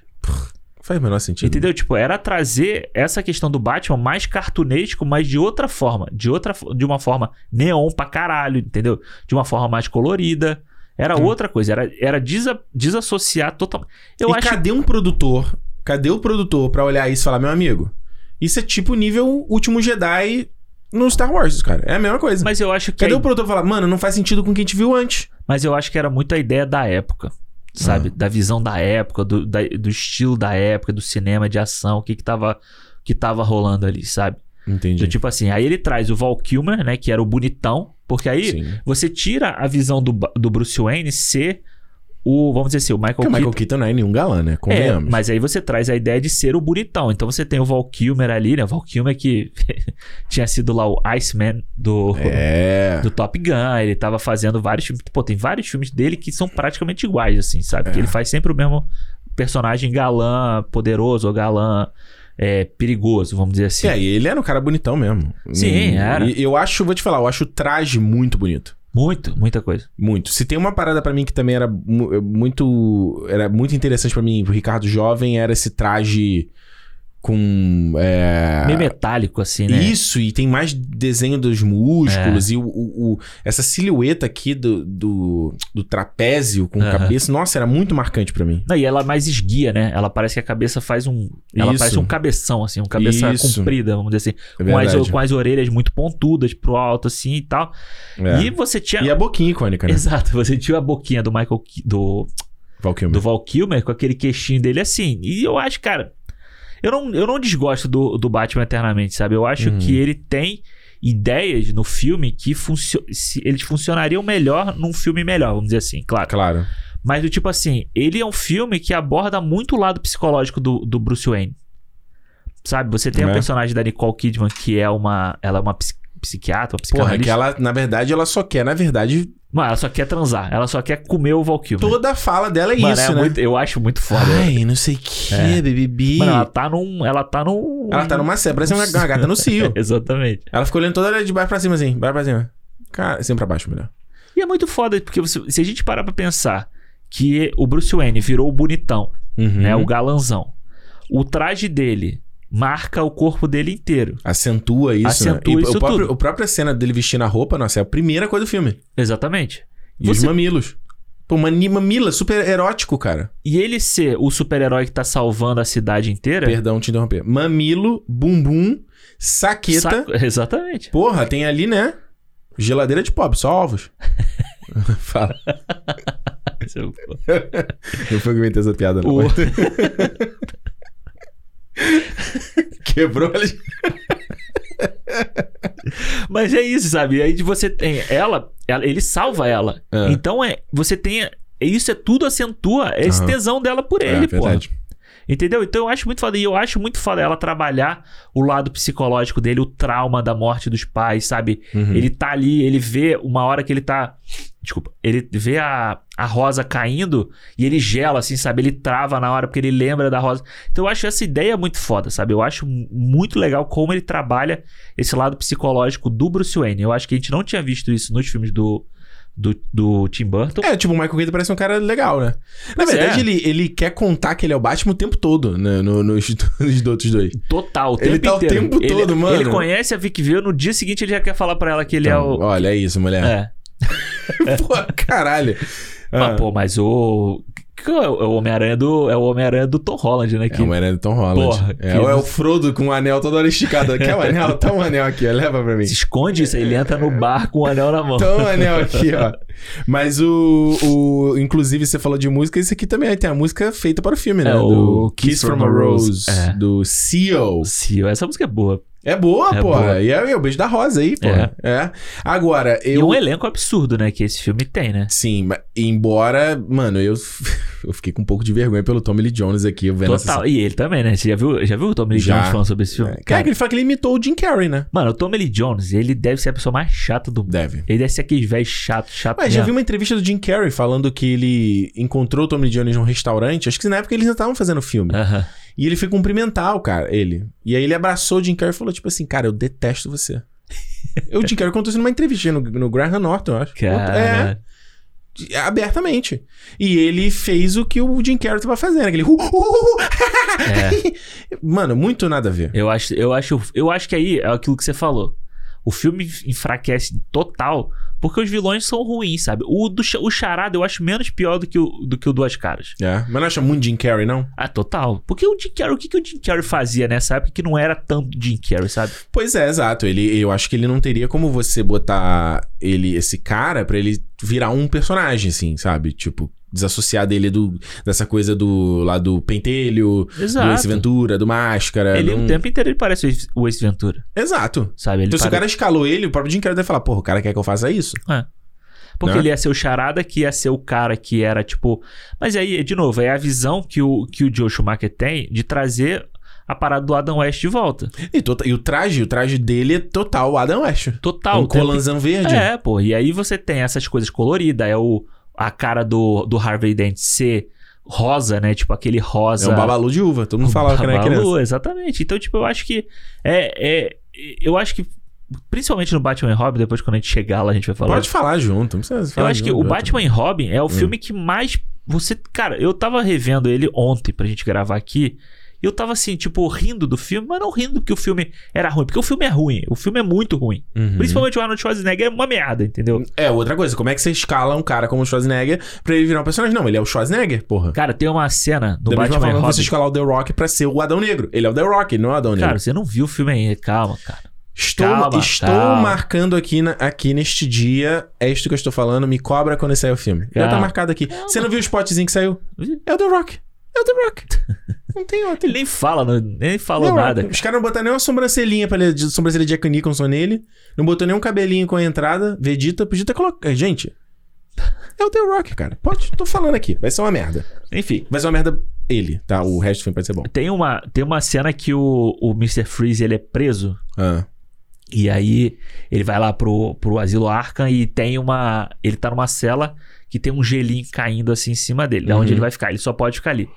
A: Faz o menor sentido.
B: Entendeu? Tipo, era trazer essa questão do Batman mais cartunesco, mas de outra forma. De outra de uma forma neon pra caralho, entendeu? De uma forma mais colorida. Era
A: Hum.
B: outra coisa. Era, era desa- desassociar totalmente. Eu
A: e
B: acho.
A: cadê um produtor? Cadê o produtor pra olhar isso e falar, meu amigo? Isso é tipo nível Último Jedi no Star Wars, cara. É a mesma coisa.
B: Mas eu acho que.
A: Cadê
B: a-
A: o produtor falar, mano, não faz sentido com o que a gente viu antes?
B: Mas eu acho que era muito a ideia da época. Sabe?
A: Ah.
B: Da visão da época, do, da- do estilo da época, do cinema de ação, o que que tava, que tava rolando ali, sabe?
A: Entendi.
B: Do tipo assim, aí ele traz o Val Kilmer, né? Que era o bonitão. Porque aí
A: Sim.
B: você tira a visão do, do Bruce Wayne ser o, vamos dizer assim, o Michael
A: Porque o Michael
B: Keaton.
A: Keaton não é nenhum galã, né?
B: É,
A: Convenhamos.
B: mas aí você traz a ideia de ser o bonitão. Então você tem o Val Kilmer ali, né? O Val Kilmer que tinha sido lá o Iceman do,
A: É.
B: do Top Gun. Ele tava fazendo vários filmes. Pô, tem vários filmes dele que são praticamente iguais, assim, sabe?
A: É.
B: Que ele faz sempre o mesmo personagem galã, poderoso ou galã é, perigoso, vamos dizer assim.
A: É, e ele era um cara bonitão mesmo.
B: Sim,
A: Hum,
B: era.
A: E eu acho, vou te falar, eu acho o traje muito bonito.
B: Muito, muita coisa.
A: Muito. Se tem uma parada pra mim que também era mu- muito. Era muito interessante pra mim, pro Ricardo Jovem, era esse traje com. É...
B: Meio metálico, assim, né?
A: Isso, e tem mais desenho dos músculos e o, o- o- essa silhueta aqui do, do, do trapézio com
B: Aham.
A: cabeça. Nossa, era muito marcante pra mim.
B: Não, e ela mais esguia, né? Ela parece que a cabeça faz um. Ela
A: Isso.
B: parece um cabeção, assim, um cabeça
A: Isso.
B: comprida, vamos dizer assim.
A: É
B: com, as, com as orelhas muito pontudas pro alto, assim e tal.
A: É.
B: E você tinha.
A: E a boquinha icônica, né?
B: Exato, você tinha a boquinha do Michael. Do,
A: Val
B: do Val Kilmer com aquele queixinho dele assim. E eu acho, cara. Eu não, eu não desgosto do, do Batman eternamente, sabe? Eu acho
A: Uhum.
B: que ele tem ideias no filme que funcio eles funcionariam melhor num filme melhor, vamos dizer assim, claro.
A: Claro.
B: Mas do tipo assim, ele é um filme que aborda muito o lado psicológico do, do Bruce Wayne. Sabe? Você tem a
A: É.
B: personagem da Nicole Kidman, que é uma. Ela é uma psi- psiquiatra, uma
A: Porra,
B: psicanalista.
A: que ela, na verdade, ela só quer, na verdade,
B: Mano, ela só quer transar. Ela só quer comer o Val Kilmer.
A: toda a fala dela é
B: Mano,
A: isso,
B: é
A: né?
B: muito- eu acho muito foda.
A: Ai, não sei o que,
B: É.
A: BBB.
B: Mano, ela tá num. Ela tá num.
A: Ela tá numa cena, parece uma, uma gata no cio.
B: Exatamente.
A: Ela ficou olhando toda hora de baixo pra cima, assim, baixo pra cima. Cara, sempre pra baixo, melhor.
B: E é muito foda, porque você- se a gente parar pra pensar que o Bruce Wayne virou o bonitão,
A: Uhum.
B: né? O galanzão. O traje dele marca o corpo dele inteiro.
A: Acentua isso,
B: Acentua
A: né? E
B: isso
A: o próprio,
B: tudo.
A: a própria cena dele vestindo a roupa, nossa, é a primeira coisa do filme.
B: Exatamente.
A: E os
B: Você-
A: mamilos. Pô, mamila, super erótico, cara.
B: E ele ser o super-herói que tá salvando a cidade inteira.
A: Perdão te interromper. Mamilo, bumbum, saqueta.
B: Sa- Exatamente.
A: Porra, tem ali, né? Geladeira de pobre, só ovos. Fala. Não foi que eu inventei essa piada, não.
B: O-
A: Quebrou ali.
B: Mas é isso, sabe? Aí você tem ela, ela- ele salva ela.
A: É.
B: Então é, você tem isso é tudo acentua esse
A: Aham.
B: tesão dela por ele,
A: é,
B: pô.
A: verdade.
B: Entendeu? Então eu acho muito foda. E eu acho muito foda ela trabalhar o lado psicológico dele, o trauma da morte dos pais, sabe?
A: Uhum.
B: Ele tá ali, ele vê uma hora que ele tá. Desculpa, ele vê a, a rosa caindo e ele gela, assim, sabe? Ele trava na hora porque ele lembra da rosa. Então eu acho essa ideia muito foda, sabe? Eu acho mu- muito legal como ele trabalha esse lado psicológico do Bruce Wayne. Eu acho que a gente não tinha visto isso nos filmes do, do, do Tim Burton.
A: É, tipo, o Michael Keaton parece um cara legal, né? Na
B: Pois
A: verdade,
B: é.
A: ele, ele quer contar que ele é o Batman o tempo todo, né? No, nos, nos outros dois.
B: Total, o
A: Ele
B: tempo
A: tá o
B: inteiro.
A: tempo
B: Ele-
A: todo, mano.
B: Ele conhece a Vic Vale, no dia seguinte ele já quer falar pra ela que ele
A: Então,
B: é o.
A: Olha, é isso, mulher.
B: É.
A: Pô, caralho.
B: Mas,
A: Ah,
B: pô, mas o. que é o Homem-Aranha do. É o Homem-Aranha do Tom Holland, né?
A: É
B: Que...
A: o Homem-Aranha do Tom Holland.
B: Porra,
A: é, é o Frodo com o anel toda hora esticado. Quer o anel? Tá um anel aqui, ó. Leva pra mim.
B: Se esconde isso, ele entra no bar com o anel na mão.
A: Tá um anel aqui, ó. Mas o, o. Inclusive, você falou de música, esse aqui também tem a música feita para o filme, né?
B: É,
A: do
B: o
A: Kiss from a Rose.
B: É.
A: Do Seal.
B: Seal, essa música é boa.
A: É boa,
B: É
A: pô.
B: boa.
A: E é, é o beijo da rosa aí, pô.
B: É.
A: É. Agora,
B: E
A: eu.
B: um elenco absurdo, né? Que esse filme tem, né?
A: Sim, embora, mano, eu, eu fiquei com um pouco de vergonha pelo Tommy Lee Jones aqui, eu vendo
B: Total. E ele também, né? Você já viu, já viu o Tommy Lee
A: Já.
B: Jones falando sobre esse filme?
A: essa... É, cara, ele fala que ele imitou o Jim Carrey, né?
B: Mano, o Tommy Lee Jones, ele deve ser a pessoa mais chata do mundo.
A: Deve.
B: Ele deve ser aquele velho chato, chato.
A: Mas já vi uma entrevista do Jim Carrey falando que ele encontrou o Tommy Lee Jones num restaurante, acho que na época eles ainda estavam fazendo filme.
B: Aham.
A: E ele foi cumprimentar o cara, ele. E aí ele abraçou o Jim Carrey e falou, tipo assim, cara, eu detesto você. o Jim Carrey contou isso numa entrevista no, no Graham Norton, eu acho.
B: Cara.
A: É, abertamente. E ele fez o que o Jim Carrey tava fazendo, aquele... "Uh, uh, uh, uh". Mano, muito nada a ver.
B: Eu acho, eu acho, eu acho que aí é aquilo que você falou. O filme enfraquece total porque os vilões são ruins, sabe? O do o Charada eu acho menos pior do que o, do que o Duas Caras.
A: É, mas não acha muito Jim Carrey, não?
B: Ah, total. Porque o Jim Carrey, o que, que o Jim Carrey fazia nessa época que não era tanto Jim Carrey, sabe?
A: Pois é, exato. Ele, eu acho que ele não teria como você botar ele, esse cara, pra ele virar um personagem, assim, sabe? Tipo, desassociar dele do, dessa coisa do lá do pentelho, do Ace
B: Exato.
A: Ventura, do Máscara.
B: Ele
A: não-
B: o tempo inteiro ele parece o Ace- Ventura,
A: Exato.
B: sabe? Ele
A: Então, se o cara escalou ele, o próprio Jim Carrey deve falar, porra, o cara quer que eu faça isso?
B: Porque
A: né?
B: ele ia ser o Charada, que ia ser o cara que era tipo. Mas aí, de novo, é a visão que o, que o Joe Schumacher tem de trazer a parada do Adam West de volta.
A: E, tota- e o traje, o traje dele é total Adam West.
B: Total.
A: um
B: o tempo-
A: colanzão verde.
B: É, pô. E aí você tem essas coisas coloridas. É o, a cara do, do Harvey Dent ser rosa, né? Tipo aquele
A: É
B: rosa.
A: um babalu de uva. Todo mundo falava que era criança.
B: babalu, Exatamente. Então, tipo, eu acho que. É, é, eu acho que. Principalmente no Batman e Robin, depois quando a gente chegar lá, a gente vai falar.
A: Pode falar junto, não precisa
B: Eu
A: falar
B: acho que o
A: junto.
B: Batman e Robin é o
A: Hum.
B: filme que mais. Você. Cara, eu tava revendo ele ontem pra gente gravar aqui. E eu tava assim, tipo, rindo do filme, mas não rindo porque o filme era ruim. Porque o filme é ruim. O filme é muito ruim.
A: Uhum.
B: Principalmente o Arnold Schwarzenegger é uma merda, entendeu?
A: É, outra coisa, como é que você escala um cara como o Schwarzenegger pra ele virar um personagem? Não, ele é o Schwarzenegger, porra.
B: Cara, tem uma cena no
A: da mesma
B: Batman e
A: forma você escalar o The Rock pra ser o Adão Negro. Ele é o The Rock, não é o Adão Negro.
B: Cara, você não viu o filme ainda. Calma, cara.
A: estou
B: calma,
A: estou
B: calma.
A: marcando aqui, na- aqui neste dia, é isto que eu estou falando, me cobra quando sair o filme. Já tá
B: Calma.
A: marcado aqui. Você não viu o spotzinho que saiu? É o The Rock. É o The Rock. não tem outro.
B: Ele nem fala, não- nem falou
A: The
B: nada.
A: Os caras não botaram nem uma sobrancelhinha pra ele, de sobrancelha de Jack Nicholson nele. Não botou nem um cabelinho com a entrada. Vegeta, podia ter colocado. Gente, é o The Rock, cara. Pode, tô falando aqui. Vai ser uma merda.
B: Enfim.
A: Vai ser uma merda ele, tá? O resto do filme pode ser bom.
B: Tem uma, tem uma cena que o, o Mr. Freeze ele é preso.
A: Ah.
B: E aí ele vai lá pro, pro asilo Arkham e tem uma. Ele tá numa cela que tem um gelinho caindo assim em cima dele, da onde
A: Uhum.
B: ele vai ficar. Ele só pode ficar ali.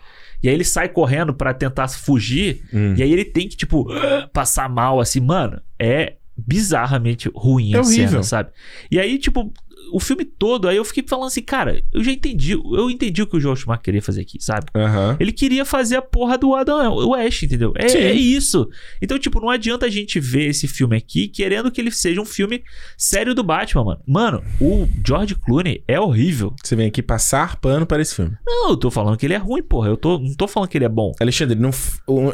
B: E aí ele sai correndo pra tentar fugir.
A: Hum.
B: E aí ele tem que, tipo, passar mal, assim, mano. É bizarramente ruim
A: É
B: a
A: horrível.
B: cena, sabe? E aí, tipo, o filme todo, aí eu fiquei falando assim, cara, eu já entendi, eu entendi o que o Joel Schumacher queria fazer aqui, sabe?
A: Aham.
B: Ele queria fazer a porra do Adam West, entendeu? É, é isso. Então, tipo, não adianta a gente ver esse filme aqui querendo que ele seja um filme sério do Batman, mano. Mano, o George Clooney é horrível.
A: Você vem aqui passar pano para esse filme.
B: Não, eu tô falando que ele é ruim, porra. Eu tô, não tô falando que ele é bom.
A: Alexandre, não,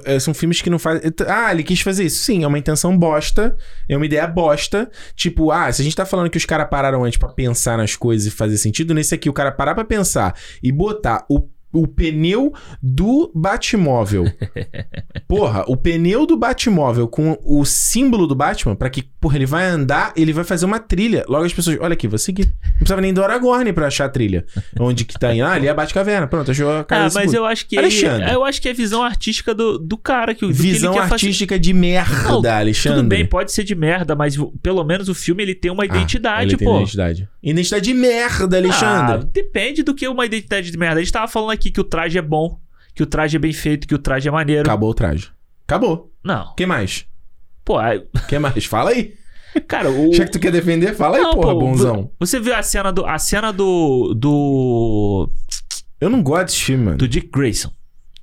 A: é, são filmes que não fazem. Ah, ele quis fazer isso. Sim, é uma intenção bosta. É uma ideia bosta. Tipo, ah, se a gente tá falando que os caras pararam antes pra pensar nas coisas e fazer sentido, nesse aqui, o cara parar pra pensar e botar o, o pneu do Batmóvel. porra, o pneu do Batmóvel com o símbolo do Batman, pra que, porra, ele vai andar, ele vai fazer uma trilha. Logo as pessoas, olha aqui, vou seguir. Não precisava nem do Aragorn pra achar a trilha. Onde que tá indo? Ah, ali é a Batcaverna. Pronto, achou a cara
B: Ah, mas eu acho que
A: Alexandre.
B: aí, eu acho que é visão artística do, do cara que
A: Visão
B: que ele quer fazer.
A: artística de merda,
B: Não,
A: Alexandre.
B: Tudo bem, pode ser de merda, mas pelo menos o filme ele tem uma
A: Ah,
B: identidade,
A: ele tem
B: pô.
A: identidade. Identidade de merda,
B: Ah,
A: Alexandre.
B: depende do que é uma identidade de merda. A gente tava falando aqui que o traje é bom, que o traje é bem feito, que o traje é maneiro.
A: Acabou o traje. Acabou.
B: Não.
A: Quem mais?
B: Pô, aí-
A: Quem mais? Fala aí.
B: cara, o.
A: Já que tu quer defender, fala aí,
B: Não,
A: porra,
B: pô,
A: bonzão.
B: Você viu a cena do. A cena do. Do.
A: Eu não gosto desse filme, mano.
B: Do Dick Grayson.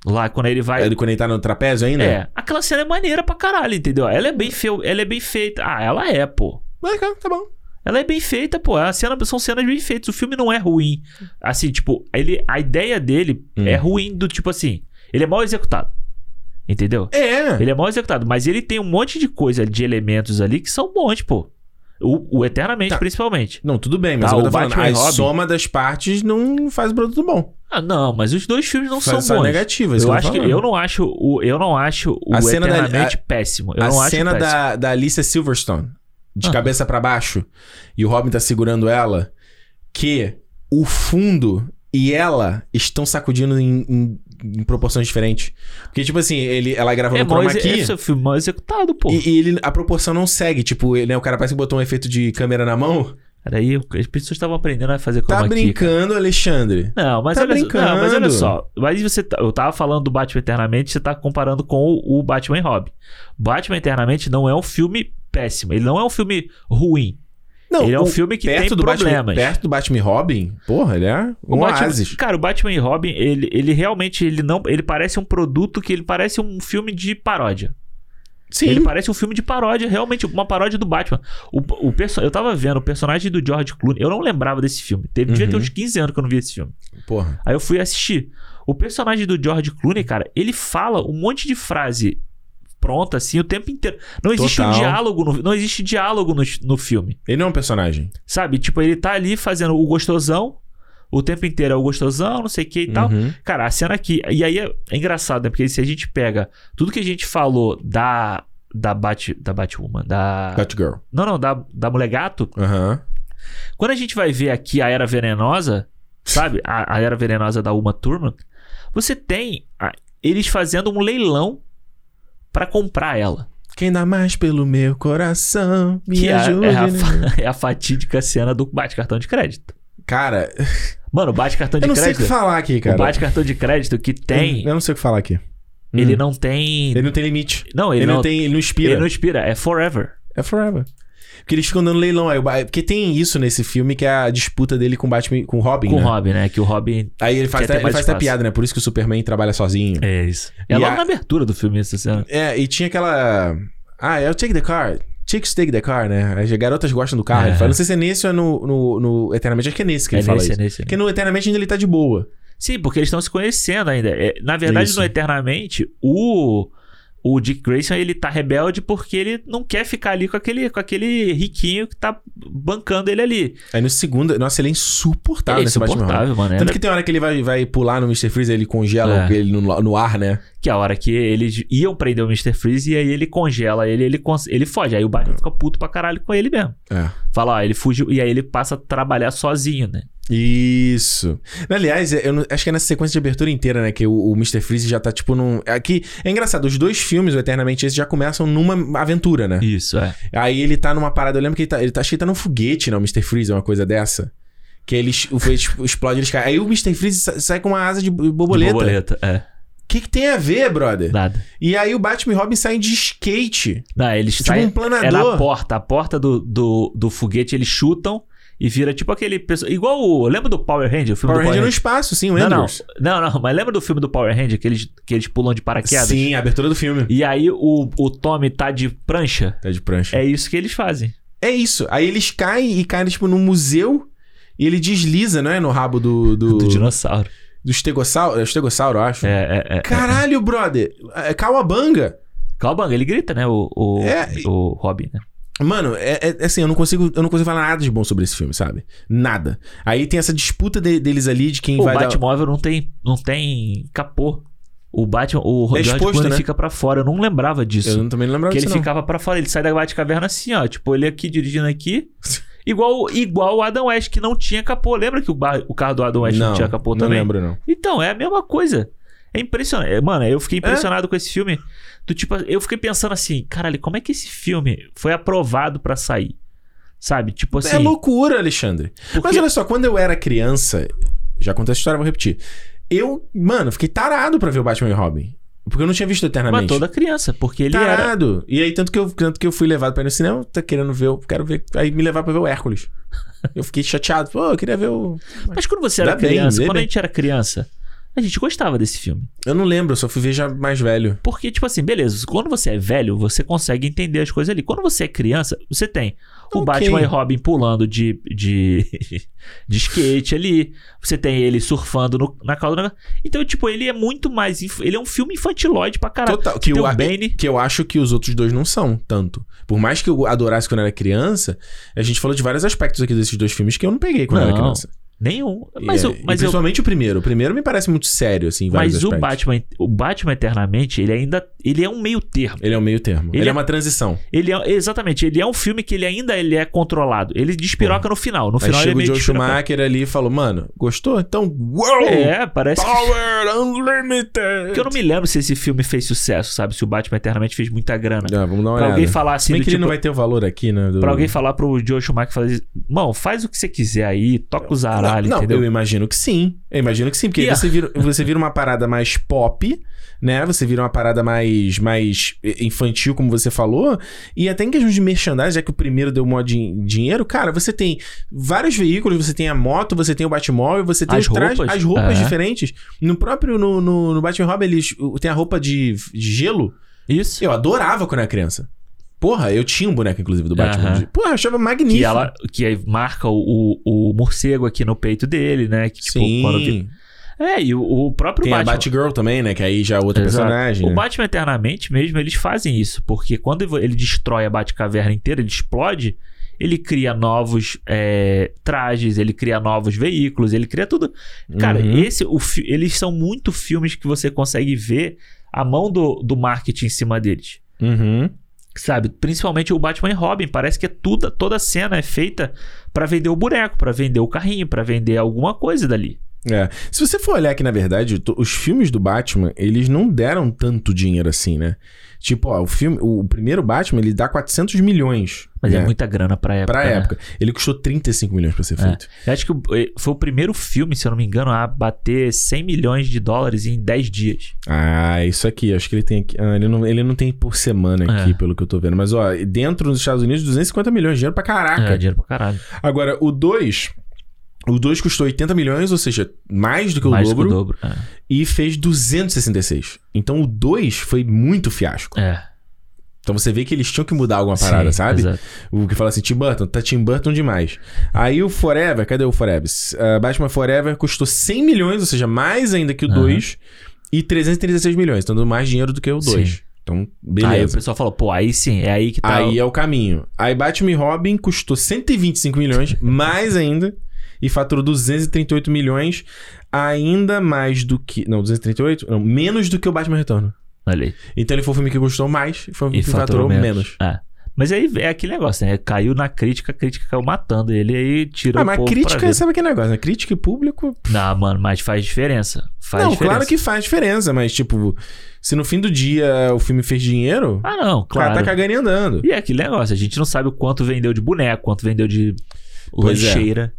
B: Lá quando ele vai.
A: Ele quando ele tá no trapézio ainda?
B: É. Aquela cena é maneira pra caralho, entendeu? Ela é bem feu, ela é bem feita. Ah, ela é, pô.
A: Mas, cara, tá bom.
B: Ela é bem feita, pô. A cena, são cenas bem feitas. O filme não é ruim. Assim, tipo, ele, a ideia dele
A: Hum.
B: é ruim do tipo assim. Ele é mal executado. Entendeu?
A: É.
B: Ele é mal executado, mas ele tem um monte de coisa, de elementos ali que são bons, pô. O, o Eternamente,
A: Tá.
B: principalmente.
A: Não, tudo bem, mas
B: Tá,
A: eu tô falando, a
B: Robin.
A: soma das partes não faz o produto bom.
B: Ah, não, mas os dois filmes não
A: faz
B: são bons.
A: negativa, isso
B: Eu acho que eu não acho o eu não acho o
A: A cena da-
B: Eternamente
A: a-
B: péssimo. Eu
A: a cena
B: péssimo.
A: da, da Alicia Silverstone, de
B: Ah.
A: cabeça pra baixo, e o Robin tá segurando ela, que o fundo e ela estão sacudindo em, em- em proporções diferentes. Porque, tipo assim, ele, ela grava
B: é
A: no chroma key...
B: esse é o filme mal executado, pô.
A: E, e ele, a proporção não segue. Tipo, ele, né, o cara parece que botou um efeito de câmera na mão.
B: Peraí, as pessoas estavam aprendendo a fazer
A: Tá
B: chroma cara.
A: brincando, Alexandre.
B: Não, mas
A: Tá
B: olha só, não, mas olha
A: brincando.
B: só. Mas você, tá- eu tava falando do Batman Eternamente, você tá comparando com o, o Batman e Robin. Batman Eternamente não é um filme péssimo, ele não é um filme ruim.
A: Não,
B: ele é um
A: o-
B: filme que
A: perto
B: tem
A: do
B: problemas.
A: Batman, perto do Batman e Robin, porra, ele é
B: O
A: um
B: Batman,
A: oásis.
B: cara, o Batman e Robin, ele, ele realmente ele não, ele parece um produto que ele parece um filme de paródia.
A: Sim.
B: Ele parece um filme de paródia, realmente uma paródia do Batman. O, o perso eu tava vendo o personagem do George Clooney, eu não lembrava desse filme. Teve, Devia ter
A: Uhum.
B: uns 15 anos que eu não vi esse filme.
A: Porra.
B: Aí eu fui assistir. O personagem do George Clooney, cara, ele fala um monte de frase pronta assim o tempo inteiro. Não existe um
A: Total.
B: diálogo, no, não existe diálogo no, no filme.
A: Ele não é um personagem.
B: Sabe? Tipo, ele tá ali fazendo o gostosão, o tempo inteiro é o gostosão, não sei o que e tal.
A: Uhum.
B: Cara, a cena aqui. E aí é, é engraçado, né? Porque se a gente pega tudo que a gente falou da. Da Bat, da Batwoman, da.
A: Batgirl.
B: Não, não, da, da Mulher Gato.
A: Aham.
B: Quando a gente vai ver aqui a Era Venenosa, sabe? A, a Era Venenosa da Uma Thurman, você tem a- eles fazendo um leilão pra comprar ela.
A: Quem dá mais pelo meu coração, me
B: Que é,
A: ajude.
B: é a,
A: né?
B: fa- é a fatídica cena do bate-cartão de crédito.
A: Cara,
B: Mano, o bate-cartão de
A: eu não sei o que
B: crédito.
A: falar aqui,
B: O
A: cara.
B: bate-cartão de crédito que tem.
A: Eu não sei o que falar aqui.
B: Ele
A: Hum.
B: não tem.
A: Ele não tem limite.
B: Não, ele,
A: Ele,
B: não,
A: não tem. Ele não inspira.
B: Ele não inspira, é forever.
A: É forever. Porque eles ficam dando leilão. Aí, o Ba- porque tem isso nesse filme que é a disputa dele com o Batman, com o Robin,
B: Com o
A: né?
B: Robin, né? Que o Robin.
A: Aí ele faz, até, ele faz até piada, né? Por isso que o Superman trabalha sozinho.
B: É isso. É
A: E
B: logo
A: a-
B: na abertura do filme essa cena.
A: É, e tinha aquela. Ah, eu take the car. Chicks take the car, né? As garotas gostam do carro.
B: É.
A: Ele fala, não sei se é nesse ou é no, no, no Eternamente. Acho que é nesse que
B: É
A: ele fala
B: nesse, é
A: isso.
B: nesse. é
A: Porque no Eternamente ainda ele tá de boa.
B: Sim, porque eles estão se conhecendo ainda. É, na verdade,
A: Isso.
B: no Eternamente, o. O Dick Grayson, ele tá rebelde porque ele não quer ficar ali com aquele, com aquele riquinho que tá bancando ele ali.
A: Aí no segundo. Nossa, ele é insuportável
B: ele é
A: nesse Batman.
B: insuportável, mano.
A: Tanto
B: Era-
A: que tem hora que ele vai, vai pular no Mr. Freeze, ele congela
B: É.
A: ele no, no ar, né?
B: Que a hora que eles iam prender o Mr. Freeze e aí ele congela ele, ele, ele foge. Aí o Batman fica puto pra caralho com ele mesmo.
A: É.
B: Fala, ó, ele fugiu. E aí ele passa a trabalhar sozinho, né?
A: Isso. Aliás, eu não- acho que é nessa sequência de abertura inteira, né? Que o, o Mr. Freeze já tá, tipo, num. Aqui. É engraçado, os dois filmes, o Eternamente Esse, já começam numa aventura, né?
B: Isso, é.
A: Aí ele tá numa parada, eu lembro que ele tá. Ele tá, acho que ele tá num foguete, né? O Mr. Freeze, uma coisa dessa. Que aí ele es- o foguete explode, eles caem. Aí o Mr. Freeze sa- sai com uma asa de
B: De
A: borboleta. O
B: borboleta, é.
A: que, que tem a ver, brother?
B: Nada.
A: E aí o Batman e Robin saem de skate.
B: Não, eles
A: Tipo
B: saem...
A: um planador.
B: É na porta. A porta do, do, do foguete, eles chutam e vira tipo aquele... perso- Igual o... Lembra do Power Ranger? O filme
A: Power
B: do
A: Ranger no
B: Power
A: espaço, sim, o
B: Não, não,
A: Enders.
B: não, não, mas lembra do filme do Power Ranger que eles, que eles pulam de paraquedas?
A: Sim, a abertura do filme.
B: E aí o, o Tommy tá de prancha?
A: Tá de prancha.
B: É isso que eles fazem.
A: É isso. Aí eles caem e caem, tipo, num museu e ele desliza, não é? No rabo do. Do,
B: Do dinossauro.
A: do estegossauro. É estegossauro, eu acho.
B: É, é, é.
A: Caralho, brother. É Kawabanga.
B: Calma, ele grita, né? O, o,
A: É.
B: o Robin, né?
A: Mano, é, é- é assim, eu não consigo, eu não consigo falar nada de bom sobre esse filme, sabe? Nada. Aí tem essa disputa de- deles ali de quem
B: O
A: vai dar...
B: Batmóvel não tem, não tem capô. O Batman, o
A: É exposto, né?
B: fica pra fora. Eu não lembrava disso.
A: Eu não- também não lembrava
B: que ele
A: disso, não.
B: ficava pra fora. Ele sai da Batcaverna assim, ó. Tipo, ele aqui dirigindo aqui. igual, igual o Adam West, que não tinha capô. Lembra que o, ba- o carro do Adam West não,
A: não,
B: tinha capô
A: não
B: também?
A: lembro, não.
B: Então, é a mesma coisa. É impressionante. É, Mano, eu fiquei impressionado com esse filme. Do tipo, eu fiquei pensando assim, caralho, como é que esse filme foi aprovado pra sair? Sabe? Tipo assim.
A: É loucura, Alexandre.
B: porque-
A: Mas olha só, quando eu era criança... Já contei essa história, vou repetir. Eu, mano, fiquei tarado pra ver o Batman e Robin. Porque eu não tinha visto eternamente.
B: Mas toda criança, porque ele era.
A: Tarado. E aí, tanto que, eu, tanto que eu fui levado pra ir no cinema, tá querendo ver, eu quero ver. Aí me levar pra ver o Hércules. Eu fiquei chateado. Pô, eu queria ver o.
B: Mas quando você era
A: Dá bem,
B: criança,
A: vê
B: quando a
A: bem.
B: gente era criança, a gente gostava desse filme.
A: Eu não lembro, eu só fui ver já mais velho.
B: Porque, tipo assim, beleza, quando você é velho, você consegue entender as coisas ali. Quando você é criança, você tem o
A: Ok.
B: Batman e Robin pulando de, de, de skate ali. Você tem ele surfando no- na negócio. Então, tipo, ele é muito mais. Ele é um filme infantiloide pra caralho.
A: Total.
B: Você
A: Que eu,
B: o Bane.
A: que eu acho que os outros dois não são tanto. Por mais que eu adorasse quando eu era criança, a gente falou de vários aspectos aqui desses dois filmes que eu não peguei quando eu era
B: Não,
A: criança.
B: Nenhum. Mas,
A: E,
B: eu,
A: é,
B: mas
A: e
B: eu,
A: principalmente o primeiro. O primeiro me parece muito sério, assim,
B: mas o
A: aspectos.
B: Batman, o Batman Eternamente, ele ainda. Ele é um meio termo.
A: Ele é o meio termo. Ele,
B: Ele
A: é
B: é-
A: uma transição.
B: Ele é, exatamente, ele é um filme que ele ainda ele é controlado. Ele despiroca no final. No
A: Aí
B: final ele
A: chega
B: é
A: o
B: meio
A: Joe
B: despirocado.
A: Schumacher ali e falou, mano, gostou? Então, uou!
B: É, parece que.
A: Power Unlimited!
B: Porque eu não me lembro se esse filme fez sucesso, sabe? Se o Batman Eternamente fez muita grana.
A: Ah, vamos dar uma
B: pra
A: olhada.
B: alguém falar assim,
A: bem que ele
B: tipo,
A: não vai ter o valor aqui, né? do-
B: pra alguém falar pro Joe Schumacher falar assim, mão, faz o que você quiser aí, toca os aralhos,
A: não,
B: entendeu?
A: eu imagino que sim. Eu imagino que sim, porque
B: a-
A: você, vira, você vira uma parada mais pop, né? Você vira uma parada mais, mais infantil, como você falou. E até em questão de merchandising, já que o primeiro deu mó din- dinheiro, cara, você tem vários veículos, você tem a moto, você tem o Batmóvel, você tem
B: As roupas,
A: as roupas
B: é.
A: diferentes. No próprio, no, no, no Batman Robin, eles tem a roupa de, de gelo.
B: Isso.
A: Eu adorava quando era criança. Porra, eu tinha um boneco, inclusive, do Batman.
B: Aham.
A: Porra, eu achava magnífico.
B: Que ela que aí marca o, o, o morcego aqui no peito dele, né? Que, tipo,
A: Sim.
B: quando É, e o, o próprio
A: Tem a
B: Batman.
A: Batgirl também, né? Que aí já é outro
B: Exato.
A: personagem.
B: O
A: né?
B: Batman Eternamente mesmo, eles fazem isso. Porque quando ele destrói a Batcaverna inteira, ele explode, ele cria novos é, trajes, ele cria novos veículos, ele cria tudo. Cara,
A: Uhum.
B: esse, o, eles são muito filmes que você consegue ver a mão do, do marketing em cima deles.
A: Uhum.
B: Sabe? Principalmente o Batman e Robin. Parece que é tudo, toda a cena é feita pra vender o boneco, pra vender o carrinho, pra vender alguma coisa dali.
A: É. Se você for olhar aqui, na verdade, os filmes do Batman, eles não deram tanto dinheiro assim, né? Tipo, ó, o filme, o primeiro Batman, ele dá 400 milhões.
B: Mas
A: né?
B: é muita grana pra época.
A: Pra
B: né?
A: época. Ele custou 35 milhões pra ser
B: É.
A: feito.
B: Eu acho que eh, foi o primeiro filme, se eu não me engano, a bater 100 milhões de dólares em 10 dias.
A: Ah, isso aqui, acho que ele tem aqui. Ah, ele, não, ele não tem por semana aqui,
B: É.
A: pelo que eu tô vendo. Mas, ó, dentro dos Estados Unidos, 250 milhões, dinheiro pra caraca.
B: É, dinheiro pra caralho.
A: Agora, o 2. O 2 custou 80 milhões, ou seja, mais do que o
B: Mais
A: dobro.
B: que o dobro.
A: E fez 266. Então o 2 foi muito fiasco.
B: É.
A: Então você vê que eles tinham que mudar alguma parada,
B: Sim,
A: sabe?
B: exato.
A: O que fala assim, Tim Burton, tá Tim Burton demais. Aí o Forever, cadê o Forever? Uh, Batman Forever custou 100 milhões, ou seja, mais ainda que o
B: Aham.
A: 2, e 336 milhões, então dando mais dinheiro do que o 2.
B: Sim.
A: Então,
B: Aí o
A: beleza.
B: pessoal falou, pô, aí sim, é aí que tá.
A: Aí
B: o-
A: é o caminho. Aí Batman e Robin custou 125 milhões, mais ainda, e faturou 238 milhões, ainda mais do que. Não, 238? Não, menos do que o Batman Retorno.
B: Olha aí.
A: Então ele foi o filme que custou mais, foi o filme
B: E
A: que
B: faturou
A: faturou menos.
B: menos. É. Mas aí é aquele negócio, né? Caiu na crítica, a crítica caiu matando ele, aí tirou
A: Ah,
B: o
A: mas
B: povo pra
A: crítica, sabe aquele negócio, né? Crítica e público.
B: Não, mano, mas faz diferença. Faz
A: não,
B: diferença.
A: claro que faz diferença, mas tipo, se no fim do dia o filme fez dinheiro,
B: Ah, não,
A: o cara
B: claro.
A: tá cagando e andando.
B: E é aquele negócio, a gente não sabe o quanto vendeu de boneco, quanto vendeu de
A: Pois é.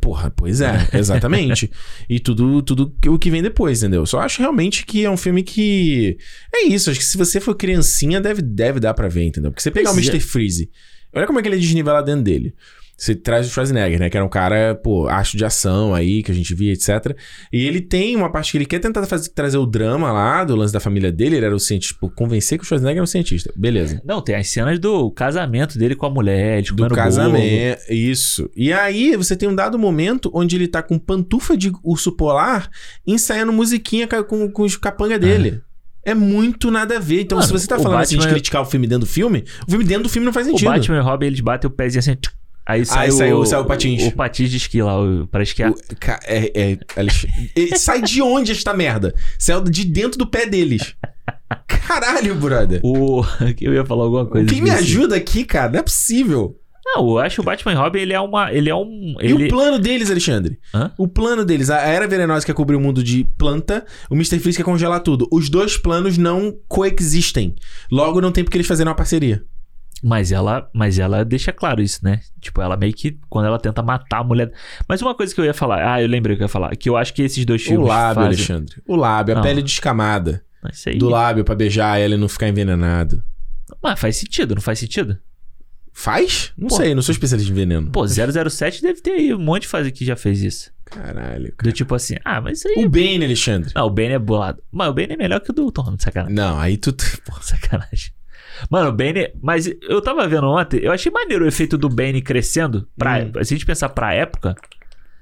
A: Porra, pois é, exatamente. e tudo, tudo o que vem depois, entendeu? Só acho realmente que é um filme que. É isso, acho que se você for criancinha, deve, deve dar pra ver, entendeu? Porque você pegar o
B: Pois é.
A: Mr. Freeze, olha como é que ele é desnivelado dentro dele. Você traz o Schwarzenegger, né? Que era um cara, pô, acho de ação aí, que a gente via, etc. E ele tem uma parte que ele quer tentar fazer, trazer o drama lá, do lance da família dele. Ele era o cientista, tipo, convencer que o Schwarzenegger era um cientista. Beleza.
B: Não, tem as cenas do casamento dele com a mulher, eles
A: Do
B: comendo bolo.
A: casamento. Isso. E aí você tem um dado momento onde ele tá com pantufa de urso polar ensaiando musiquinha com, com os capanga dele. É muito nada a ver. Então,
B: Mano,
A: se você tá
B: o
A: falando assim de
B: Batman-
A: criticar o filme dentro do filme, o filme dentro do filme não faz
B: O
A: sentido.
B: Batman e o Robin, eles batem o pezinho assim. tchuc, Aí sai,
A: saiu-
B: o,
A: saiu o patins.
B: O, o patins de esqui lá, o, pra esquiar.
A: Ca- é, é, sai de onde esta merda? Saiu de dentro do pé deles. Caralho, brother.
B: O... Eu ia falar alguma coisa.
A: Quem me ajuda aqui, cara? Não é possível.
B: Não, eu acho que o Batman e Robin, ele é uma... Ele é um...
A: E
B: Ele...
A: o plano deles, Alexandre?
B: Hã?
A: O plano deles, a era venenosa quer cobrir o mundo de planta, o Mr. Freeze quer congelar tudo. Os dois planos não coexistem. Logo, não tem porque eles fazerem uma parceria.
B: Mas ela, mas ela deixa claro isso, né? Tipo, ela meio que quando ela tenta matar a mulher. Mas uma coisa que eu ia falar, ah, eu lembrei o que eu ia falar, que eu acho que esses dois
A: O
B: filmes
A: lábio,
B: fazem...
A: Alexandre. O lábio, a
B: Não.
A: pele descamada.
B: Aí.
A: Do lábio pra beijar ela e não ficar envenenado.
B: Mas faz sentido, não faz sentido?
A: Faz? Não
B: Pô.
A: sei, não sou especialista em veneno.
B: Pô, 007 deve ter aí um monte de fase que já fez isso.
A: Caralho, cara.
B: Do tipo assim, ah, mas isso aí.
A: O Bane, Alexandre.
B: Não, o Bane é bolado. Mas o Bane é melhor que o do Tom, sacanagem.
A: Não, aí tu. Pô,
B: Sacanagem. Mano, o Bane. Mas eu tava vendo ontem, eu achei maneiro o efeito do Bane crescendo. Pra,
A: Hum.
B: Se a gente pensar pra época.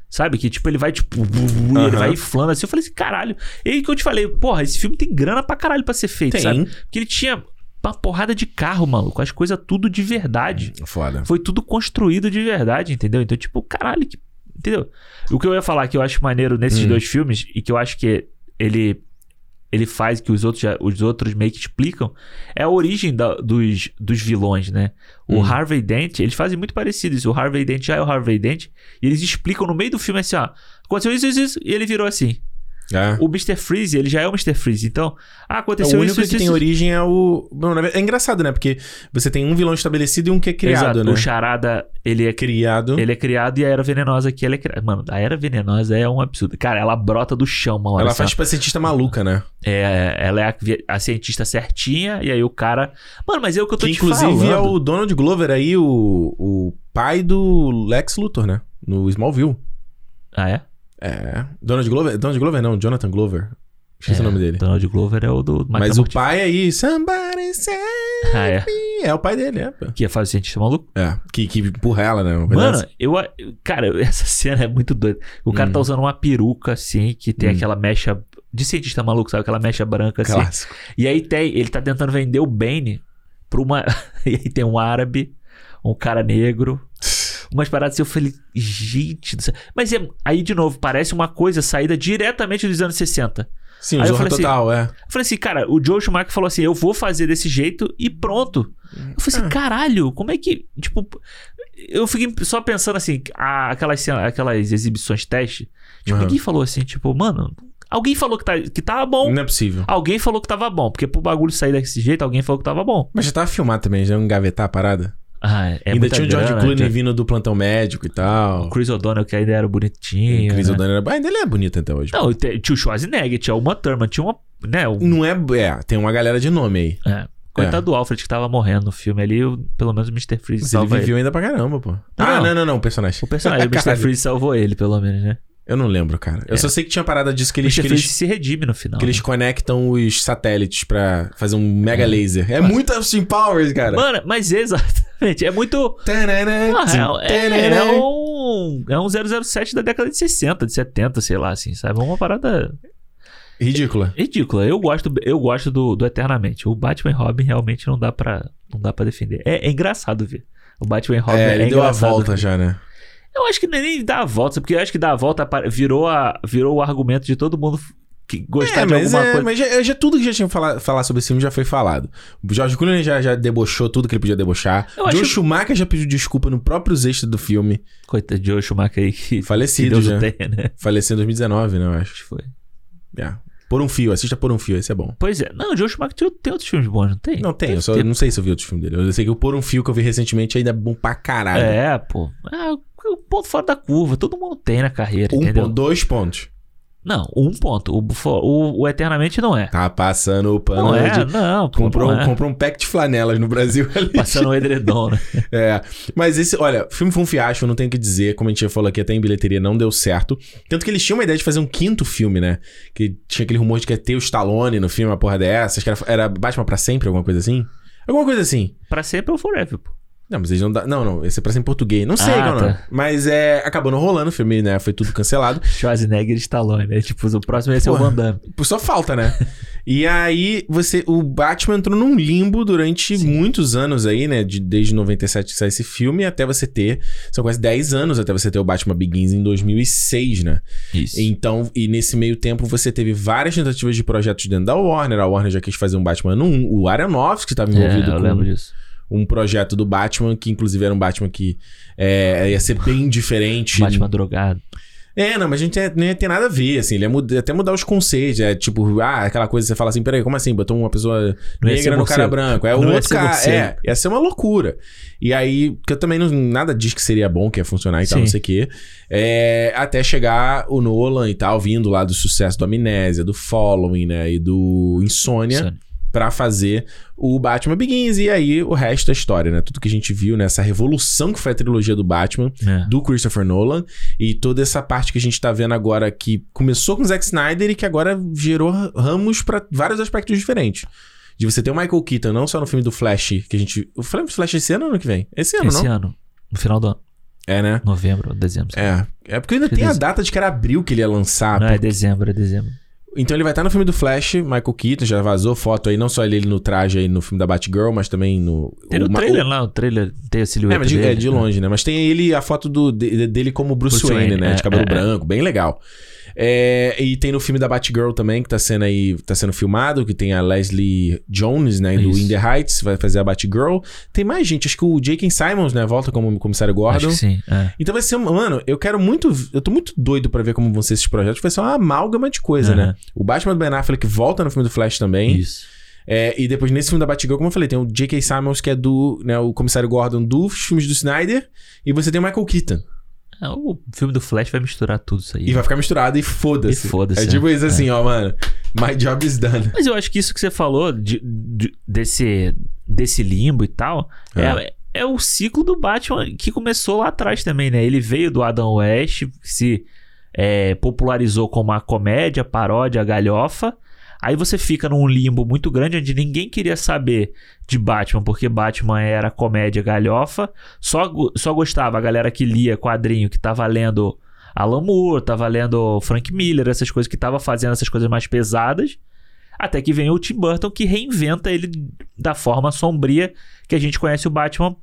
B: Sabe? Que tipo, ele vai tipo. Ele vai inflando assim. Eu falei assim, caralho. E aí que eu te falei, porra, esse filme tem grana pra caralho pra ser feito,
A: Tem.
B: sabe? Porque ele tinha uma porrada de carro, maluco. As coisas tudo de verdade.
A: Foda.
B: Foi tudo construído de verdade, entendeu? Então, tipo, caralho, que. Entendeu? O que eu ia falar que eu acho maneiro nesses
A: Hum.
B: dois filmes e que eu acho que ele. Ele faz que os outros, já- os outros meio que explicam é a origem da- dos, dos vilões, né? O
A: Hum.
B: Harvey Dent, eles fazem muito parecido isso. O Harvey Dent já é o Harvey Dent e eles explicam no meio do filme assim, ó. Aconteceu isso, isso, isso, e ele virou assim.
A: É.
B: O Mr. Freeze, ele já é o Mr. Freeze. Então, ah, aconteceu
A: o único
B: isso, isso,
A: que tem
B: isso.
A: origem é o. Bom, é engraçado, né? Porque você tem um vilão estabelecido e um que é criado,
B: Exato.
A: né?
B: O Charada, ele é
A: Criado.
B: Ele é criado e a Era Venenosa aqui, ela é criada. Mano, a Era Venenosa é um absurdo. Cara, ela brota do chão, hora.
A: Ela faz tipo a cientista maluca, né?
B: É, ela é a, a cientista certinha, e aí o cara. Mano, mas é o que eu tô
A: Que
B: te
A: inclusive
B: falando.
A: é o Donald Glover aí, o, o pai do Lex Luthor, né? No Smallville.
B: Ah, é?
A: É. Donald Glover? Donald Glover não, Jonathan Glover. Esqueci
B: É,
A: o nome dele.
B: Donald Glover é o do.
A: Mas o pai aí, somebody save
B: Ah, é.
A: me. É o pai dele, é.
B: Que faz o cientista maluco.
A: É, que, que empurra ela, né?
B: Mano, eu. Cara, essa cena é muito doida. O cara
A: Hum.
B: tá usando uma peruca, assim, que tem
A: Hum.
B: aquela mecha. De cientista maluco, sabe? Aquela mecha branca, assim.
A: Clássico.
B: E aí tem, ele tá tentando vender o Bane pra uma. e aí tem um árabe, um cara negro, umas paradas assim. Eu falei, gente do céu. Mas é, aí, de novo, parece uma coisa saída diretamente dos anos 60.
A: Sim, o
B: Aí
A: Zorra
B: assim,
A: Total, é.
B: Eu falei assim, cara, o Joe Schumacher falou assim: eu vou fazer desse jeito e pronto. Eu falei assim,
A: Ah.
B: caralho, como é que. Tipo, eu fiquei só pensando assim, aquelas, aquelas exibições teste. Tipo,
A: Aham.
B: ninguém falou assim, tipo, mano. Alguém falou que, tá, que tava bom.
A: Não é possível.
B: Alguém falou que tava bom. Porque pro bagulho sair desse jeito, alguém falou que tava bom.
A: Mas já tava filmado também, já engavetar a parada.
B: Ah, é
A: ainda tinha o George Clooney vindo do plantão médico e tal.
B: O Chris O'Donnell, que ainda era bonitinho.
A: Chris
B: né?
A: O'Donnell era... Ainda ele é bonito até hoje.
B: Não, tinha o Schwarzenegger, tinha uma Thurman, tinha uma. Né, um-
A: Não é... É, tem uma galera de nome aí.
B: é. Coitado do Alfred que tava morrendo no filme ali, o- pelo menos o Mr. Freeze
A: Mas ele
B: salva
A: viveu ainda pra caramba, pô. ah,
B: não.
A: não, não, não, o personagem.
B: O personagem, o Mr. Freeze salvou ele, pelo menos, né?
A: Eu não lembro, cara. Eu
B: É.
A: só sei que tinha parada disso que
B: O
A: eles, que eles,
B: se redime no final.
A: que eles
B: né?
A: conectam os satélites pra fazer um mega
B: É.
A: laser. É muito Austin Powers, cara.
B: Mano, mas exatamente, é muito.
A: Tarará,
B: é, é, é um. É um 007 da década de 60, de 70, sei lá, assim, sabe? É uma parada
A: Ridícula.
B: ridícula. Eu gosto, eu gosto do, do Eternamente. O Batman Robin realmente não dá pra, não dá pra defender. É, é engraçado ver. O Batman Robin
A: É,
B: é,
A: ele deu a volta
B: ver.
A: já, né?
B: Eu acho que nem dá a volta, porque eu acho que dá a volta virou, a, virou o argumento de todo mundo que gostar
A: É,
B: de
A: mas,
B: alguma
A: é,
B: coisa.
A: mas já, já tudo que já tinha falar, falar sobre esse filme já foi falado. O George Clooney já, já debochou tudo que ele podia debochar.
B: Eu
A: Joe
B: acho-
A: Schumacher já pediu desculpa no próprio extra do filme.
B: Coitado de Joe Schumacher aí que, que
A: Falecido
B: Deus
A: já.
B: tenha, né?
A: Faleceu em 2019, né, eu acho.
B: Acho que foi.
A: É. Por um fio, assista Por um Fio, esse é bom.
B: Pois é. Não, o Joe Schumacher tem, tem outros filmes bons, não tem?
A: Não tem, eu
B: Deve
A: só não sei se eu vi outros filmes dele. Eu sei que o Por um Fio que eu vi recentemente ainda é bom pra caralho.
B: É, pô. É, o ponto fora da curva. Todo mundo tem na carreira,
A: Um
B: entendeu?
A: ponto, dois pontos.
B: Não, um ponto. O, o, o Eternamente não é.
A: Tá passando o pano
B: Não é,
A: de...
B: não.
A: Comprou,
B: não é.
A: comprou um pack de flanelas no Brasil ali.
B: Passando o edredom, né?
A: É, mas esse, olha, o filme foi um fiasco, não tenho o que dizer, como a gente já falou aqui, até em bilheteria não deu certo. Tanto que eles tinham uma ideia de fazer um quinto filme, né? Que tinha aquele rumor de que ia ter o Stallone no filme, uma porra dessas, que era, era Batman pra sempre, alguma coisa assim? Alguma coisa assim.
B: Pra sempre ou forever, pô.
A: Não, mas eles não dá. Não, não, esse é pra ser em português. Não sei
B: Ah,
A: é o nome.
B: tá.
A: Mas é. Acabou não rolando o filme, né? Foi tudo cancelado.
B: Schwarzenegger e Stallone, né? Tipo, o próximo ia ser o
A: Porra.
B: Van Damme.
A: Por só falta, né? e aí, você. O Batman entrou num limbo durante muitos anos aí, né? De, desde 97 que sai esse filme até você ter. São quase 10 anos até você ter o Batman Begins em 2006, né?
B: Isso.
A: Então, e nesse meio tempo você teve várias tentativas de projetos dentro da Warner. A Warner já quis fazer um Batman no O Aronofsky estava
B: É,
A: envolvido
B: eu
A: com
B: lembro disso.
A: Um projeto do Batman, que inclusive era um Batman que é, ia ser bem diferente.
B: Batman drogado.
A: É, não, mas a gente é- não ia ter nada a ver, assim. Ele ia muda- até mudar os conceitos. É tipo, ah, aquela coisa que você fala assim, peraí, como assim? Botou uma pessoa negra no cara branco. É o outro cara.
B: morcego.
A: É, ia ser uma loucura. E aí, que eu também não. Nada diz que seria bom, que ia funcionar e tal,
B: Sim.
A: não sei o quê. É, até chegar o Nolan e tal, vindo lá do sucesso do Amnésia, do Following, né? E do Insônia
B: Sony.
A: Pra fazer o Batman Begins. E aí o resto é história, né? Tudo que a gente viu nessa revolução que foi a trilogia do Batman,
B: É.
A: do Christopher Nolan, e toda essa parte que a gente tá vendo agora que começou com o Zack Snyder e que agora gerou ramos pra vários aspectos diferentes. De você ter o Michael Keaton, não só no filme do Flash, que a gente. O filme do Flash esse ano ou ano que vem? Esse ano,
B: Esse
A: não?
B: ano. No final do ano.
A: É, né?
B: Novembro, dezembro.
A: É. É porque ainda tem a
B: dezembro.
A: data de que era abril que ele ia lançar.
B: Não, é
A: porque-
B: dezembro, é dezembro.
A: Então ele vai estar no filme do Flash, Michael Keaton, já vazou foto aí, não só ele, no traje aí no filme da Batgirl, mas também no.
B: Tem
A: o
B: o
A: ma-
B: trailer lá, o trailer tem a
A: É,
B: silhueta
A: mas de,
B: dele.
A: é de longe, né? Mas tem ele, a foto do, de- dele como Bruce,
B: Bruce
A: Wayne,
B: Wayne,
A: né?
B: é,
A: de cabelo
B: é, é.
A: branco, bem legal. É, e tem no filme da Batgirl também, que tá sendo aí, tá sendo filmado, que tem a Leslie Jones, né? Do
B: Isso.
A: In The Heights, vai fazer a Batgirl. Tem mais gente, acho que o J.K. Simons, né? Volta como comissário
B: Acho
A: Gordon.
B: que sim. é.
A: Então vai ser, mano, eu quero muito, eu tô muito doido pra ver como vão ser esses projetos, vai ser uma amálgama de coisa,
B: Aham.
A: né? O Batman do Ben Affleck volta no filme do Flash também.
B: Isso.
A: É, e depois nesse filme da Batgirl, como eu falei, tem o J.K. Simons, que é do, né, o comissário Gordon dos filmes do Snyder, e você tem o Michael Keaton.
B: É, O filme do Flash vai misturar tudo isso aí.
A: E vai ficar misturado e foda-se.
B: E foda-se,
A: É tipo
B: é.
A: isso assim, ó, mano. My job is done.
B: Mas eu acho que isso que você falou de- de- desse, desse limbo e tal é. é o ciclo do Batman que começou lá atrás também, né? Ele veio do Adam West, se é, popularizou como a comédia, paródia, galhofa. Aí você fica num limbo muito grande onde ninguém queria saber de Batman, porque Batman era comédia galhofa. Só, só gostava a galera que lia quadrinho, que tava lendo Alan Moore, tava lendo Frank Miller, essas coisas que tava fazendo essas coisas mais pesadas. Até que vem o Tim Burton que reinventa ele da forma sombria que a gente conhece o Batman,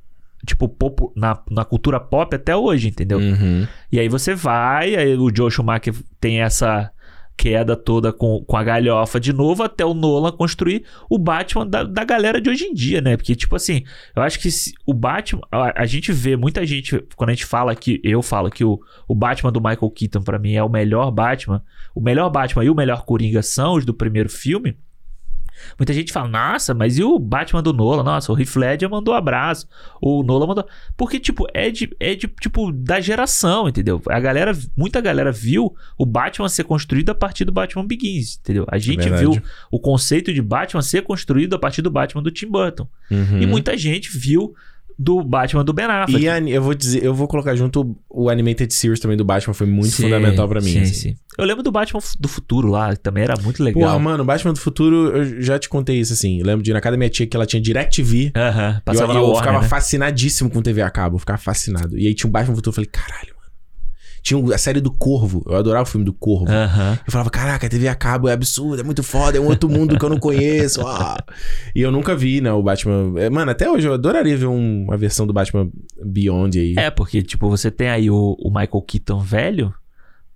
B: tipo, popu- na, na cultura pop até hoje, entendeu?
A: Uhum.
B: E aí você vai, aí o Joe Schumacher tem essa queda toda com, com a galhofa de novo, até o Nolan construir o Batman da, da galera de hoje em dia, né? Porque, tipo assim, eu acho que se- o Batman. A, a gente vê muita gente, quando a gente fala que. Eu falo que o, o Batman do Michael Keaton, pra mim, é o melhor Batman. O melhor Batman e o melhor Coringa são os do primeiro filme. Muita gente fala, nossa, mas e o Batman do Nolan? Nossa, o Heath Ledger mandou abraço. O Nolan mandou. Porque, tipo, é de, é de, tipo, da geração, entendeu? A galera, muita galera viu o Batman ser construído a partir do Batman Begins, entendeu? A gente
A: verdade.
B: viu o conceito de Batman ser construído a partir do Batman do Tim Burton.
A: Uhum.
B: E muita gente viu do Batman do Ben Affleck.
A: E a- eu vou dizer, eu vou colocar junto o, o Animated Series também do Batman, foi muito
B: Sim,
A: fundamental pra mim.
B: Sim,
A: assim.
B: sim. Eu lembro do Batman do futuro lá, que também era muito legal.
A: Porra, mano, Batman do Futuro, eu já te contei isso assim. Eu lembro de ir na casa da minha tia que ela tinha DirecTV.
B: Aham,
A: E
B: passava
A: eu,
B: na
A: eu
B: Warner,
A: ficava
B: né?
A: fascinadíssimo com TV a cabo, eu ficava fascinado. E aí tinha um Batman do Futuro, eu falei, caralho. Tinha a série do Corvo, eu adorava o filme do Corvo. Eu falava, caraca, a TV a cabo é absurdo, é muito foda, é um outro mundo que eu não conheço. ah. E eu nunca vi, né, o Batman. é, Mano, até hoje eu adoraria ver um- uma versão do Batman Beyond aí.
B: É, porque, tipo, você tem aí o, o Michael Keaton velho,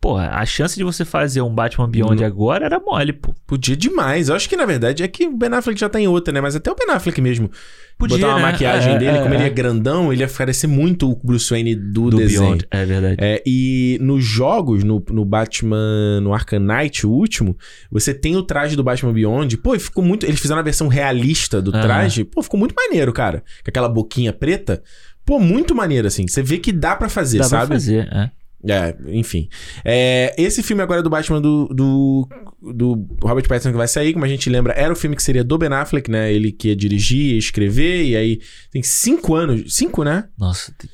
B: Porra, a chance de você fazer um Batman Beyond
A: Não.
B: agora era mole, pô.
A: Podia demais. Eu acho que, na verdade, é que o Ben Affleck já tá em outra, né? Mas até o Ben Affleck mesmo.
B: Podia,
A: botar uma
B: né?
A: maquiagem
B: É,
A: dele,
B: é,
A: como ele
B: é.
A: é grandão, ele ia parecer muito o Bruce Wayne do,
B: Do
A: desenho.
B: Beyond, é verdade.
A: É, e nos jogos, no, no Batman, no Arkham Knight, o último, você tem o traje do Batman Beyond. Pô, e ficou muito. Eles fizeram a versão realista do traje. Pô, ficou muito maneiro, cara. Com aquela boquinha preta. Pô, muito maneiro, assim. Você vê que dá pra fazer,
B: Dá
A: sabe?
B: pra fazer, é.
A: É, enfim. É, esse filme agora do Batman do, do, do Robert Pattinson que vai sair, como a gente lembra, era o filme que seria do Ben Affleck, né? Ele que ia dirigir, ia escrever, e aí tem cinco anos. Cinco, né?
B: Nossa, tem-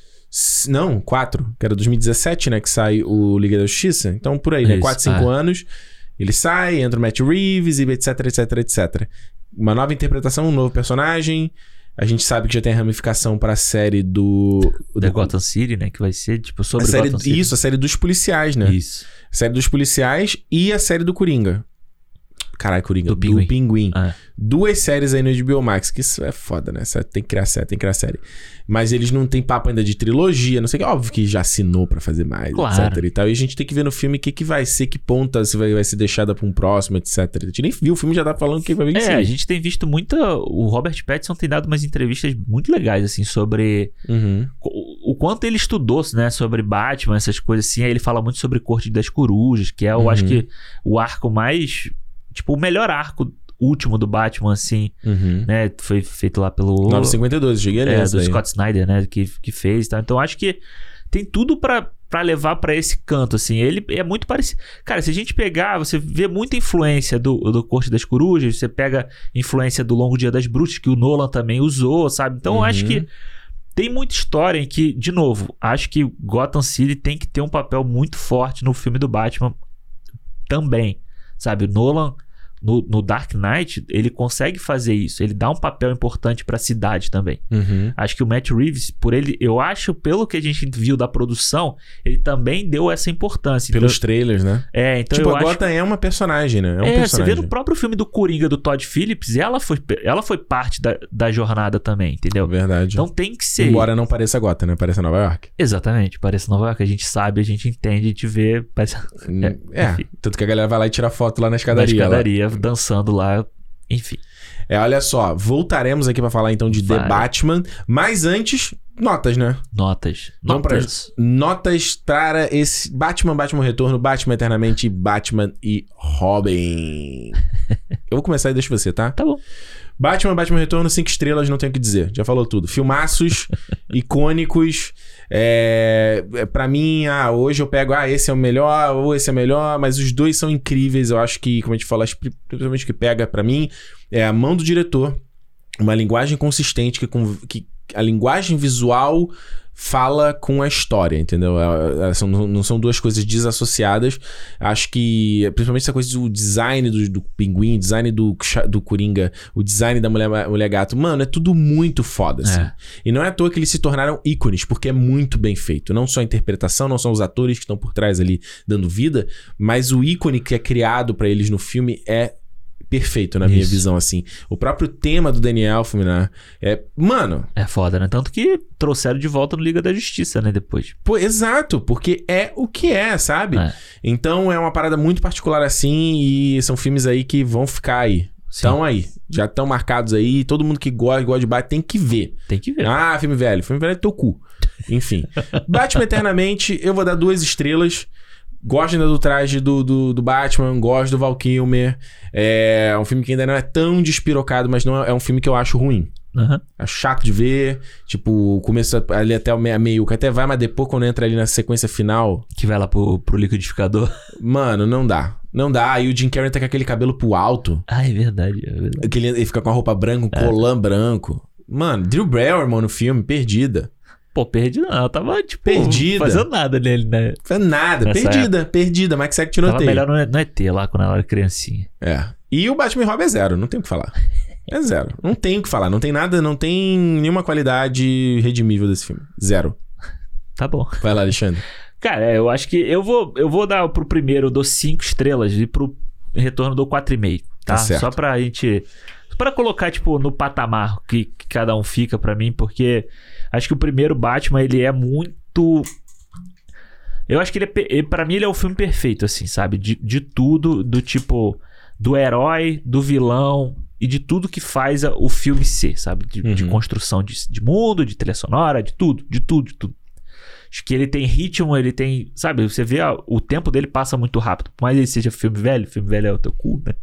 A: Não, quatro. Que era 2017, né? Que sai o Liga da Justiça. Então, por aí, né?
B: Isso,
A: Quatro, cinco
B: é.
A: anos. Ele sai, entra o Matt Reeves, e etc, etc, etc. Uma nova interpretação, um novo personagem. A gente sabe que já tem a ramificação pra série do...
B: da
A: do
B: Gotham City, né? Que vai ser, tipo,
A: a
B: sobre
A: série,
B: Gotham City.
A: isso, a série dos policiais, né?
B: Isso.
A: A série dos policiais e a série do Coringa. Caralho, Coringa.
B: Do Pinguim.
A: Pinguim.
B: É.
A: Duas séries aí no HBO Max, que isso é foda, né? Tem que criar série, tem que criar série. Mas eles não tem papo ainda de trilogia, não sei o que. Óbvio que já assinou pra fazer mais,
B: Claro.
A: etc e tal. E a gente tem que ver no filme o que, que vai ser, que ponta se vai, vai ser deixada pra um próximo, etc. A gente nem viu, o filme já tá falando que vai vir
B: É, a
A: si.
B: gente tem visto muita. O Robert Pattinson tem dado umas entrevistas muito legais, assim, sobre
A: Uhum.
B: o, o quanto ele estudou, né, sobre Batman, essas coisas assim. Aí ele fala muito sobre Corte das Corujas, que é, eu
A: Uhum.
B: acho que, o arco mais. Tipo, o melhor arco último do Batman, assim,
A: Uhum.
B: né? Foi feito lá pelo.
A: 952, cheguei
B: é, do
A: daí.
B: Scott Snyder, né? Que, que fez e tal. Então acho que tem tudo pra, pra levar pra esse canto, assim. Ele é muito parecido. Cara, se a gente pegar, você vê muita influência do, do Corte das Corujas, você pega influência do Longo Dia das Bruxas, que o Nolan também usou, sabe? Então eu acho
A: Uhum.
B: que tem muita história em que, de novo, acho que Gotham City tem que ter um papel muito forte no filme do Batman também, sabe? O Nolan, no, no Dark Knight, ele consegue fazer isso. Ele dá um papel importante pra cidade também.
A: Uhum.
B: Acho que o Matt Reeves, por ele, eu acho, pelo que a gente viu da produção, ele também deu essa importância.
A: Pelos trailers, né?
B: Então, é, então
A: tipo,
B: eu
A: a
B: acho
A: Gotham é uma personagem, né? É um
B: é, você
A: personagem.
B: vê no próprio filme do Coringa do Todd Phillips, ela foi, ela foi parte da, da jornada também, entendeu?
A: Verdade.
B: Então tem que ser.
A: Embora não pareça Gotham, né? Pareça Nova York.
B: Exatamente, parece Nova York. A gente sabe, a gente entende, a gente vê. Parece
A: É,
B: enfim.
A: tanto que a galera vai lá e tira foto lá na
B: na
A: escadaria.
B: Dançando lá. Enfim.
A: É, olha só, voltaremos aqui pra falar então de The
B: Vai.
A: Batman, mas antes, notas, né?
B: Notas.
A: Vamos pra-
B: Notas.
A: Notas para esse Batman, Batman Retorno, Batman Eternamente, Batman e Robin. Eu vou começar e deixo você, tá?
B: Tá bom.
A: Batman, Batman Retorno, cinco estrelas, não tenho o que dizer. Já falou tudo. Filmaços, icônicos. É, é, para mim, ah, hoje eu pego, ah, esse é o melhor, ou esse é o melhor, mas os dois são incríveis. Eu acho que, como a gente que principalmente o que pega pra mim é a mão do diretor, uma linguagem consistente que, que a linguagem visual fala com a história, entendeu? É- é- são- não são duas coisas desassociadas. Acho que, principalmente essa coisa do design do, do pinguim, design do, do Coringa, o design da mulher, mulher gato, mano, é tudo muito foda, assim.
B: É.
A: E não é à toa que eles se tornaram ícones, porque é muito bem feito. Não só a interpretação, não são os atores que estão por trás ali dando vida, mas o ícone que é criado pra eles no filme é perfeito, na minha
B: Isso.
A: visão, assim. O próprio tema do Daniel Elfman, né? É, mano,
B: É foda, né? Tanto que trouxeram de volta no Liga da Justiça, né? Depois.
A: pô, exato, porque é o que é, sabe?
B: É.
A: Então é uma parada muito particular assim e são filmes aí que vão ficar aí. Estão aí. Já estão marcados aí. Todo mundo que gosta, gosta de Batman tem que ver.
B: Tem que ver.
A: Ah, filme velho. Filme velho é teu cu. Enfim. Batman Eternamente, eu vou dar duas estrelas. Gosto ainda do traje do, do, do Batman, gosto do Val Kilmer. É um filme que ainda não é tão despirocado, mas não é, é um filme que eu acho ruim.
B: Aham.
A: É chato de ver. Tipo, o começo ali até o meio, meio que até vai, mas depois quando entra ali na sequência final,
B: Que vai lá pro, pro liquidificador.
A: mano, não dá. Não dá. E o Jim Carrey tá com aquele cabelo pro alto.
B: Ah, é verdade. É verdade.
A: Aquele, ele fica com a roupa branca, um colã branco. Mano, Drew Barrymore no filme, perdida.
B: Pô, perdi não. Ela tava, tipo,
A: Perdida.
B: fazendo nada nele, né?
A: Foi nada,
B: Nessa
A: perdida, perdida. Max Sack
B: Tava
A: tiroteio.
B: melhor no, no ET lá quando ela era criancinha.
A: É. E o Batman e Robin é zero, não tem o que falar. É zero. Não tem o que falar. Não tem nada, não tem nenhuma qualidade redimível desse filme. Zero.
B: Tá bom.
A: Vai lá, Alexandre.
B: Cara, é, eu acho que eu vou, eu vou dar pro primeiro, eu dou 5 estrelas e pro retorno dou 4,5, tá?
A: Tá certo.
B: Só pra gente. Pra colocar, tipo, no patamar que, que cada um fica pra mim, porque acho que o primeiro Batman, ele é muito. Eu acho que ele é. Pra mim, ele é o filme perfeito, assim, sabe? De, de tudo, do tipo. Do herói, do vilão e de tudo que faz o filme ser, sabe? De, de
A: Uhum.
B: construção de, de mundo, de trilha sonora, de tudo, de tudo, de tudo. Acho que ele tem ritmo, ele tem. Sabe, você vê, ó, o tempo dele passa muito rápido. Por mais ele seja filme velho, filme velho é o teu cu, né?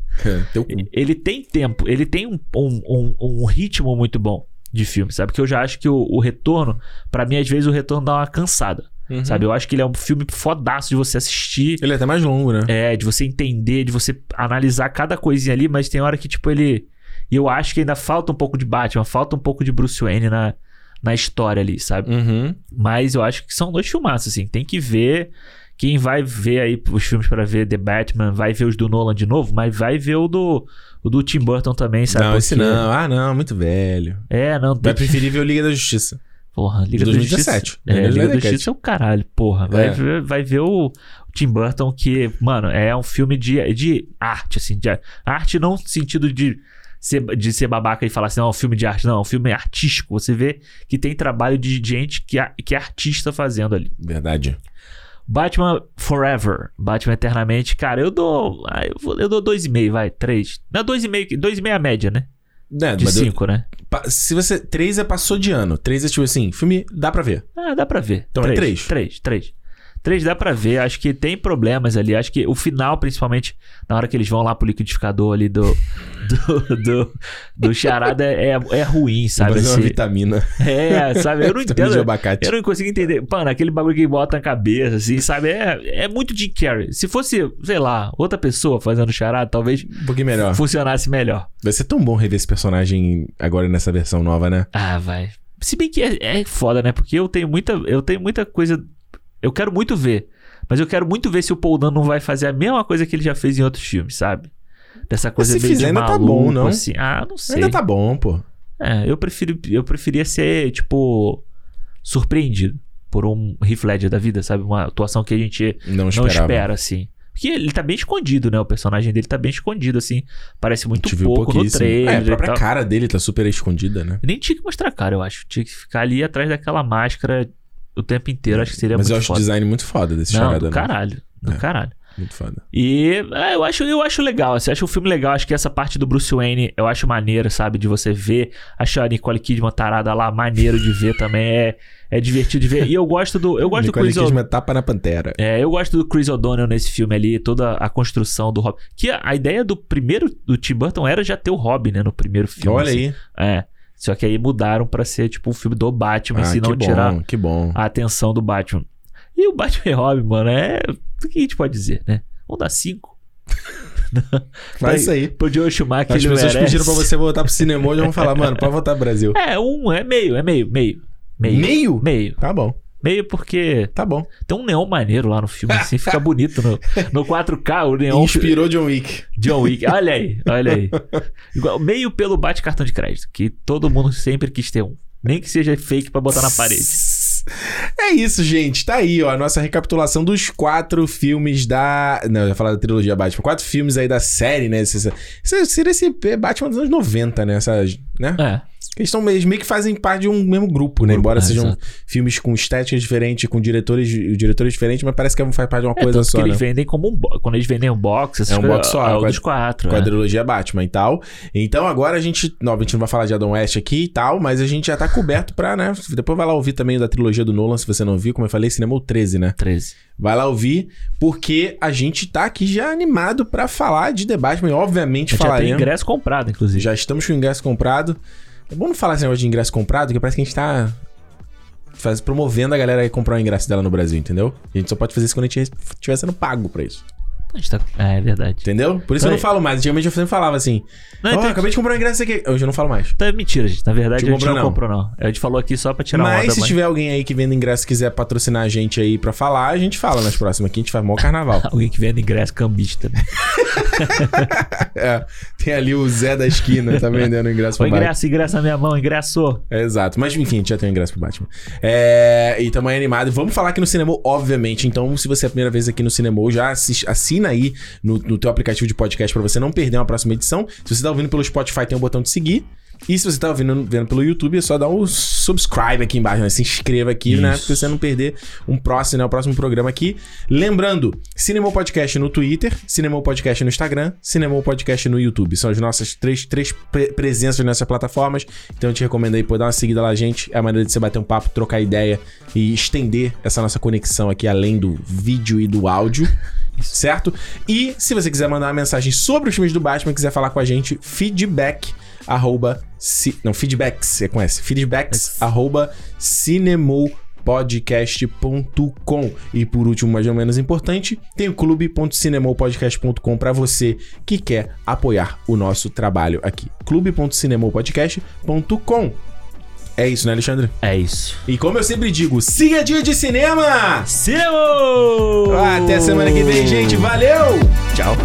A: Teu cu.
B: Ele tem tempo, ele tem um, um, um, um ritmo muito bom de filme, sabe? Porque eu já acho que o, o retorno, pra mim, às vezes o retorno dá uma cansada,
A: Uhum.
B: sabe? Eu acho que ele é um filme fodaço de você assistir,
A: Ele é até mais longo, né?
B: é, de você entender, de você analisar cada coisinha ali, mas tem hora que, tipo, ele. E eu acho que ainda falta um pouco de Batman, falta um pouco de Bruce Wayne na, na história ali, sabe?
A: Uhum.
B: Mas eu acho que são dois filmaços, assim. Tem que ver. Quem vai ver aí os filmes pra ver The Batman, vai ver os do Nolan de novo, mas vai ver o do, o do Tim Burton também, sabe?
A: Não, esse não. Ah, não, muito velho.
B: É, não. Tem
A: Vai
B: que...
A: preferir ver o Liga da Justiça.
B: Porra, Liga
A: de
B: da
A: 2017.
B: Justiça. É,
A: Liga da
B: Liga da. Justiça é o caralho, porra. Vai,
A: É.
B: ver, vai ver o, o Tim Burton, que, mano, é um filme de, de arte, assim. De arte não no sentido de ser, de ser babaca e falar assim, não, é um filme de arte. Não, é um filme artístico. Você vê que tem trabalho de gente que, é- que é artista fazendo ali.
A: Verdade.
B: Batman Forever, Batman Eternamente, cara, eu dou. Eu, vou- eu dou 2,5, vai, 3. Não, 2,5, 2,5 é a média, né?
A: É,
B: De
A: mas eu-
B: 5, né?
A: se você. 3 é passou de ano. 3 é tipo assim, filme dá pra ver.
B: Ah, dá pra ver.
A: Então é três.
B: 3, 3. 3 dá pra ver, acho que tem problemas ali. Acho que o final, principalmente, na hora que eles vão lá pro liquidificador ali do. Do, do, do charada é, é ruim, sabe?
A: Fazer uma
B: Assim,
A: vitamina.
B: é, sabe? Eu não
A: Vitamina de
B: entendo.
A: abacate.
B: Eu não consigo entender. Mano, aquele bagulho que bota na cabeça, assim, sabe? É, é muito Jim Carrey. Se fosse, sei lá, outra pessoa fazendo charada, talvez
A: Um pouquinho melhor.
B: funcionasse melhor.
A: Vai ser tão bom rever esse personagem agora nessa versão nova, né?
B: Ah, vai. Se bem que é, é foda, né? Porque eu tenho muita, eu tenho muita coisa. Eu quero muito ver. Mas eu quero muito ver se o Paul Dano não vai fazer a mesma coisa que ele já fez em outros filmes, sabe? Dessa coisa
A: se
B: meio
A: fizer,
B: de
A: ainda tá
B: maluco,
A: bom, não?
B: assim. Ah, não sei.
A: Ainda tá bom, pô.
B: É, eu prefiro, eu preferia ser, tipo, surpreendido por um Heath Ledger da vida, sabe? Uma atuação que a gente
A: Não
B: não espera, assim. Porque ele tá bem escondido, né? O personagem dele tá bem escondido, assim. Parece muito pouco no trailer
A: É, a própria cara dele tá super escondida, né?
B: Nem tinha que mostrar a cara, eu acho. Tinha que ficar ali atrás daquela máscara o tempo inteiro. Acho que seria
A: Mas
B: muito
A: eu acho
B: foda.
A: o design muito foda desse
B: Não,
A: charada,
B: do
A: né?
B: caralho. Do
A: É.
B: caralho.
A: Muito foda.
B: E é, eu, acho, eu acho legal, assim, eu acho o filme legal. Acho que essa parte do Bruce Wayne eu acho maneiro, sabe? De você ver. Acho a Nicole Kidman tarada lá maneiro de ver também. É, é divertido de ver. E eu gosto do. Eu gosto do
A: Nicole
B: Chris O'Donnell.
A: Kidman tapa na pantera.
B: É, eu gosto do Chris O'Donnell nesse filme ali, toda a construção do Robin. Que a, a ideia do primeiro do Tim Burton era já ter o Robin, né? No primeiro filme.
A: Olha
B: assim.
A: aí.
B: É. Só que aí mudaram pra ser tipo um filme do Batman,
A: Ah,
B: se não
A: bom,
B: tirar
A: que bom.
B: a atenção do Batman. E o Batman e Robin, mano, é. O que a gente pode dizer, né? Vamos dar cinco.
A: Faz isso aí.
B: Pro Joe Schumacher,
A: As pessoas
B: merece.
A: pediram pra você voltar pro cinema e vão falar, mano, pode voltar pro Brasil.
B: É, um, é meio, é meio, meio. Meio.
A: Meio?
B: Meio.
A: Tá bom,
B: Meio porque
A: tá bom.
B: tem um neon maneiro lá no filme, assim, fica bonito no, no 4K, o neon
A: Inspirou John Wick.
B: John Wick. Olha aí, olha aí. Igual, meio pelo bate cartão de crédito, que todo mundo sempre quis ter um. Nem que seja fake pra botar na parede.
A: É isso, gente. Tá aí, ó, a nossa recapitulação dos quatro filmes da. Não, eu ia falar da trilogia Batman. Quatro filmes aí da série, né? Esse, esse, seria esse Batman dos anos 90, né? Essas, né?
B: É.
A: Eles estão meio, meio que fazem parte de um mesmo grupo, né?
B: Grupo,
A: Embora
B: é,
A: sejam
B: exato.
A: filmes com estéticas diferentes, com diretores, diretores diferentes, mas parece que faz parte de uma
B: É,
A: coisa só,
B: que
A: né?
B: eles vendem como um Quando eles vendem um box,
A: É um
B: coisas,
A: box só,
B: é
A: quad-
B: dos quatro.
A: Com a
B: é.
A: trilogia Batman e tal. Então agora a gente. Não, a gente não vai falar de Adam West aqui e tal, mas a gente já tá coberto pra, né? Depois vai lá ouvir também da trilogia do Nolan, se você não viu. Como eu falei, Cinema 13, né?
B: 13.
A: Vai lá ouvir, porque a gente tá aqui já animado pra falar de The Batman. E obviamente
B: gente já tem
A: falaremos.
B: ingresso comprado, inclusive.
A: Já estamos com o ingresso comprado. É bom não falar esse negócio de ingresso comprado, porque parece que a gente tá faz, promovendo a galera a comprar o ingresso dela no Brasil, entendeu? A gente só pode fazer isso quando a gente estiver sendo pago pra isso.
B: A gente tá... É, é verdade.
A: Entendeu? Por isso
B: Então
A: eu não
B: é-
A: falo mais. Antigamente eu sempre falava assim:
B: Não, então-
A: acabei de comprar um ingresso aqui. Hoje eu não falo mais.
B: Então é mentira, gente. Na verdade, a gente não
A: não.
B: comprou, não. A gente falou aqui só pra tirar
A: mas
B: onda,
A: se
B: mas...
A: tiver alguém aí que vende ingresso e quiser patrocinar a gente aí pra falar, a gente fala nas próximas aqui. A gente faz mó carnaval.
B: Alguém que vende ingresso cambista. né?
A: É, tem ali o Zé da esquina, tá vendendo ingresso
B: Ô,
A: pra Batman.
B: ingresso, ingresso na minha mão, ingresso.
A: É, exato. Mas enfim, a gente já tem o ingresso pro Batman. É, e tamo aí animado. Vamos falar aqui no Cinema, obviamente. Então, se você é a primeira vez aqui no Cinema, já assis- assina aí no, no teu aplicativo de podcast pra você não perder uma próxima edição. Se você tá ouvindo pelo Spotify, tem o botão de seguir. E se você tá ouvindo, vendo pelo YouTube, é só dar o subscribe aqui embaixo, né? Se inscreva aqui, né?
B: Isso.
A: Pra você não perder um próximo, né? O próximo programa aqui. Lembrando, Cinema Podcast no Twitter, Cinema Podcast no Instagram, Cinema Podcast no YouTube. São as nossas três, três pre- presenças nessas plataformas. Então eu te recomendo aí, pô, dar uma seguida lá, gente. É a maneira de você bater um papo, trocar ideia e estender essa nossa conexão aqui, além do vídeo e do áudio. Certo? E se você quiser mandar uma mensagem sobre os filmes do Batman, quiser falar com a gente, feedback arroba ci- não, feedbacks, é com S, feedbacks arroba cinemopodcast.com e por último, mas não menos importante, tem o clube.cinemopodcast.com para você que quer apoiar o nosso trabalho aqui. clube.cinemopodcast.com É isso, né, Alexandre?
B: É isso.
A: E como eu sempre digo, siga dia de cinema!
B: Cinema!
A: Até semana que vem, gente. Valeu!
B: Tchau.